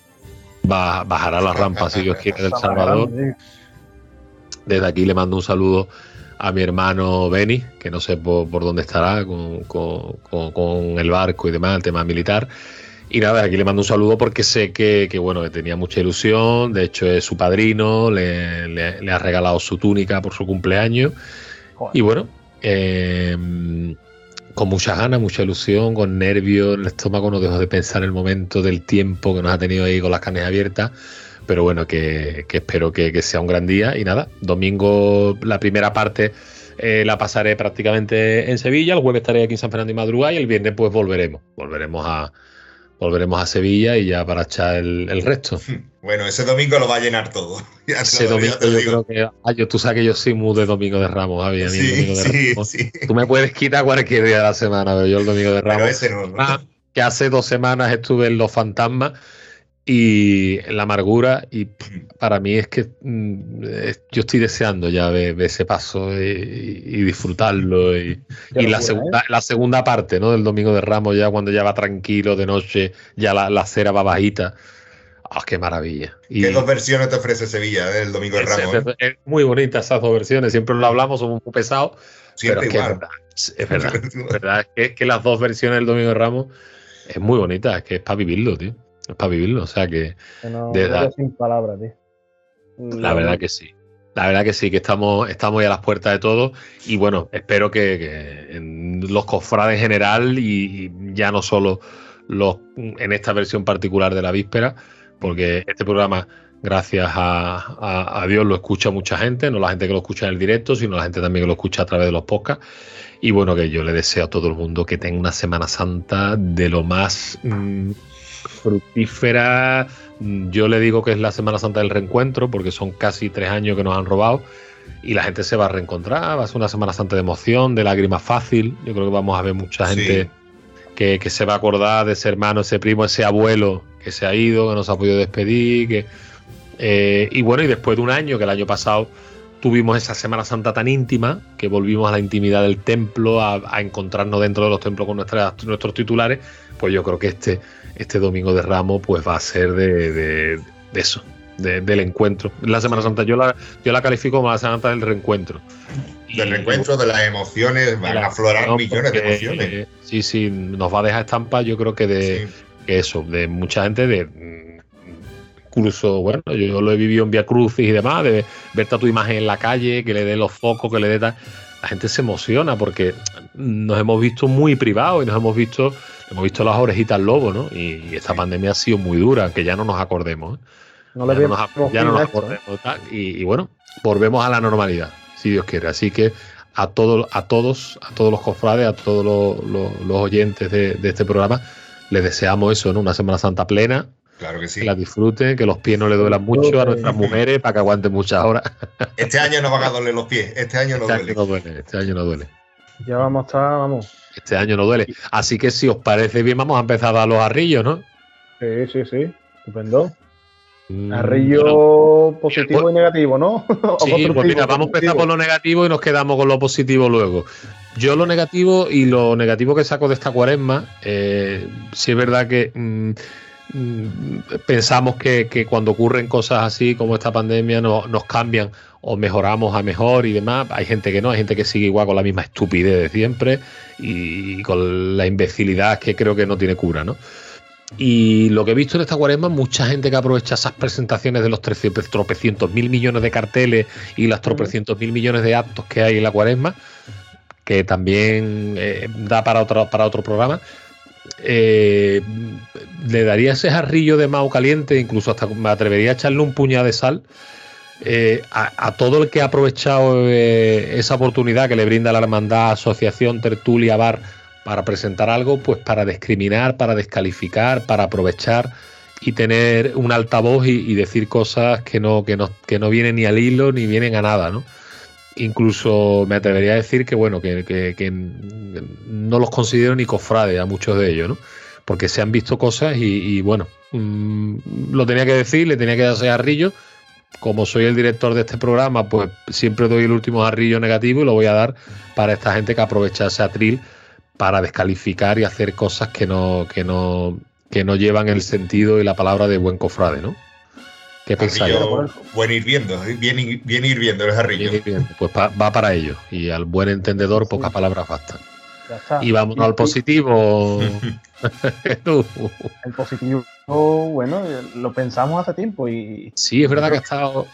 Va, bajará la rampa, si Dios quiere, del Salvador. Desde aquí le mando un saludo a mi hermano Benny, que no sé por, dónde estará con, el barco y demás, el tema militar. Y nada, aquí le mando un saludo porque sé que, bueno, que tenía mucha ilusión, de hecho es su padrino, le, ha regalado su túnica por su cumpleaños. Y bueno, eh, con muchas ganas, mucha ilusión, con nervios en el estómago, no dejo de pensar en el momento del tiempo que nos ha tenido ahí con las carnes abiertas. Pero bueno, que, espero que, sea un gran día. Y nada, domingo la primera parte eh, la pasaré prácticamente en Sevilla, el jueves estaré aquí en San Fernando y Madrugada y el viernes pues volveremos, volveremos a, volveremos a Sevilla y ya para echar el, resto. Bueno, ese domingo lo va a llenar todo. ese domingo yo creo que. Ah, tú sabes que yo soy muy de domingo de Ramos, Javi. sí, Tú me puedes quitar cualquier día de la semana, pero yo el domingo de Ramos. ese no. Ah, que hace dos semanas estuve en Los Fantasmas y la amargura y para mí es que mm, yo estoy deseando ya ver, ese paso y, disfrutarlo y, la segunda ¿eh? la segunda parte ¿no? del domingo de Ramos ya cuando ya va tranquilo de noche ya la, la cera va bajita ¡Ah, qué maravilla! ¿Qué dos versiones te ofrece Sevilla del Domingo de Ramos? Es, muy bonita esas dos versiones, siempre lo hablamos, somos muy pesados. Siempre pero igual. Es verdad, es verdad. Es que, las dos versiones del Domingo de Ramos es muy bonita, es que es para vivirlo, tío. Es para vivirlo, o sea que. No, de sin palabras, tío. La verdad que sí. La verdad que sí, que estamos, estamos ya a las puertas de todo. Y bueno, espero que, en los cofrades en general y, ya no solo los en esta versión particular de la víspera, porque este programa, gracias a, Dios, lo escucha mucha gente, no la gente que lo escucha en el directo, sino la gente también que lo escucha a través de los podcasts. Y bueno, que yo le deseo a todo el mundo que tenga una Semana Santa de lo más mm, fructífera, yo le digo que es la Semana Santa del reencuentro, porque son casi tres años que nos han robado y la gente se va a reencontrar. Va a ser una Semana Santa de emoción, de lágrima fácil. Yo creo que vamos a ver mucha gente que, se va a acordar de ese hermano, ese primo, ese abuelo que se ha ido, que no se ha podido despedir. Que, eh, y bueno, y después de un año, que el año pasado tuvimos esa Semana Santa tan íntima, que volvimos a la intimidad del templo, a, encontrarnos dentro de los templos con nuestros titulares, pues yo creo que este este domingo de Ramos pues va a ser de, eso, del encuentro. La Semana Santa yo la, yo la califico como la Semana Santa del reencuentro. Del reencuentro, de las emociones, van a aflorar millones de emociones. sí, sí, nos va a dejar estampa, yo creo que de eso, de mucha gente, de incluso, bueno, yo lo he vivido en Via Crucis y demás, de verte a tu imagen en la calle, que le dé los focos, que le dé tal. La gente se emociona porque nos hemos visto muy privados y nos hemos visto hemos visto las orejitas lobo, ¿no? Y, esta pandemia ha sido muy dura, que ya no nos acordemos. ¿eh? No le ya, no nos, ya no nos, acordemos. Y, bueno, volvemos a la normalidad, si Dios quiere. Así que a, todo, a todos, a todos los cofrades, a todos los, oyentes de, este programa, les deseamos eso, ¿no? Una Semana Santa plena, Claro que sí. Que la disfruten, que los pies no le duelan mucho a nuestras mujeres para que aguanten muchas horas. Este año no van a doler los pies, este año no, este Año no duele. Este año no duele. Ya vamos a estar, vamos. Este año no duele. Así que si os parece bien, vamos a empezar a dar los arrillos, ¿no? Sí, sí, sí. Estupendo. Mm, Arrillo positivo pues y negativo, ¿no? sí, pues mira, vamos a empezar por lo negativo y nos quedamos con lo positivo luego. Yo lo negativo y lo negativo que saco de esta cuaresma, eh, sí es verdad que mm, pensamos que, cuando ocurren cosas así como esta pandemia nos cambian o mejoramos a mejor y demás. Hay gente que no, hay gente que sigue igual con la misma estupidez de siempre y con la imbecilidad que creo que no tiene cura, ¿no? Y lo que he visto en esta cuaresma, mucha gente que aprovecha esas presentaciones de los tropecientos mil millones de carteles y las tropecientos mil millones de actos que hay en la cuaresma, que también eh, da para otro, para otro programa, eh, le daría ese jarrillo de mao caliente, incluso hasta me atrevería a echarle un puñado de sal eh, a, todo el que ha aprovechado eh, esa oportunidad que le brinda la hermandad, asociación, tertulia, bar, para presentar algo, pues para discriminar, para descalificar, para aprovechar y tener un altavoz y, y decir cosas que no, que, no, que no vienen ni al hilo ni vienen a nada, ¿no? Incluso me atrevería a decir que, bueno, que, no los considero ni cofrades a muchos de ellos, ¿no? Porque se han visto cosas y, bueno, mm, lo tenía que decir, le tenía que darse arrillo como soy el director de este programa, pues siempre doy el último arrillo negativo y lo voy a dar para esta gente que aprovecha ese atril para descalificar y hacer cosas que no, que no, que no llevan el sentido y la palabra de buen cofrade, ¿no? ¿Qué pensáis? Buen ir viendo, bien, bien ir viendo el arrillo. Pues va para ello. Y al buen entendedor, pocas palabras bastan. Y vamos al positivo. el positivo, bueno, lo pensamos hace tiempo y. Sí, es verdad que ha estado.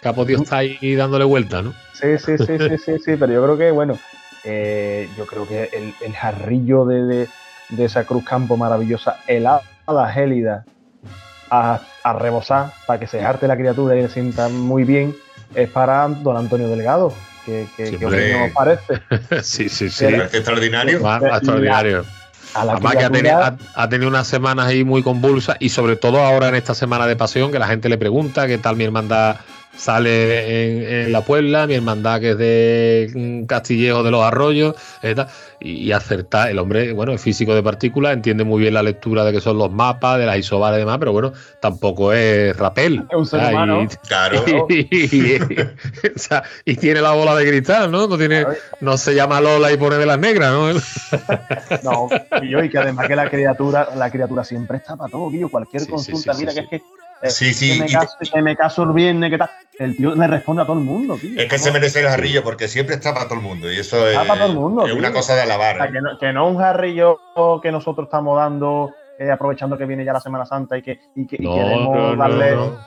Que ha podido estar ahí dándole vuelta, ¿no? Sí, sí, sí, sí, sí, sí, pero yo creo que, bueno, eh, yo creo que el, jarrillo de, esa Cruz Campo maravillosa, helada, gélida, a, a rebosar, para que se jarte la criatura y se sienta muy bien, es para don Antonio Delgado que, que, que parece. sí, sí, sí. extraordinario. extraordinario. Además que ha tenido, ha, tenido, unas semanas ahí muy convulsas y sobre todo ahora en esta semana de pasión que la gente le pregunta qué tal mi hermandad sale en, la Puebla, mi hermandad que es de Castillejo de los Arroyos, eh, y, acertar. El hombre, bueno, es físico de partículas, entiende muy bien la lectura de que son los mapas, de las isobares y demás, pero bueno, tampoco es rapel. Es un ser humano. claro. Y, tiene la bola de cristal, ¿no? No, tiene, no se llama Lola y pone de las negras, ¿no? no, y, que además que la criatura, la criatura siempre está para todo, Cualquier consulta, mira que es que Sí, sí, Que me, y caso, que me caso el viernes, que tal. El tío le responde a todo el mundo, tío. Es que se merece el jarrillo porque siempre está para todo el mundo y eso es, para todo el mundo, es una cosa de O sea, alabar. que, ¿eh? no, que no un jarrillo que nosotros estamos dando, eh, aprovechando que viene ya la Semana Santa y que, y que y No, queremos no, no, darle. no.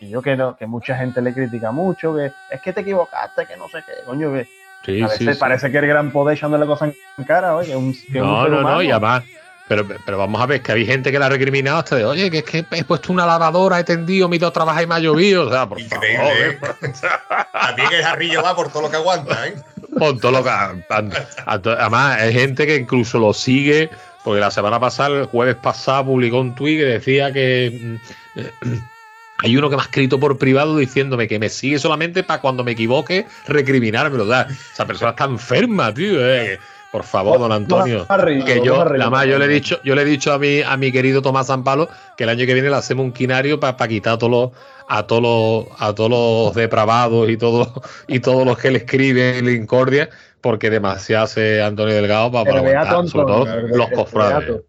Y yo que, no, que mucha gente le critica mucho, que es que te equivocaste, que no sé qué, coño, que Sí, a veces sí. parece que el gran poder echándole cosas en cara, oye, que un, que un No, ser no, no, y además. Pero, pero vamos a ver, que hay gente que la ha recriminado hasta de, oye, que es que he puesto una lavadora, he tendido, me he ido a trabajar y me ha llovido. O sea, por Increíble. favor, ¿eh? También el jarrillo va por todo lo que aguanta, ¿eh? Pon todo lo que- a- a- Además, hay gente que incluso lo sigue, porque la semana pasada, el jueves pasado, publicó un tuit que decía que. mm, eh, Hay uno que me ha escrito por privado diciéndome que me sigue solamente para cuando me equivoque recriminármelo. O sea, esa persona está enferma, tío. eh. Por favor, don Antonio. Jarrillo, Que yo, jarrillos. nada más, yo le he dicho, yo le he dicho a mi, a mi querido Tomás Zampalo que el año que viene le hacemos un quinario para quitar a todos los, a todos los, a todos los depravados y todos, y todos los que le escriben en Incordia, porque demasiado hace Antonio Delgado para, para El Beato aguantar, sobre todo Antonio, el- los el cofrades. Beato.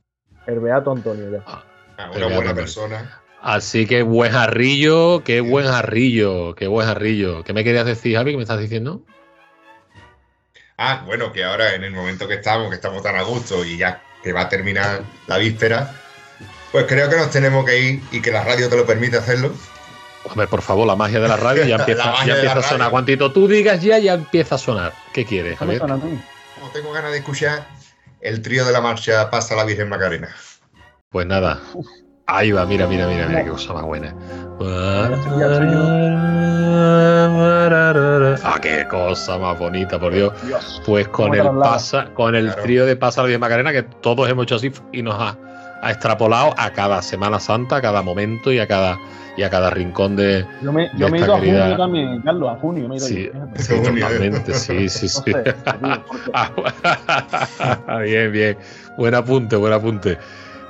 El Beato Antonio, ya. Ah, El Una buena Antonio. persona. Así que buen jarrillo, qué buen jarrillo, qué buen jarrillo. ¿Qué me querías decir, Javi? ¿Qué me estás diciendo? Ah, bueno, que ahora en el momento que estamos, que estamos tan a gusto y ya que va a terminar la víspera, pues creo que nos tenemos que ir y que la radio te lo permite hacerlo. Hombre, por favor, la magia de la radio ya empieza, ya a sonar. Cuantito tú digas ya, ya empieza a sonar. ¿Qué quieres, ¿Cómo Javier? Como tengo ganas de escuchar el trío de la marcha Pasa la Virgen Macarena. Pues nada. Ahí va, mira, mira, mira, mira qué cosa más buena. Ah, qué cosa más bonita, por Dios. Dios. Pues con ¿Cómo te el pasa, con el Claro. trío de Pasa la Macarena, que todos hemos hecho así y nos ha, ha extrapolado a cada Semana Santa, a cada momento y a cada y a cada rincón de. Yo me, de yo me he ido a junio también, Carlos, a junio me he ido Sí, yo. sí, totalmente, sí, sí, No sí. sé, tío, porque- Ah, bien, bien. Buen apunte, buen apunte.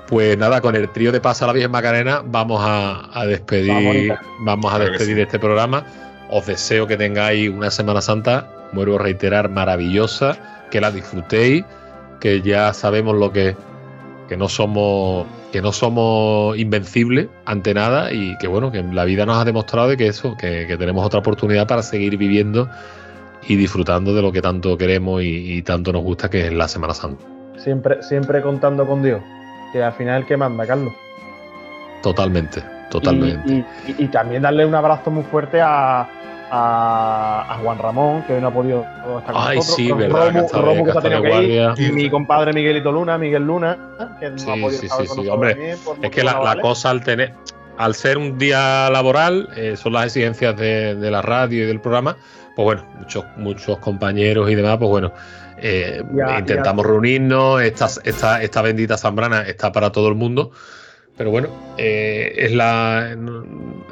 Pues nada, con el trío de Pasa la Virgen Macarena vamos a, a despedir, vamos a despedir sí. este programa. Os deseo que tengáis una Semana Santa, vuelvo a reiterar, maravillosa, que la disfrutéis, que ya sabemos lo que, que no somos, que no somos invencibles ante nada y que bueno, que la vida nos ha demostrado de que eso, que, que tenemos otra oportunidad para seguir viviendo y disfrutando de lo que tanto queremos y, y tanto nos gusta, que es la Semana Santa. Siempre, siempre contando con Dios. Que al final que manda, Carlos. Totalmente, totalmente. Y- y también darle un abrazo muy fuerte a, a, a Juan Ramón, que hoy no ha podido estar con Ay, nosotros. sí, Romu- verdad, que Romu, que que tenido que ir. mi compadre Miguelito Luna, Miguel Luna, que no Sí, ha podido sí, estar sí, con hombre, también Es que la, cosa al tener, al ser un día laboral, eh, son las exigencias de, de la radio y del programa, pues bueno, muchos, muchos compañeros y demás, pues bueno, eh, Ya, intentamos reunirnos, esta, esta, esta bendita zambrana está para todo el mundo, pero bueno, eh, es, la,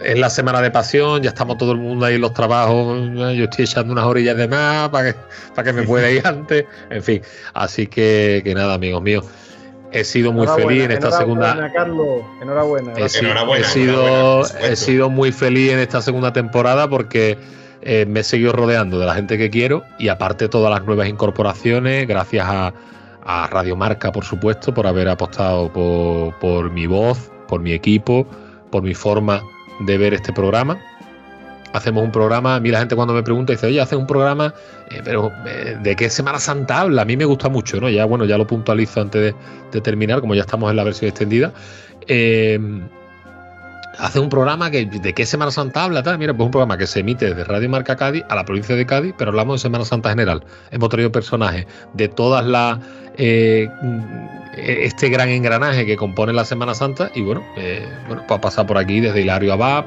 es la semana de pasión, ya estamos todo el mundo ahí en los trabajos, yo estoy echando unas orillas de más para que, para que me pueda ir antes, en fin, así que, que nada, amigos míos. He sido muy feliz en esta segunda, enhorabuena, Carlos, enhorabuena. He, si- Enhorabuena, he sido, enhorabuena, por supuesto. he sido muy feliz en esta segunda temporada porque eh, me he seguido rodeando de la gente que quiero y aparte todas las nuevas incorporaciones, gracias a, a Radio Marca, por supuesto, por haber apostado por, mi voz, por mi equipo, por mi forma de ver este programa. Hacemos un programa, a mí la gente cuando me pregunta dice, oye, haces un programa, eh, pero eh, ¿de qué Semana Santa habla? A mí me gusta mucho, ¿no? Ya, bueno, ya lo puntualizo antes de, de terminar, como ya estamos en la versión extendida. Eh, hace un programa que de qué Semana Santa habla, tal. Mira, pues un programa que se emite desde Radio Marca Cádiz a la provincia de Cádiz, pero hablamos de Semana Santa general. Hemos traído personajes de todas las eh, este gran engranaje que compone la Semana Santa y bueno, eh, bueno, pues ha pasado por aquí desde Hilario Abad,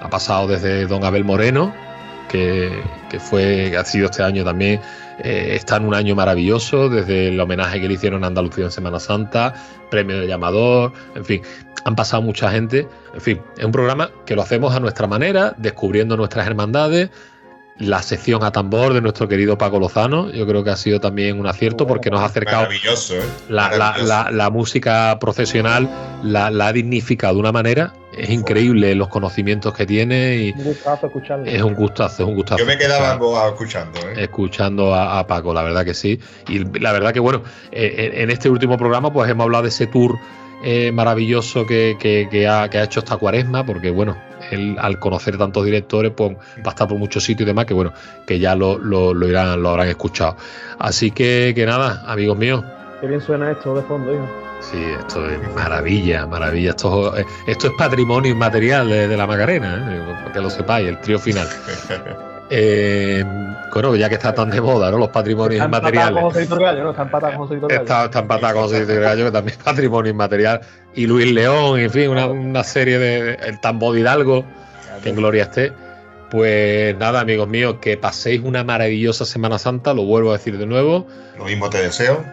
ha pasado desde Don Abel Moreno, que, que fue, que ha sido este año también, eh, está en un año maravilloso, desde el homenaje que le hicieron a Andalucía en Semana Santa, premio de llamador, en fin, han pasado mucha gente. En fin, es un programa que lo hacemos a nuestra manera, descubriendo nuestras hermandades. La sección a tambor de nuestro querido Paco Lozano, yo creo que ha sido también un acierto porque nos ha acercado Maravilloso, ¿eh? la, la- Maravilloso. la- la música profesional, la, la ha dignificado de una manera. Es increíble los conocimientos que tiene y Un gustazo escucharlo. es un gustazo, es un gustazo. Yo me quedaba escuchar- escuchando, ¿eh? escuchando a, a Paco, la verdad que sí. Y la verdad que, bueno, eh, en en este último programa, pues hemos hablado de ese tour eh, maravilloso que, que- que ha, que ha hecho esta cuaresma, porque, bueno, él al conocer tantos directores, pues va a estar por muchos sitios y demás, que, bueno, que ya lo, lo, lo irán, lo habrán escuchado. Así que, que nada, amigos míos. Qué bien suena esto de fondo, hijo. Sí, esto es maravilla, maravilla. Esto, esto es patrimonio inmaterial de, de la Macarena, ¿eh? para que lo sepáis, el trío final. Eh, bueno, ya que está tan de moda, ¿no? Los patrimonios con inmateriales. Está empatado con Joséito el Gallo. Está, está empatado con José Gallo, que también es patrimonio inmaterial. Y Luis León, en fin, una, una serie de. El tambor de Hidalgo, que en gloria esté. Pues nada, amigos míos, que paséis una maravillosa Semana Santa, lo vuelvo a decir de nuevo, Lo mismo te deseo.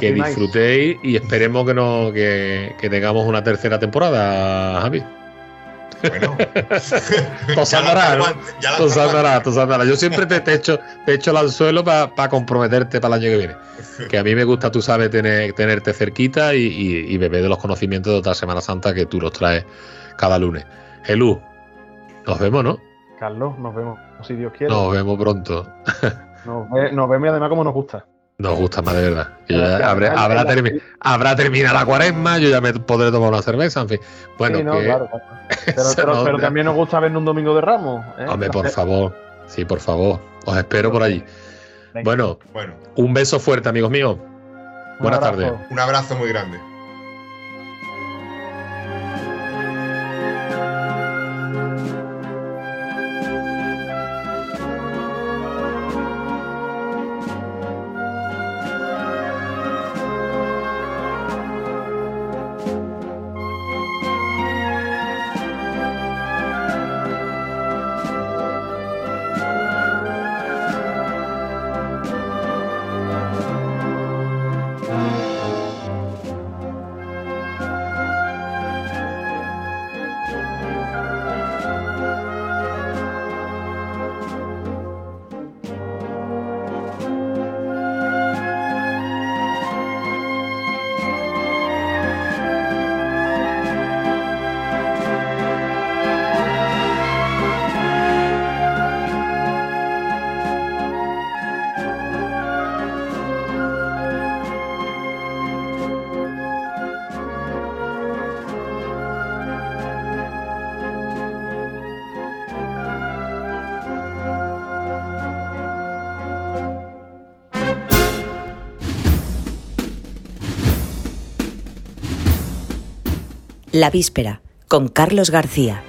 Que disfrutéis y esperemos que, no, que, que tengamos una tercera temporada, Javi. Bueno, Tú ¿no? tú andarás. Yo siempre te, te echo, te echo el anzuelo para comprometerte para el año que viene. Que a mí me gusta, tú sabes, tener, tenerte cerquita y, y- y beber de los conocimientos de otra Semana Santa que tú los traes cada lunes. Helú, nos vemos, ¿no? Carlos, nos vemos, si Dios quiere. Nos vemos pronto. Nos, ve- nos vemos y además como nos gusta. Nos gusta más de verdad. Yo ya Claro, habré- claro, habrá, termi- habrá terminado la cuaresma, yo ya me podré tomar una cerveza, en fin. Bueno, Sí, no, que- claro, claro. Pero, Eso pero- no, pero ya. también nos gusta vernos un domingo de Ramos. ¿eh? Hombre, por favor. Sí, por favor. Os espero por allí. Bueno, Bueno, un beso fuerte, amigos míos. un buenas tardes. un abrazo muy grande. La víspera, con Carlos García.